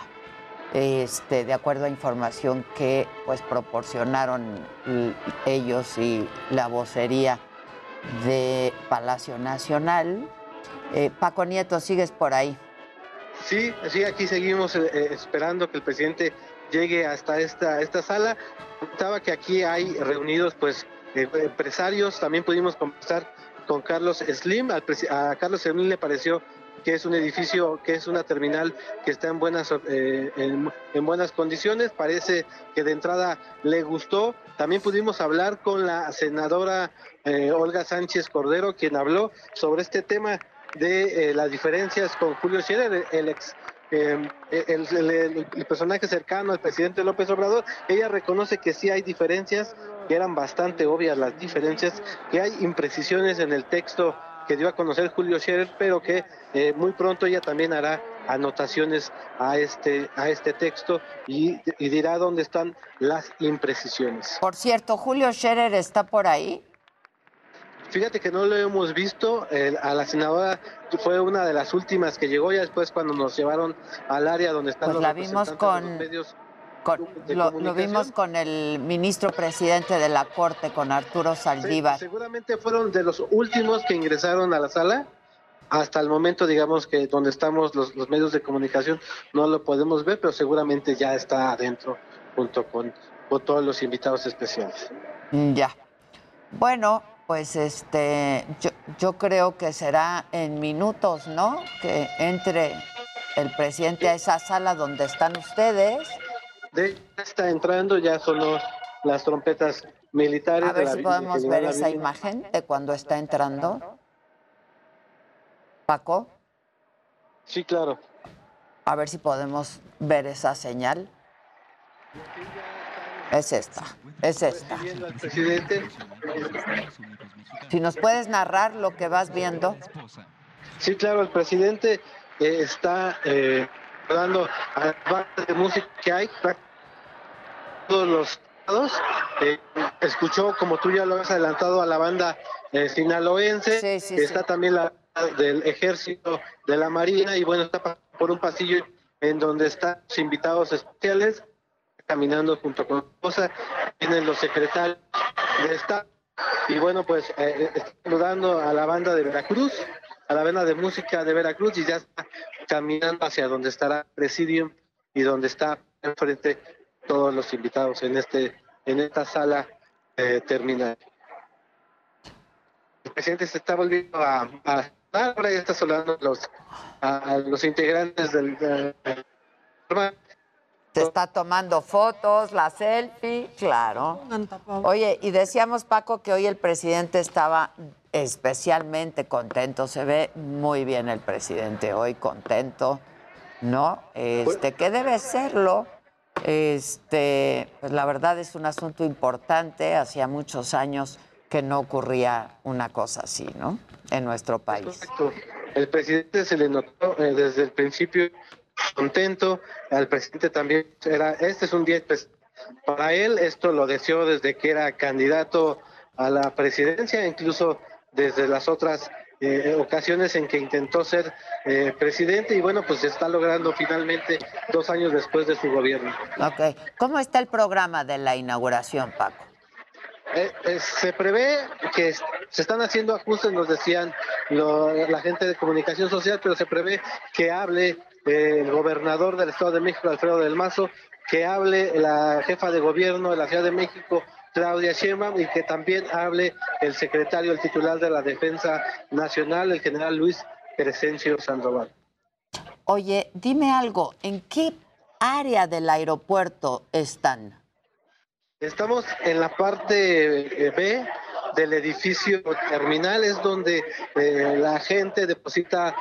Este, de acuerdo a información que pues proporcionaron ellos y la vocería de Palacio Nacional. Eh, Paco Nieto, sigues por ahí. Sí, sí, aquí seguimos eh, eh, esperando que el presidente llegue hasta esta, esta sala. Contaba que aquí hay reunidos pues empresarios, también pudimos conversar con Carlos Slim, a Carlos Slim le pareció que es un edificio, que es una terminal que está en buenas, en, buenas condiciones, parece que de entrada le gustó. También pudimos hablar con la senadora Olga Sánchez Cordero, quien habló sobre este tema de las diferencias con Julio Scherer, el ex eh, el, personaje cercano al presidente López Obrador, ella reconoce que sí hay diferencias, que eran bastante obvias las diferencias, que hay imprecisiones en el texto que dio a conocer Julio Scherer, pero que eh, muy pronto ella también hará anotaciones a este, a este texto y, y dirá dónde están las imprecisiones. Por cierto, Julio Scherer está por ahí. Fíjate que no lo hemos visto. a la senadora fue una de las últimas que llegó ya después cuando nos llevaron al área donde están pues los la vimos con, medios. lo, vimos con el ministro presidente de la Corte, con Arturo Saldívar. seguramente fueron de los últimos que ingresaron a la sala. Hasta el momento, digamos que donde estamos los, los medios de comunicación no lo podemos ver, pero seguramente ya está adentro junto con, con todos los invitados especiales. Ya. Bueno, pues este, yo, yo creo que será en minutos, ¿no? Que entre el presidente a esa sala donde están ustedes. De está entrando, ya sonó las trompetas militares. A ver si podemos ver esa imagen de cuando está entrando. Paco. Sí, claro. A ver si podemos ver esa señal. Es esta, es esta. Si nos puedes narrar lo que vas viendo. Sí, claro, el presidente eh, está eh, dando a la banda de música que hay todos los estados. Eh, escuchó, como tú ya lo has adelantado, a la banda eh, sinaloense. está también la del ejército de la marina y bueno, está por un pasillo en donde están los invitados especiales caminando junto con esposa, vienen los secretarios de Estado y bueno, pues eh, eh saludando a la banda de Veracruz, a la banda de música de Veracruz y ya está caminando hacia donde estará Presidium y donde está enfrente todos los invitados en este en esta sala eh, terminal. El presidente se está volviendo a, a ahora ya está saludando a los, a, los integrantes del, del se está tomando fotos, la selfie, claro. Oye, y decíamos, Paco, que hoy el presidente estaba especialmente contento. Se ve muy bien el presidente hoy, contento, ¿no? Este, que debe serlo. Este, pues la verdad es un asunto importante. Hacía muchos años que no ocurría una cosa así, ¿no? En nuestro país. El presidente se le notó eh, desde el principio contento, al presidente también era, este es un día para él, esto lo deseó desde que era candidato a la presidencia, incluso desde las otras eh, ocasiones en que intentó ser eh, presidente y bueno, pues se está logrando finalmente dos años después de su gobierno. Ok, ¿cómo está el programa de la inauguración, Paco? Eh, se prevé que se están haciendo ajustes, nos decían la gente de comunicación social, pero se prevé que hable el gobernador del Estado de México, Alfredo del Mazo, que hable la jefa de gobierno de la Ciudad de México, Claudia Sheinbaum, y que también hable el secretario, el titular de la Defensa Nacional, el general Luis Crescencio Sandoval. Oye, dime algo, ¿en qué área del aeropuerto están? Estamos en la parte eh, B del edificio terminal, es donde eh, la gente deposita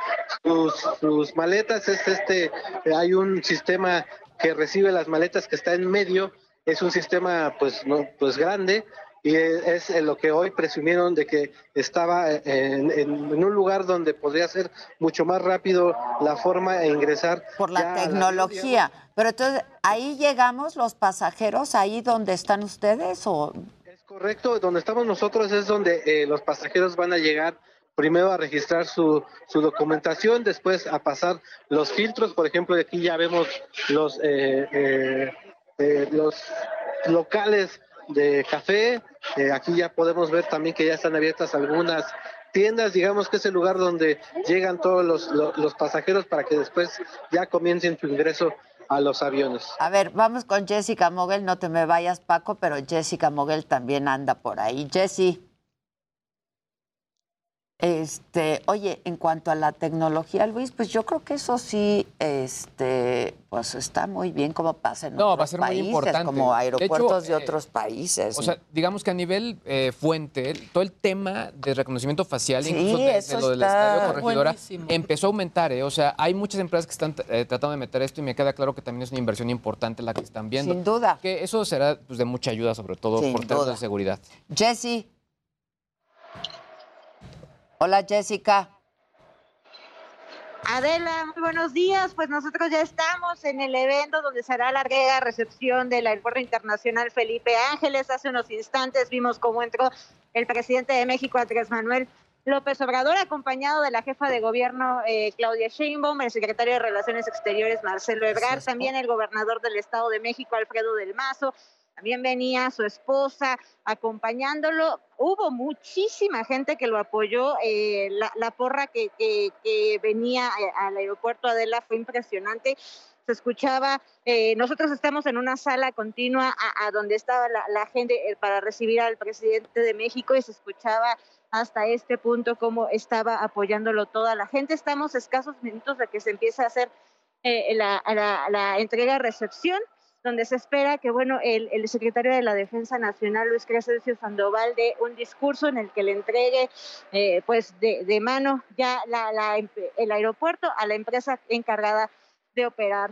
sus, maletas. Es este, hay un sistema que recibe las maletas que está en medio, es un sistema pues no, pues grande y es, lo que hoy presumieron de que estaba en, un lugar donde podría ser mucho más rápido la forma de ingresar. Por la tecnología. Pero entonces, ¿ahí llegamos los pasajeros, ahí donde están ustedes o Correcto, donde estamos nosotros es donde eh, los pasajeros van a llegar primero a registrar su, su, documentación, después a pasar los filtros, por ejemplo, aquí ya vemos los, eh, eh, los locales de café, aquí ya podemos ver también que ya están abiertas algunas tiendas, digamos que es el lugar donde llegan todos los, los, los pasajeros para que después ya comiencen su ingreso a los aviones. A ver, vamos con Jessica Moguel, no te me vayas Paco, pero Jessica Moguel también anda por ahí. Jessie. Este, oye, en cuanto a la tecnología, Luis, pues yo creo que eso sí, este, pues está muy bien como pasa en No, otros va a ser países, muy importante. como De hecho, aeropuertos de, eh, otros países. O sea, digamos que a nivel eh, fuente, todo el tema de reconocimiento facial, Sí, incluso de, de lo del estadio corregidora, buenísimo. empezó a aumentar. ¿eh? O sea, hay muchas empresas que están eh, tratando de meter esto y me queda claro que también es una inversión importante la que están viendo. Sin duda. Que eso será pues, de mucha ayuda, sobre todo Sin por temas de seguridad. Jessie. Hola, Jessica. Adela, muy buenos días. Pues nosotros ya estamos en el evento donde será la larga recepción del Aeropuerto Internacional Felipe Ángeles. Hace unos instantes vimos cómo entró el presidente de México, Andrés Manuel López Obrador, acompañado de la jefa de gobierno eh, Claudia Sheinbaum, el secretario de Relaciones Exteriores Marcelo Ebrard, también el gobernador del Estado de México, Alfredo del Mazo. También venía su esposa acompañándolo. Hubo muchísima gente que lo apoyó. eh, la, la porra que, que- que venía eh, al aeropuerto Adela fue impresionante. Se escuchaba, eh, nosotros estamos en una sala continua a, donde estaba la, gente eh, para recibir al presidente de México y se escuchaba hasta este punto cómo estaba apoyándolo toda la gente. Estamos escasos minutos de que se empiece a hacer eh, la, la- la entrega-recepción, donde se espera que bueno, el, el secretario de la Defensa Nacional, Luis Crescencio Sandoval, dé un discurso en el que le entregue eh, pues de, de mano ya la- la el aeropuerto a la empresa encargada de operar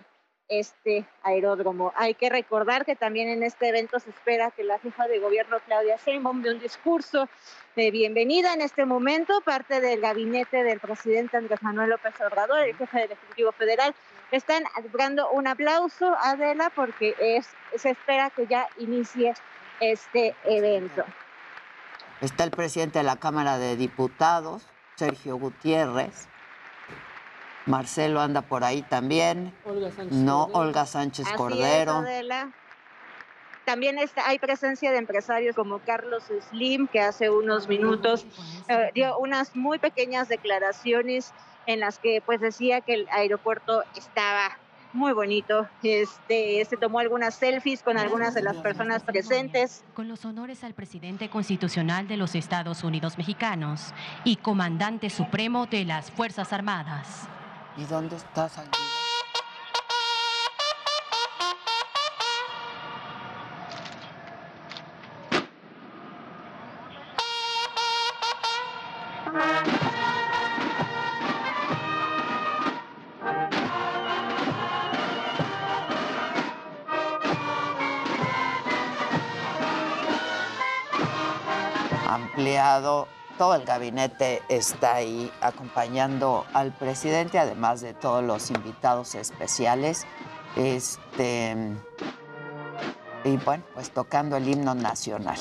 este aeródromo. Hay que recordar que también en este evento se espera que la jefa de gobierno Claudia Sheinbaum dé un discurso de bienvenida en este momento, parte del gabinete del presidente Andrés Manuel López Obrador, el jefe del Ejecutivo Federal, están dando un aplauso a Adela porque es, se espera que ya inicie este evento. Está el presidente de la Cámara de Diputados, Sergio Gutiérrez. Marcelo anda por ahí también. no, Olga Sánchez Así es, Cordero. Adela. También está, hay presencia de empresarios como Carlos Slim, que hace unos minutos eh, dio unas muy pequeñas declaraciones en las que pues decía que el aeropuerto estaba muy bonito. Este, se tomó algunas selfies con algunas de las personas presentes. Con los honores al presidente constitucional de los Estados Unidos mexicanos y comandante supremo de las Fuerzas Armadas. ¿Y dónde estás aquí? Todo el gabinete está ahí acompañando al presidente, además de todos los invitados especiales. Este y bueno, pues tocando el himno nacional.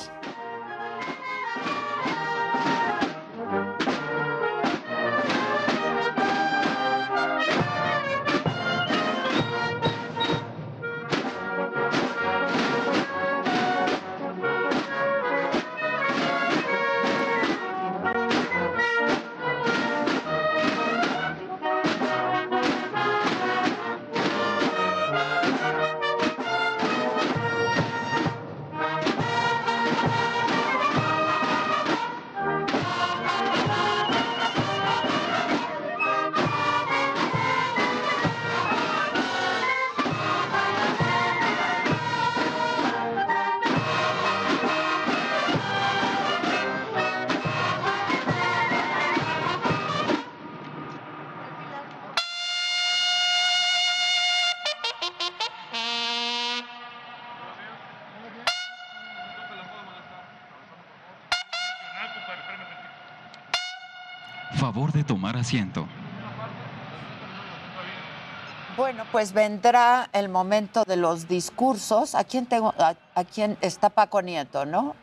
pues vendrá el momento de los discursos. ¿A quién tengo? A, quién está Paco Nieto, no?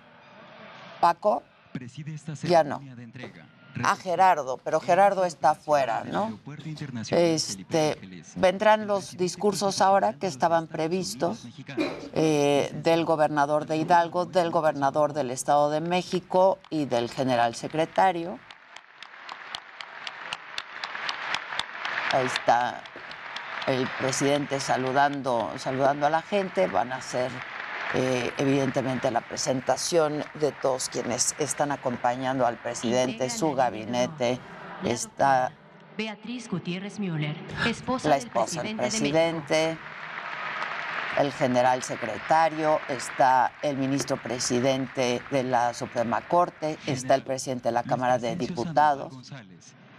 Paco. Ya no. A ah, Gerardo, pero Gerardo está afuera, ¿no? Este, vendrán los discursos ahora que estaban previstos eh, del gobernador de Hidalgo, del gobernador del Estado de México y del general secretario. Ahí está el presidente saludando, saludando a la gente. Van a hacer eh, evidentemente la presentación de todos quienes están acompañando al presidente, su gabinete. Está Beatriz Gutiérrez Müller, esposa la del esposa del presidente el general secretario, está el ministro presidente de la Suprema Corte, está el presidente de la Cámara de Diputados.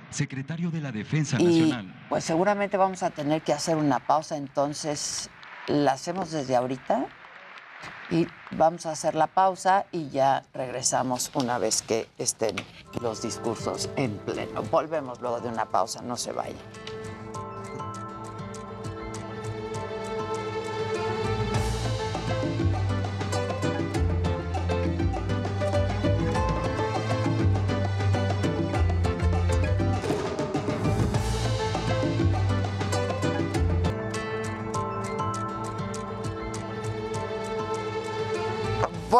Secretario de la Defensa Y Nacional. pues seguramente vamos a tener que hacer una pausa, entonces la hacemos desde ahorita y vamos a hacer la pausa y ya regresamos una vez que estén los discursos en pleno. Volvemos luego de una pausa, no se vayan.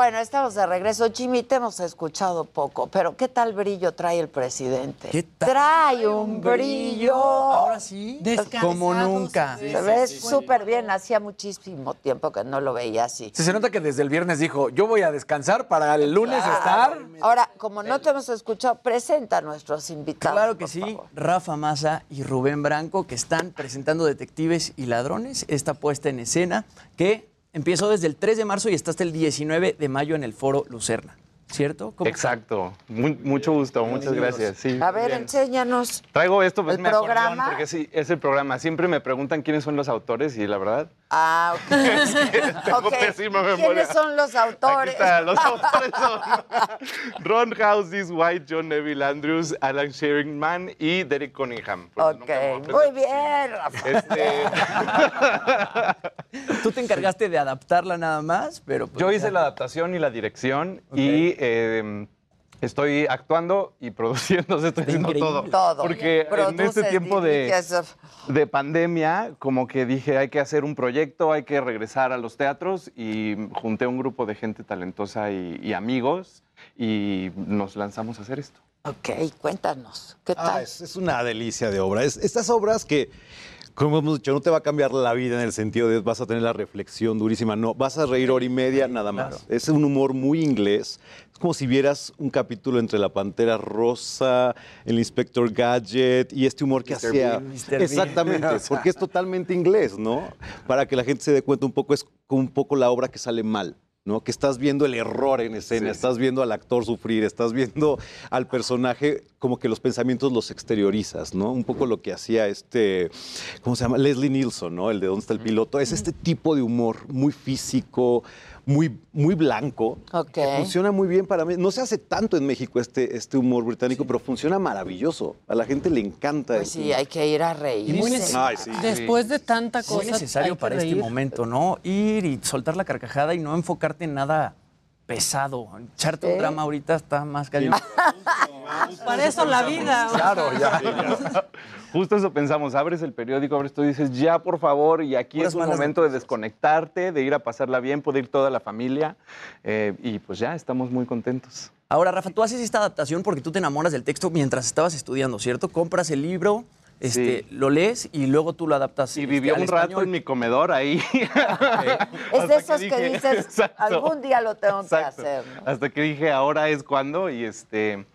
Bueno, estamos de regreso. Jimmy, te hemos escuchado poco, pero ¿qué tal brillo trae el presidente? ¿Qué tal? Trae un brillo. Ahora sí. Como nunca. Se ve súper bien. Hacía muchísimo tiempo que no lo veía así. Sí, se nota que desde el viernes dijo, yo voy a descansar para el lunes estar. Ahora, como no te hemos escuchado, presenta a nuestros invitados. Claro que sí, Rafa Massa y Rubén Branco, que están presentando Detectives y Ladrones, esta puesta en escena que empezó desde el 3 de marzo y está hasta el 19 de mayo en el Foro Lucerna, ¿cierto? ¿Cómo Exacto. Muy- mucho gusto, muchas gracias. Sí, A ver, bien. enséñanos. Traigo esto, pues ¿El me acordaron, programa? porque sí, es el programa. Siempre me preguntan quiénes son los autores y la verdad, Ah, ok. <laughs> <laughs> tengo pésima memoria. ¿Quiénes son los autores? Aquí está, los <laughs> autores son Ron House, This White, John Neville Andrews, Alan Sherringman y Derek Cunningham. Ok, muy bien, Rafa. Este, Tú te encargaste de adaptarla nada más, pero... pues Yo ya. hice la adaptación y la dirección y eh, estoy actuando y <laughs> produciendo, estoy haciendo todo. Todo. Porque en este tiempo de, de pandemia, como que dije, hay que hacer un proyecto, hay que regresar a los teatros y junté un grupo de gente talentosa y, y amigos y nos lanzamos a hacer esto. Ok, cuéntanos. ¿Qué tal? Ah, es, es una delicia de obra. Es- estas obras que, como hemos dicho, no te va a cambiar la vida en el sentido de vas a tener la reflexión durísima. No, vas a reír hora y media nada más. Es un humor muy inglés. Es como si vieras un capítulo entre La Pantera Rosa, El Inspector Gadget y este humor que Mr. hacía. Bean. Mr. Exactamente, <laughs> porque es totalmente inglés, ¿no? Para que la gente se dé cuenta un poco, es como un poco la obra que sale mal. ¿No? Que estás viendo el error en escena, estás viendo al actor sufrir, estás viendo al personaje como que los pensamientos los exteriorizas, ¿no? Un poco lo que hacía este, ¿cómo se llama? Leslie Nielsen, ¿no? El de ¿Dónde está el piloto? Es este tipo de humor muy físico, muy, muy blanco, Ok. que funciona muy bien para mí. No se hace tanto en México este, este humor británico, pero funciona maravilloso. A la gente le encanta. Pues este sí, hay que ir a reír. Y muy necesario. Ay, sí. Después de tanta Muy cosa, necesario hay que para este momento, ¿no? Ir y soltar la carcajada y no enfocarte en nada pesado. Echarte un drama ahorita está más cañón. <laughs> Para eso la vida. Claro, ya. <laughs> Justo eso pensamos, abres el periódico, abres todo y dices, ya por favor, y aquí Puras es un momento de desconectarte, de ir a pasarla bien, poder ir toda la familia, eh, y pues ya estamos muy contentos. Ahora, Rafa, tú haces esta adaptación porque tú te enamoras del texto mientras estabas estudiando, ¿cierto? Compras el libro, este, lo lees y luego tú lo adaptas. Y este, viví al un rato español. en mi comedor ahí. <laughs> Es de esos que, dije, dices, exacto. algún día lo tengo Exacto. que hacer. ¿no? Hasta que dije, ahora es cuando, y este,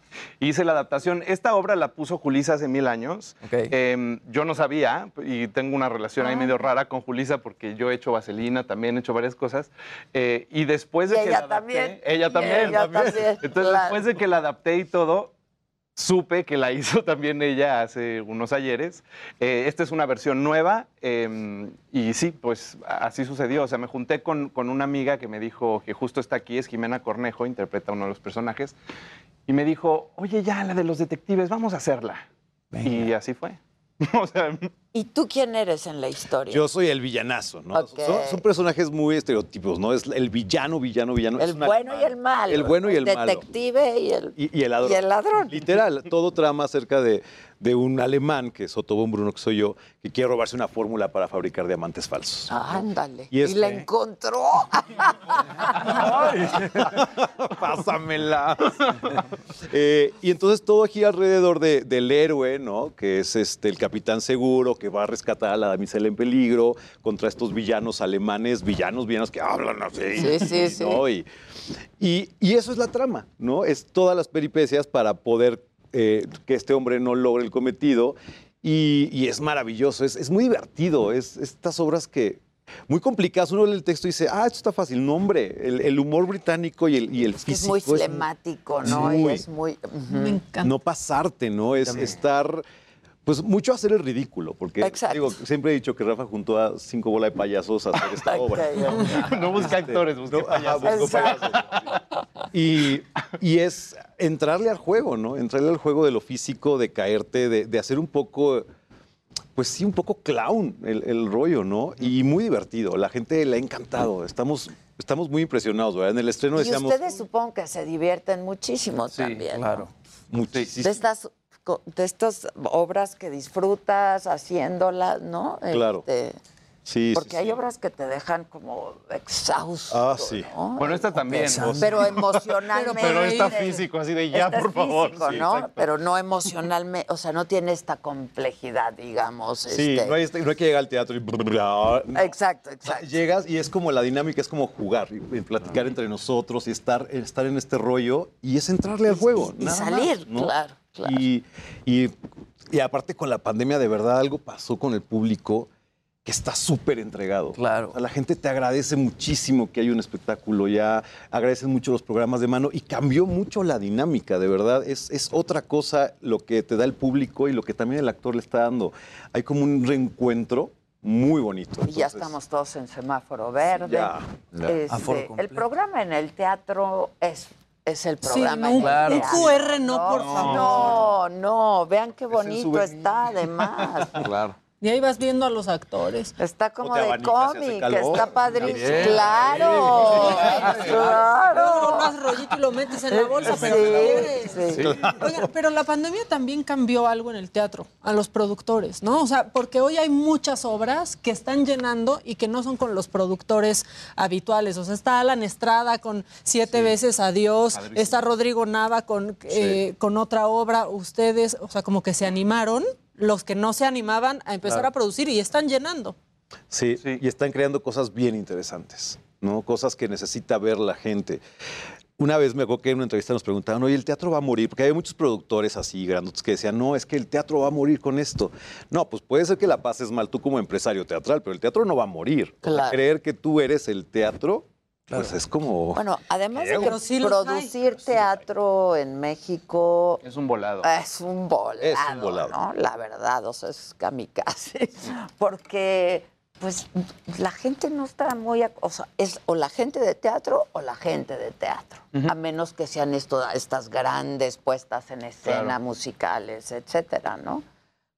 hice la adaptación. Esta obra la puso Julisa hace mil años. Em, yo no sabía, y tengo una relación Ah. ahí medio rara con Julisa, porque yo he hecho vaselina, también he hecho varias cosas. Eh, y después de Y que ella la adapté- también. ella también. ella también, <laughs> Entonces, claro. después de que la adapté y todo, supe que la hizo <laughs> también ella hace unos ayeres. Eh, esta es una versión nueva eh, y sí, pues así sucedió. O sea, me junté con, con una amiga que me dijo que justo está aquí, es Jimena Cornejo, interpreta uno de los personajes, y me dijo, oye, ya, la de los detectives, vamos a hacerla. Y así fue. <laughs> o sea, ¿Y tú quién eres en la historia? Yo soy el villanazo, ¿no? Son, son personajes muy estereotipos, ¿no? Es el villano, villano, villano. El una- bueno y el malo. El bueno y el malo. detective y el Y, y el ladrón. Y el ladrón. Literal, todo trama acerca de, de un alemán, que es Otto von Bruno, que soy yo, que quiere robarse una fórmula para fabricar diamantes falsos. Ándale. Y Y, este- la encontró. <laughs> Pásamela. Eh, y entonces todo gira alrededor de- del héroe, ¿no? Que es este, el capitán seguro que va a rescatar a la damisela en peligro contra estos villanos alemanes, villanos, villanos que hablan así. Sí, sí, <laughs> sí. ¿no? Y, y- y eso es la trama, ¿no? Es todas las peripecias para poder eh, que este hombre no logre el cometido. Y, y es maravilloso, es, es muy divertido. Es estas obras que, muy complicadas. Uno lee el texto y dice, ah, esto está fácil. No, hombre, el, el humor británico y el, y el Es físico. muy es muy- flemático, ¿no? y muy- es muy. ujú. Me encanta. no pasarte, ¿no? Es estar, pues mucho hacer el ridículo, porque Exacto. digo, siempre he dicho que Rafa juntó a cinco bolas de payasos a hacer esta obra. <laughs> No busca actores, busca No, ajá, payasos. buscó payasos. Y, y es entrarle al juego, ¿no? Entrarle al juego de lo físico, de caerte, de, de hacer un poco, pues sí, un poco clown el, el rollo, ¿no? Y muy divertido. La gente le ha encantado. Estamos, estamos muy impresionados, ¿verdad? En el estreno Y decíamos ustedes supongo que se divierten muchísimo también. ¿no? muchísimo. De estas, co- de estas obras que disfrutas haciéndolas, ¿no? Claro. Este, Sí, sí, porque hay sí. obras que te dejan como exhausto. Ah, sí. ¿no? Bueno, esta también. Pero emocionalmente. Pero está físico, así de ya, por favor. físico, ¿no? Pero no emocionalmente, o sea, no tiene esta complejidad, digamos. Sí, este- no, hay, no hay que llegar al teatro y... no. Exacto, exacto. Llegas y es como la dinámica, es como jugar, y, platicar entre nosotros y estar, estar en este rollo y es entrarle al juego. y nada salir, más, ¿no? claro, claro. Y, y- y aparte con la pandemia, de verdad, algo pasó con el público que está súper entregado. Claro. O sea, la gente te agradece muchísimo que hay un espectáculo, ya agradecen mucho los programas de mano y cambió mucho la dinámica, de verdad. Es, es otra cosa lo que te da el público y lo que también el actor le está dando. Hay como un reencuentro muy bonito. Y ya estamos todos en semáforo verde. ya, ya. Este, el programa en el teatro es, es el Sí, programa. no, Claro. un QR no, por favor. No, no, vean qué bonito está además. <laughs> Claro. Y ahí vas viendo a los actores. Está como de cómic, está padrísimo. También. Claro, claro. más rollito y lo metes en la bolsa, pero sí. Oigan, pero la pandemia también cambió algo en el teatro, a los productores, ¿no? O sea, porque hoy hay muchas obras que están llenando y que no son con los productores habituales. O sea, está Alan Estrada con Siete veces Adiós, está Rodrigo Nava con, eh, con otra obra. Ustedes, o sea, como que se animaron, los que no se animaban a empezar a producir y están llenando. Sí, y están creando cosas bien interesantes, ¿no? Cosas que necesita ver la gente. Una vez me acuerdo que en una entrevista nos preguntaban, oye, ¿el teatro va a morir? Porque hay muchos productores así, grandotes, que decían, no, es que el teatro va a morir con esto. No, pues puede ser que la pases mal tú como empresario teatral, pero el teatro no va a morir. O sea, Claro. creer que tú eres el teatro, pues es como... Bueno, además de que sí producir teatro en México Es un volado. es un volado, Es un volado. ¿no? La verdad, o sea, es kamikaze. <laughs> Porque, pues, la gente no está muy... O sea, es o la gente de teatro o la gente de teatro. A menos que sean esto, estas grandes puestas en escena, Claro. musicales, etcétera, ¿no?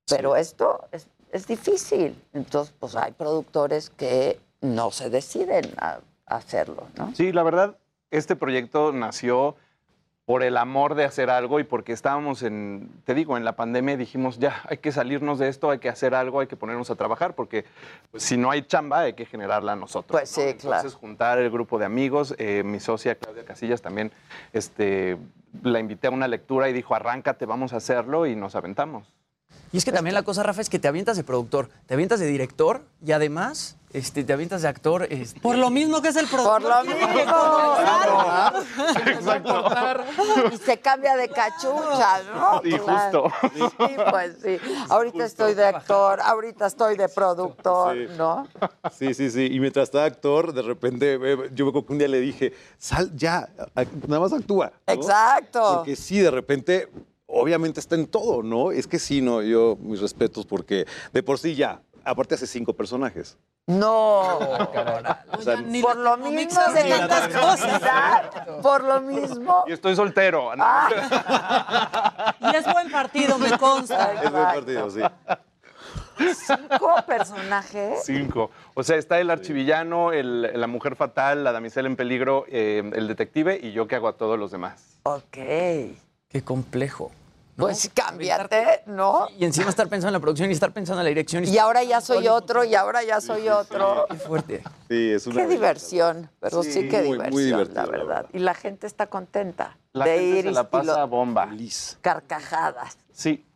Pero esto es, es difícil. Entonces, pues, hay productores que no se deciden a hacerlo, ¿no? Sí, la verdad, este proyecto nació por el amor de hacer algo y porque estábamos en, te digo, en la pandemia y dijimos, ya, hay que salirnos de esto, hay que hacer algo, hay que ponernos a trabajar, porque pues, si no hay chamba, hay que generarla nosotros. Pues ¿no? sí, Entonces, claro. juntar el grupo de amigos, eh, mi socia Claudia Casillas también, este, la invité a una lectura y dijo, arráncate, vamos a hacerlo, y nos aventamos. Y es que también la cosa, Rafa, es que te avientas de productor, te avientas de director y además este, te avientas de actor. este, Por lo mismo que es el Por productor. lo tiene que mismo. Exacto. Y se cambia de cachucha, ¿no? <laughs> Sí, Claro. justo. Sí, pues sí. Ahorita estoy de actor, ahorita estoy de productor, Sí. ¿no? Sí, sí, sí. Y mientras estaba actor, de repente, eh, yo me acuerdo que un día le dije, sal ya, nada más actúa. ¿no? Exacto. Porque sí, de repente, obviamente está en todo, ¿no? Es que sí, no, yo, mis respetos, porque de por sí ya, aparte hace cinco personajes. No. O sea, Ni Por lo mismo de tantas cosas. Por lo mismo. Y estoy soltero. ¿no? Ah. Y es buen partido, me consta. es buen partido, sí. ¿Cinco personajes? Cinco. O sea, está el archivillano, el- la mujer fatal, la damisela en peligro, eh, el detective y yo que hago a todos los demás. Ok. Qué complejo. ¿No? Pues cámbiate, ¿no? Y encima estar pensando en la producción y estar pensando en la dirección. Y ahora ya soy otro, y ahora ya soy otro. Qué fuerte. Sí, es una Qué diversión, pero sí, Sí, qué muy- diversión, la la verdad. Y la gente está contenta La de gente ir se y- la y pasa bomba. carcajadas. Sí.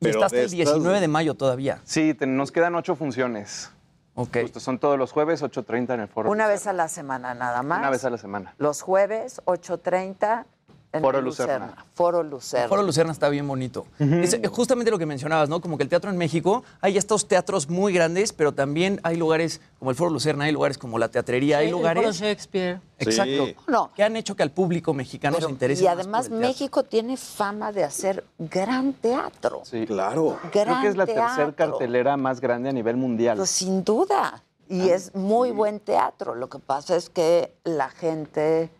Y está hasta el 19 de mayo todavía. Sí, te- nos quedan ocho funciones. Ok. Justo, son todos los jueves, 8.30 en el foro. Una vez a la semana nada más. Una vez a la semana. Los jueves, 8.30 en Foro Lucerna. Foro Lucerna. El Foro Lucerna está bien bonito. Es justamente lo que mencionabas, ¿no? Como que el teatro en México, hay estos teatros muy grandes, pero también hay lugares como el Foro Lucerna, hay lugares como la teatrería, hay El Foro lugares... Shakespeare. Exacto. Sí. No. Que han hecho que al público mexicano Pero- se interese y más además por el teatro. México tiene fama de hacer gran teatro. Sí. Claro. Gran Creo que es la tercera cartelera más grande a nivel mundial. Pues sin duda. Y es muy buen teatro. Lo que pasa es que la gente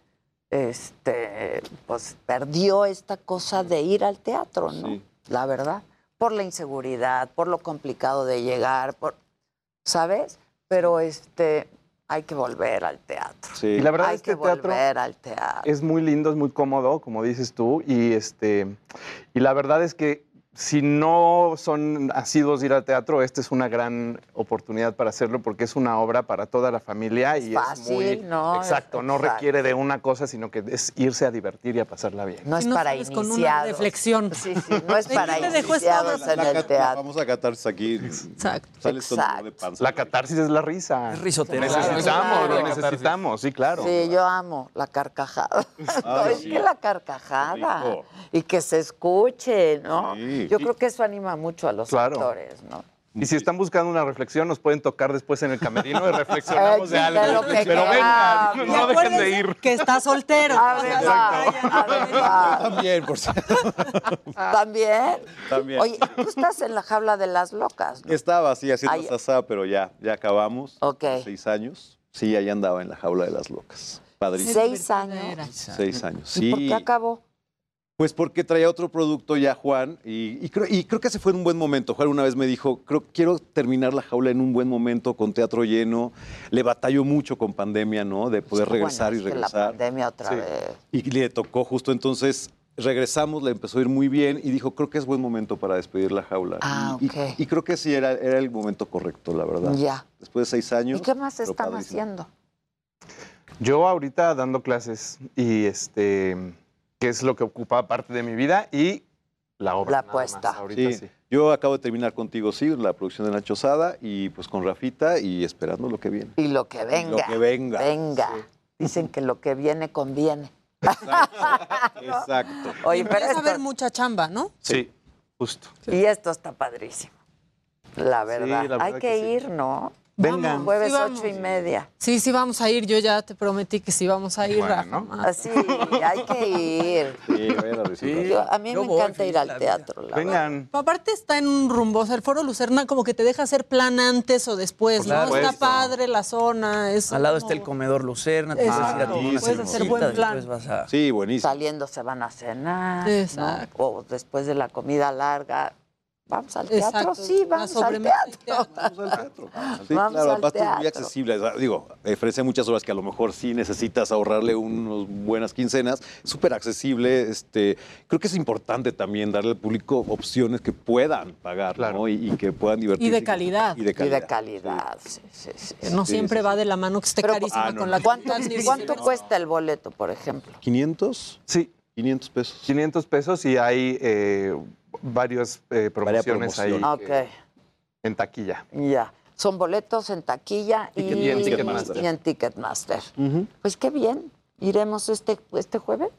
este, pues, perdió esta cosa de ir al teatro, ¿no? Sí. La verdad. Por la inseguridad, por lo complicado de llegar, por, ¿sabes? Pero este, hay que volver al teatro. Sí. Y la verdad hay es que teatro volver al teatro. es muy lindo, es muy cómodo, como dices tú, y este y la verdad es que si no son asiduos de ir al teatro, esta es una gran oportunidad para hacerlo porque es una obra para toda la familia y fácil, es muy ¿no? exacto, no Exacto. requiere de una cosa, sino que es irse a divertir y a pasarla bien. No es no para sales con una iniciados. reflexión. Sí, sí, no es <laughs> ¿De para iniciados en La el teatro. Vamos a catarse aquí. Exacto. Sales con Exacto. de panza. La catarsis es la risa. Es risoterapia. Necesitamos, Claro. lo necesitamos, sí, claro. Sí, yo amo la carcajada. No, Ay, <laughs> es que la carcajada. Rico. Y que se escuche, ¿no? Sí. Yo creo que eso anima mucho a los Claro. actores, ¿no? Y si están buscando una reflexión, nos pueden tocar después en el camerino y reflexionamos <laughs> de Eh, algo. de lo que Pero queramos. vengan, Y no dejen de ir. Que está soltero. Además, <laughs> además. También, por si- También. También. Oye, tú estás en la jaula de las locas, ¿no? Estaba así haciendo Ay. sasá, pero ya, ya acabamos. Ok. Seis años. Sí, ahí andaba en la jaula de las locas. Padrísimo. Seis años. Seis años. ¿Y Sí. por qué acabó? Pues porque traía otro producto ya Juan y, y creo, y creo que ese fue en un buen momento. Juan una vez me dijo, creo quiero terminar la jaula en un buen momento con teatro lleno. Le batalló mucho con pandemia, ¿no? De poder regresar es y regresar. La pandemia otra Sí. vez. Y le tocó justo entonces. Regresamos, le empezó a ir muy bien y dijo, creo que es buen momento para despedir la jaula. Ah, y, y- ok. y creo que sí, era, era el momento correcto, la verdad. Ya. Después de seis años. ¿Y qué más están padrísimo. haciendo? Yo ahorita dando clases y este, que es lo que ocupa parte de mi vida y la obra. La apuesta. Ahorita Sí. sí. Yo acabo de terminar contigo, sí, la producción de La Chozada y pues con Rafita y esperando lo que viene. Y lo que venga. Lo que venga. Venga. Dicen que lo que viene conviene. Exacto. <laughs> Oye, pero Empieza a haber mucha chamba, ¿no? Sí, justo. y esto está padrísimo. La verdad. la verdad Hay que, que sí. ir, ¿no? Vengan. Jueves Sí, vamos. ocho y media. Sí, sí vamos a ir. Yo ya te prometí que sí vamos a ir, Bueno. Rafa. Ah, Así, hay que ir. <laughs> Sí, a. Yo- a mí Yo me voy, encanta ir al teatro, la verdad. Vengan. Aparte está en un rumbo, o sea, el Foro Lucerna como que te deja hacer plan antes o después, ¿no? Está padre la zona, es Al lado como- está el comedor Lucerna, te a Puedes hacer buen plan. vas a... Sí, buenísimo. Saliendo se van a cenar. ¿no? Exacto. O después de la comida larga. ¿Vamos al teatro? Exacto. Sí, vamos al sobremesa y teatro. Vamos al teatro. Sí, Vamos claro, al aparte es muy teatro. accesible. Digo, ofrece muchas horas que a lo mejor sí necesitas ahorrarle unas buenas quincenas. Súper accesible. Este, creo que es importante también darle al público opciones que puedan pagar Claro. ¿no? y, y que puedan divertirse. Y de calidad. Y Y de calidad. de calidad. Sí, sí, no Sí, siempre sí, va de la mano que esté Pero, carísima ah, no, con la ¿Cuánto, cuánto cuesta el boleto, por ejemplo? ¿500? Sí, 500 pesos. 500 pesos y hay eh, varias eh, promociones ahí promoción. que- Ok, en taquilla. ya. Son boletos en taquilla y, Y en Ticketmaster. y en Ticketmaster. Pues qué bien. ¿Iremos este, este jueves?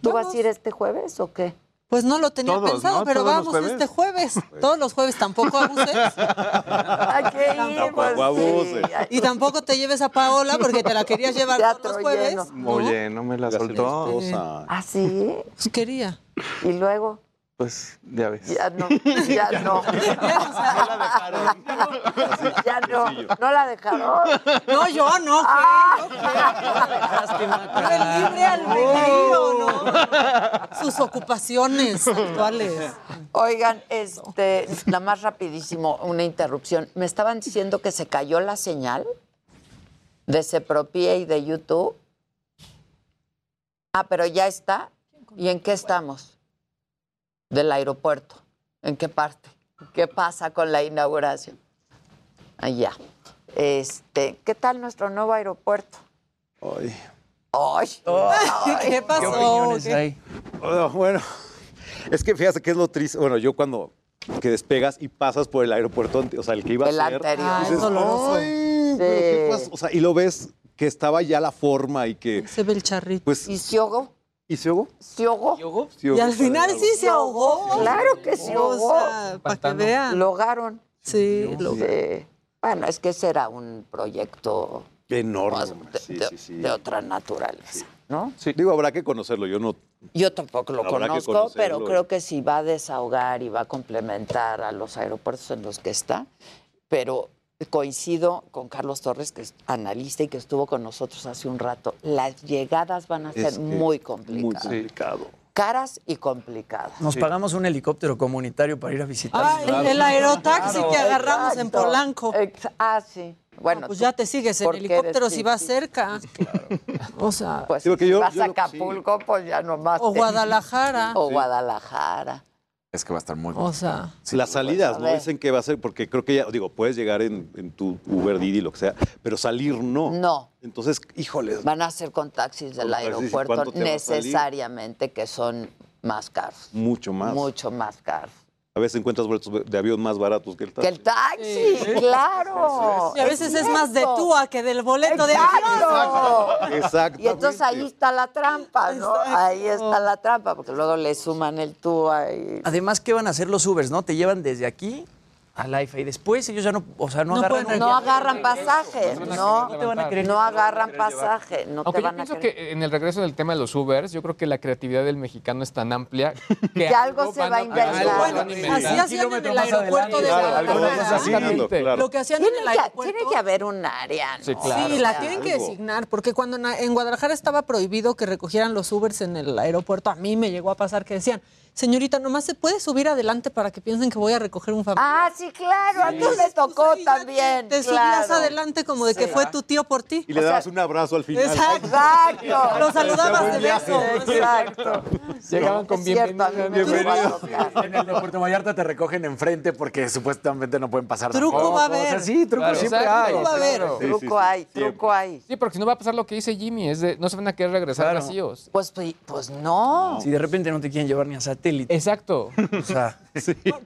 ¿Tú vas a ir este jueves o qué? Pues no lo tenía Todos, pensado, ¿no? pero ¿Todos los vamos jueves? este jueves. <laughs> Todos los jueves tampoco abuses. <laughs> Que ir, Tampoco pues, sí. abuse. Y tampoco te lleves a Paola porque te la querías llevar todos los jueves. lleno. ¿no? Oye, no me la soltó. ¿Ah, sí? Pues quería. Y luego, Pues ya ves. Ya no, ya no. <laughs> Ya no, <laughs> <laughs> no la dejaron. No, yo no, ¿qué? El libre albedrío, ¿no? Sus ocupaciones actuales. Oigan, este, nada más rapidísimo, una interrupción. Me estaban diciendo que se cayó la señal de Sepropie y de YouTube. Ah, pero ya está. ¿Y en qué estamos? Del aeropuerto. ¿En qué parte? ¿Qué pasa con la inauguración? Allá. Este, ¿qué tal nuestro nuevo aeropuerto? Ay. Ay. ¿Qué pasó? ¿Qué opiniones ¿Qué? hay? Oh, bueno, es que fíjate que es lo triste. Bueno, yo cuando que despegas y pasas por el aeropuerto, o sea, el que iba El a ser, anterior. Ah, es dices, doloroso. "Ay, pero ¿qué Sí. pasó?". O sea, y lo ves que estaba ya la forma y que Se ve el charrito. pues ¿Y se ahogó? ¿y se ahogó? ¿Se ahogó? Se ahogó Y al final sí se ahogó. Claro que se O ahogó. sea, para que vean. Lo ahogaron. Sí, lo Sí. Bueno, es que ese era un proyecto Enorme. de, sí, de- sí, sí. de otra naturaleza, ¿no? Sí. Digo, habrá que conocerlo. Yo no. Yo tampoco lo Habrá conozco, pero creo que sí va a desahogar y va a complementar a los aeropuertos en los que está. Pero coincido con Carlos Torres, que es analista y que estuvo con nosotros hace un rato. Las llegadas van a ser Es que muy Muy complicadas. complicado. Caras y complicadas. Nos pagamos un helicóptero comunitario para ir a visitar. Ah, el, el aerotaxi Claro, que agarramos en. Polanco. Ah, sí. Bueno, pues tú- ya te sigues en helicóptero si vas sí, cerca. O sea, Pues Sí, si yo- vas yo a Acapulco, pues ya nomás. o te- Guadalajara. O Guadalajara. Es que va a estar muy O sea, Las salidas, ¿no? Dicen que va a ser, porque creo que ya, digo, puedes llegar en, en tu Uber Didi, lo que sea, pero salir no. No. Entonces, híjole. Van a ser con taxis del Con taxis, ¿y aeropuerto necesariamente que son más caros. Mucho más. Mucho más caros. A veces encuentras boletos de avión más baratos que el Que taxi. el taxi, claro. y a veces es, más de túa que del boleto de avión. Exacto. Y entonces ahí está la trampa, ¿no? Ahí está la trampa, porque luego le suman el TUA y... Además, ¿qué van a hacer los Ubers, no? Te llevan desde aquí a la IFA y después ellos ya no, o sea, no, No agarran pueden No agarran pasaje, no, No te van a querer no agarran pasaje, no Aunque te yo van a pienso querer. que en el regreso del tema de los Ubers, yo creo que la creatividad del mexicano es tan amplia <laughs> que, Que algo se va a inventar. Bueno, así hacían en el aeropuerto de Guadalajara. Lo que hacían Tiene en el que, aeropuerto. tiene que haber un área, ¿no? Sí, claro. Sí, la tienen que designar, porque cuando en, en Guadalajara estaba prohibido que recogieran los Ubers en el aeropuerto, a mí me llegó a pasar que decían, señorita, nomás se puede subir adelante para que piensen que voy a recoger un familiar. Ah, sí, claro, a ti le tocó también. Te subías claro. adelante como de que fue tu tío por ti. Y le dabas un abrazo al final. Exacto. Exacto. Lo saludabas de beso. Exacto. Llegaban con me a tocar. En el de Puerto Vallarta te recogen enfrente porque supuestamente no pueden pasar Truco tampoco. va a O sea, haber. sí, truco Claro, siempre exacto, hay. Truco va a haber. Sí, Truco sí, hay, siempre. truco hay. Sí, porque si no va a pasar lo que dice Jimmy, es de no se van a querer regresar Claro. vacíos. Pues, pues, pues no. Si de repente no te quieren llevar ni a satélite. Exacto. O sea,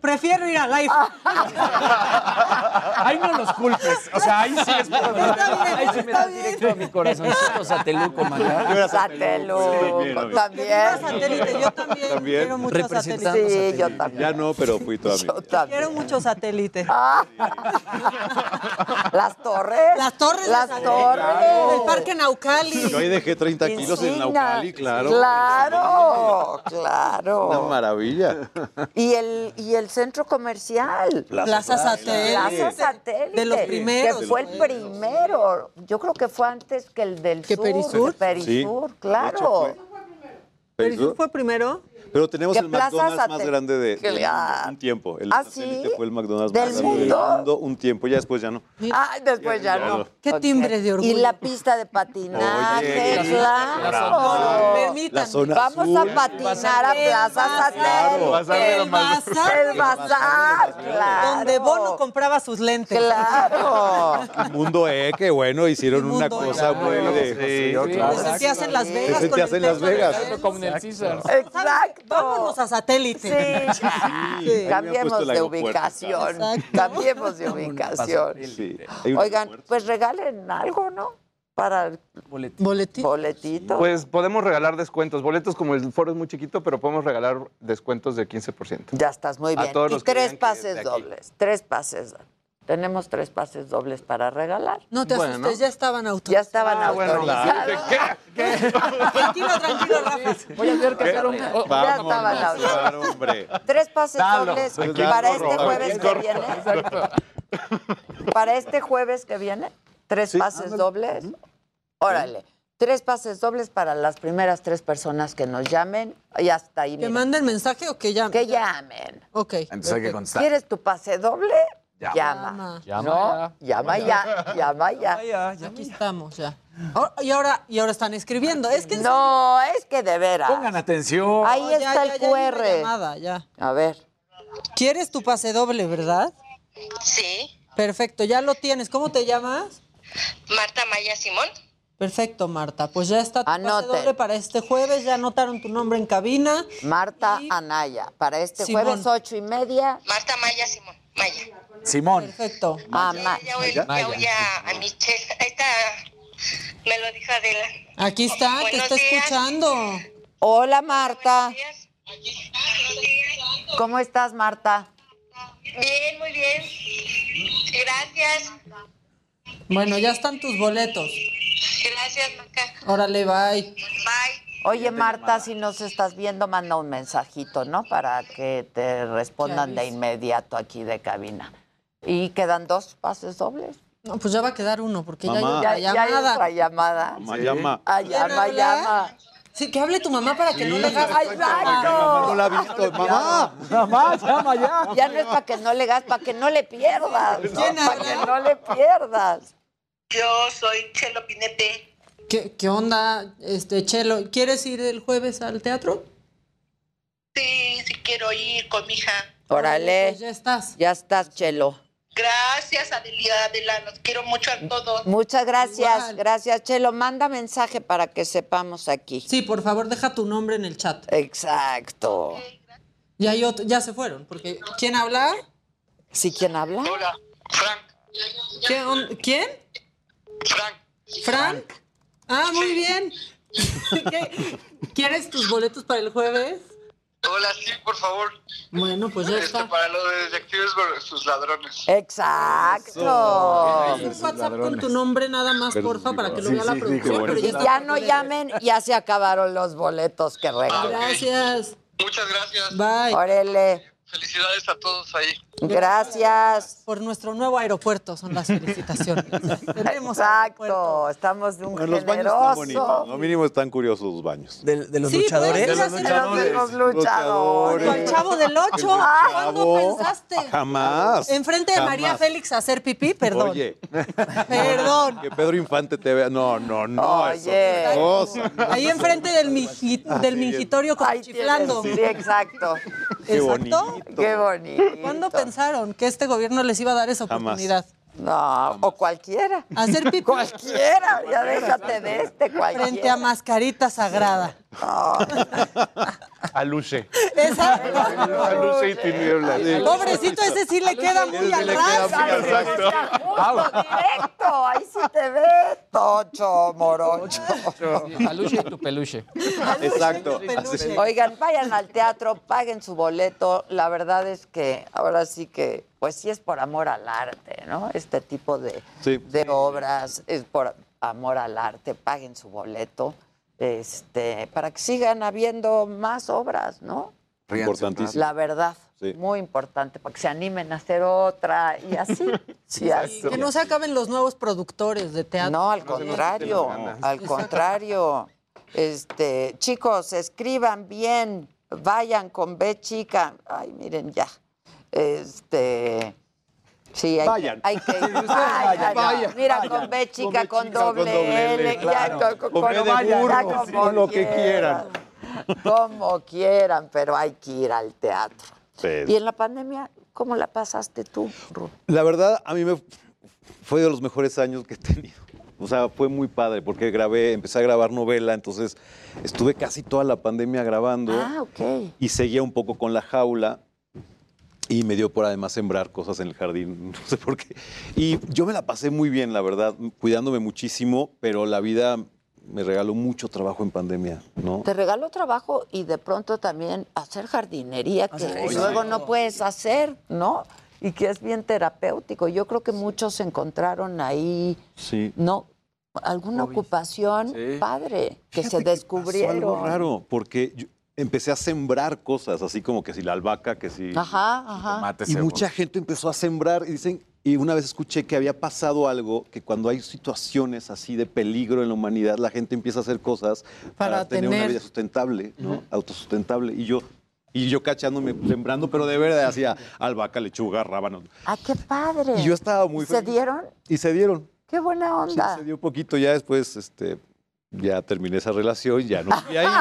Prefiero ir a live. <laughs> Ahí no los culpes. O sea, ahí sí es por ahí se me da directo a mi corazoncito sateluco, Maca. Sateluco, Sí, bien, también. satélite, yo también, También. quiero mucho Representando satélite. Sí, yo también. Ya no, pero fui toda mi Yo vida. también. Quiero mucho satélite. Ah. <laughs> Las torres. Las torres Las torres. El parque Naucali. Yo ahí dejé 30 kilos en. Naucali, claro. Claro, Una claro. maravilla. Y el, y el centro comercial. Plaza Satélite. Plaza Satélite. De los primeros. Que fue el primero. Yo creo que fue antes que el del ¿Que sur. Perisur? Perisur, Sí. claro. ¿Perisur fue primero? Pero tenemos ¿Qué el McDonald's más grande de, ah. un tiempo. El ¿Ah, sí? fue el McDonald's ¿Del más grande mundo? del mundo un tiempo, ya después ya no. Ay, después ya, Ya no. no. Qué timbre de orgullo. Y la pista de patinaje, Oye, claro. Permítanme. La zona Vamos azul. a patinar a Plaza. Satélite. El bazar. El bazar, claro. Donde Bono compraba sus lentes. Claro. <laughs> Mundo E, que bueno, hicieron una E. cosa muy de... Sí, Sí, claro. Te sentías en Las Te Vegas. con sentías en Las Vegas. Como en el César. Exacto. Vámonos a satélite. <laughs> Sí, Sí. Cambiemos de ubicación. Exacto. Cambiemos de ubicación. Oigan, pues regalen algo, ¿no? Para el Boletín. boletito. Pues podemos regalar descuentos. Boletos como el foro es muy chiquito, pero podemos regalar descuentos de 15%. ya estás muy a bien. todos Y los tres pases dobles. Tres pases. Tenemos tres pases dobles para regalar. No te Bueno. asustes, ya estaban autorizados. Ya estaban Ah, bueno, autorizados. Tranquilo, tranquilo, Rafa. Voy a tener que hacer un... Ya estaban autorizados. hombre. Tres pases Dalo. dobles Aquí para corro, este jueves que viene. Exacto. Para este jueves que viene, tres pases dobles. Órale. Tres pases dobles para las primeras tres personas que nos llamen. Y hasta ahí. ¿Que manden mensaje o que llamen? Que llamen. Ok. Entonces hay que contestar. ¿Quieres tu pase doble? Llama. Llama. Llama. ¿No? Llama ya. Llama ya. Aquí estamos ya. Y ahora y ahora están escribiendo. Es que No, es que de veras. Pongan atención. Ahí ya, está ya, el ya QR. llamada, ya. A ver. ¿Quieres tu pase doble, verdad? Sí. Perfecto, ya lo tienes. ¿Cómo te llamas? Marta Maya Simón. Perfecto, Marta. Pues ya está tu pase doble para este jueves. Ya anotaron tu nombre en cabina. Marta Anaya. Para este Simón. jueves, ocho y media. Marta Maya Simón. Maya. Simón. Perfecto. Ah, Ma- Ya oí, ya oí a, a Michelle. Ahí está. Me lo dijo Adela. Aquí está, te está días. escuchando. Hola, Marta. ¿Cómo estás, Marta? Bien, muy bien. Gracias. Bueno, ya están tus boletos. Gracias, Maca. Órale, bye. Bye. Oye, Marta, si nos estás viendo, manda un mensajito, ¿no? Para que te respondan de inmediato aquí de cabina. Y quedan dos pases dobles. No, pues ya va a quedar uno, porque ya hay Mamá. otra Ya, ya hay llamada. otra llamada. Mamá, llama. Ah, ¿Quién llama, habla? llama. Sí, que hable tu mamá para que no le hagas. ¡Ay, Mamá no la ha visto. Mamá. Mamá, llama ya. Ya no es para que no le gas, para que no le pierdas. ¿Quién Para que no le pierdas. Yo soy Chelo Pinete. ¿Qué, qué onda, este Chelo? ¿Quieres ir el jueves al teatro? Sí, sí quiero ir con mi hija. Órale. Pues ya estás. Ya estás, Chelo. Gracias, Adelia, Adela. Los quiero mucho a todos. Muchas gracias, Igual. gracias, Chelo. Manda mensaje para que sepamos aquí. Sí, por favor, deja tu nombre en el chat. Exacto. Y hay otro, ya se fueron, porque ¿quién habla? ¿Sí quién habla? Hola, Frank. ¿Quién? on- ¿Quién? Frank. ¿Frank? Ah, muy bien. <laughs> ¿Qué? ¿Quieres tus boletos para el jueves? Hola, sí, por favor. Bueno, pues ya está. para lo de detectives sus ladrones. Exacto. Un WhatsApp con tu nombre nada más, porfa, para que lo Sí, vea la sí, producción. pero ya no llamen, ya se acabaron los boletos que regalan. Gracias. Muchas gracias. Bye. Órale, Felicidades a todos ahí. gracias. Por nuestro nuevo aeropuerto son las felicitaciones. Tenemos. <laughs> Exacto, estamos de un Bueno, los baños están bonitos. No mínimo están curiosos los baños. ¿De, de los Sí, luchadores? De los luchadores. Con el chavo del 8. ¿Cuándo pensaste? Jamás. Enfrente de María. Félix a hacer pipí, perdón. Oye, <laughs> Perdón. que Pedro Infante te vea. No, no, no. Oye. Ahí enfrente del, miji- del mingitorio como Ahí chiflando. tienes, Sí, exacto. Qué Exacto. bonito. Qué bonito. ¿Cuándo pensaron que este gobierno les iba a dar esa Jamás. No, o cualquiera. Hacer pipí Cualquiera, ya déjate de este, cualquiera. frente a mascarita sagrada. A Luche. Exacto. A Luche y tinieblas. Pobrecito, ese sí le queda muy al ras. Exacto. Directo, ahí sí te ve, Tocho Morocho. A Luche y tu peluche. Exacto. Oigan, vayan al teatro, paguen su boleto. La verdad es que ahora sí que, pues sí es por amor al arte, ¿no? Este tipo de, Sí. de obras es por amor al arte. Paguen su boleto, este, para que sigan habiendo más obras, ¿no? Importantísimo. La verdad, Sí. muy importante, para que se animen a hacer otra y así. <laughs> y así. Que no se acaben los nuevos productores de teatro. No, al contrario, al contrario. Este, chicos, escriban bien, vayan con B chica. Ay, miren ya. Este, sí, hay, Vayan. hay que vayan, vayan, Mira, vayan. con B chica, Con B con, doble, con doble L, L, claro. ya, con, Con con- de burro, sí, lo que quieran. Como quieran, pero hay que ir al teatro. Sí. Y en la pandemia, ¿cómo la pasaste tú? La verdad, a mí me fue de los mejores años que he tenido. O sea, fue muy padre porque grabé, empecé a grabar novela, entonces estuve casi toda la pandemia grabando Ah, ok. y seguía un poco con la jaula y me dio por además sembrar cosas en el jardín, <laughs> no sé por qué. Y yo me la pasé muy bien, la verdad, cuidándome muchísimo, pero la vida me regaló mucho trabajo en pandemia, ¿no? Te regaló trabajo y de pronto también hacer jardinería que luego no puedes hacer, ¿no? y que es bien terapéutico. Yo creo que muchos encontraron ahí, Sí. ¿no? Alguna ocupación Sí. padre, que Fíjate se pasó descubrieron. algo raro, porque yo empecé a sembrar cosas, así como que si la albahaca, que si... Ajá, ajá. Y mucha gente empezó a sembrar y dicen, y una vez escuché que había pasado algo, que cuando hay situaciones así de peligro en la humanidad, la gente empieza a hacer cosas para, Para tener una vida sustentable, ¿no? Autosustentable. Y yo, y yo cachándome, sembrando, pero de verdad hacía albahaca, lechuga, rábanos. Ah, qué padre. Y yo estaba muy ¿Y ¿Se feliz. dieron? Y se dieron. Qué buena Sí, onda. se dio un poquito ya después, este, ya terminé esa relación, ya no. Y ahí, <laughs>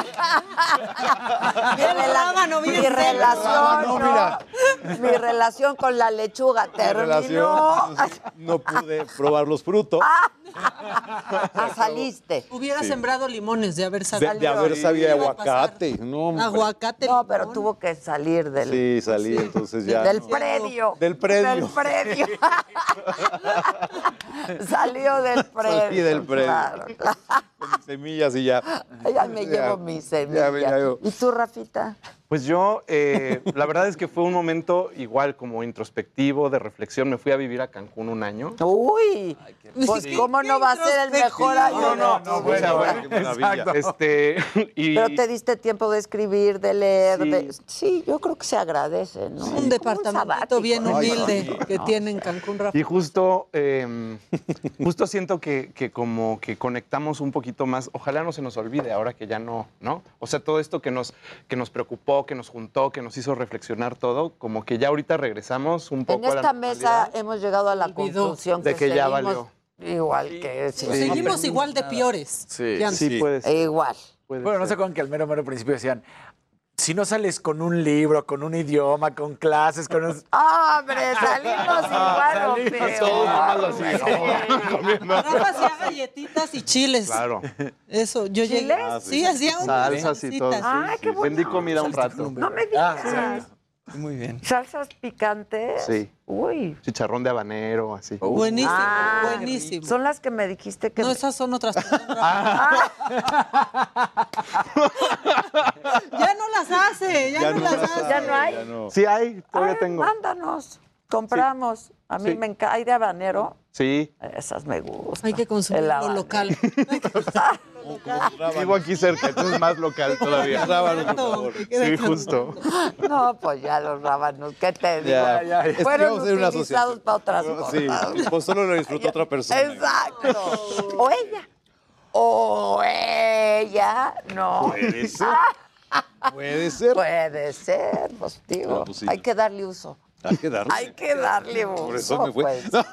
Mi, rela- mi relación, No, ¿no? mira. Mi relación con la lechuga mi terminó. relación, <laughs> no pude probar los frutos. Ah, <laughs> saliste. Hubiera Sí. sembrado limones de haber De, sabido. de haber sabido aguacate. No. Aguacate. No, pero tuvo que salir del, Sí, salí, entonces ya. del no. predio. Del predio. Del predio. Salió del predio. Salí del predio. Claro, claro. Mis semillas y ya. Ya me llevo mis Ya, me- semillas. ya yo. ¿Y tú, Rafita? Pues yo, eh, la verdad es que fue un momento igual como introspectivo, de reflexión. Me fui a vivir a Cancún un año. Uy, pues ¿cómo no va a ser el mejor año? No, no, no, bueno, maravilla. exacto. Este, <laughs> y, Pero te diste tiempo de escribir, de leer. Sí. de- Sí, yo creo que se agradece, ¿no? Un departamento bien Ay, humilde que tiene en Cancún, Rafa. y justo, eh, justo siento que, que como que conectamos un poquito más. Ojalá no se nos olvide ahora que ya no, ¿no? O sea, todo esto que nos, que nos preocupó, que nos juntó, que nos hizo reflexionar todo, como que ya ahorita regresamos un poco En a la esta mesa hemos llegado a la Olvidó. conclusión De que ya valió. Igual que sí. Seguimos igual de piores. Sí. Sí, puede ser. Igual. puede Bueno, no sé con que al mero, mero principio decían, si no sales con un libro, con un idioma, con clases, con... un- ¡Ah, <laughs> ¡Hombre, salimos igual o Salimos peor! todos Rafa hacía galletitas y chiles. Claro. Eso, yo llegué. ¿Chiles? Ah, Sí, hacía un Salsas y todo. sí, Ay, qué sí. buena Vendí comida un rato. No me digas. Muy bien. ¿Salsas picantes? Sí. Uy. Chicharrón de habanero, así. Buenísimo, Ah, buenísimo. Son las que me dijiste que... No, me- esas son otras. <laughs> Ah, <laughs> ya no las hace, ya, no, las hace. ¿Ya no hay? Ya no. Sí hay, todavía Ay, tengo. Mándanos. Compramos. A mí Sí. me encanta. ¿Hay de habanero? Sí. Esas me gustan. Hay que consumir El lo local. <laughs> Vivo aquí cerca, entonces es más local todavía. Rábanos, por favor. Sí, justo. No, pues ya los rábanos, ¿qué te digo? Ya, ya. Es que Fueron vamos a hacer una utilizados para otras Sí, cosas. pues solo lo disfrutó otra persona. Exacto. O ella. O ella. No. Puede ser. <laughs> Puede ser. Puede ser, pues digo. Pues sí. Hay que darle uso. Hay que darle. Hay que darle uso. Por eso me fue. pues.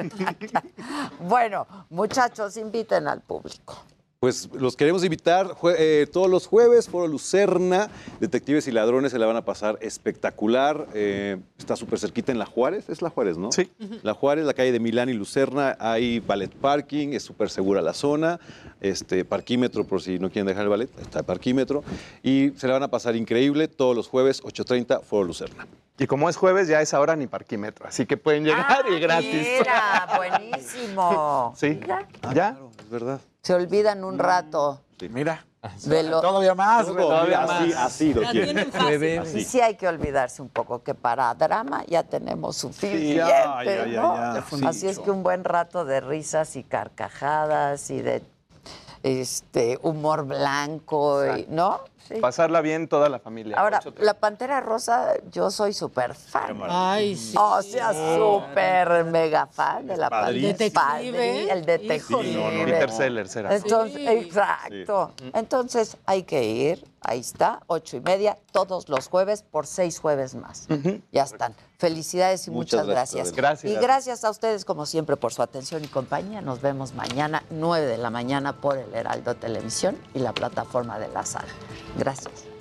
<laughs> <laughs> bueno, muchachos, inviten al público. Pues los queremos invitar eh, todos los jueves, Foro Lucerna, Detectives y Ladrones se la van a pasar espectacular. eh, está súper cerquita en La Juárez, es La Juárez, ¿no? Sí. La Juárez, la calle de Milán y Lucerna, hay ballet parking, es súper segura la zona, este, parquímetro por si no quieren dejar el ballet, está el parquímetro, y se la van a pasar increíble todos los jueves, 8.30, Foro Lucerna. Y como es jueves, ya es ahora ni parquímetro, así que pueden llegar y gratis. Mira, buenísimo. Sí. Mira, ¿Ya? Es verdad. Se olvidan un rato Mira, de lo... todavía más. Todavía mira, así, más. así lo quieren. Así. sí hay que olvidarse un poco que para drama ya tenemos suficiente, ya, ya, ya, ¿no? ya. Sí. Así es que un buen rato de risas y carcajadas y de este humor blanco, y, ¿no? Sí. Pasarla bien toda la familia. Ahora, la Pantera Rosa, yo soy súper fan. Ay, sí. O sea, súper mega fan de la. Pantera. Detective. Padrí, el detective. Sí, no, no, Peter Sellers era. Entonces, Sí. exacto. Entonces hay que ir, ahí está, ocho y media, todos los jueves por seis jueves más. Ya están. Felicidades y muchas, Muchas gracias, gracias. Gracias. Y gracias a ustedes, como siempre, por su atención y compañía. Nos vemos mañana, nueve de la mañana, por el Heraldo Televisión y la plataforma de la sala. Gracias.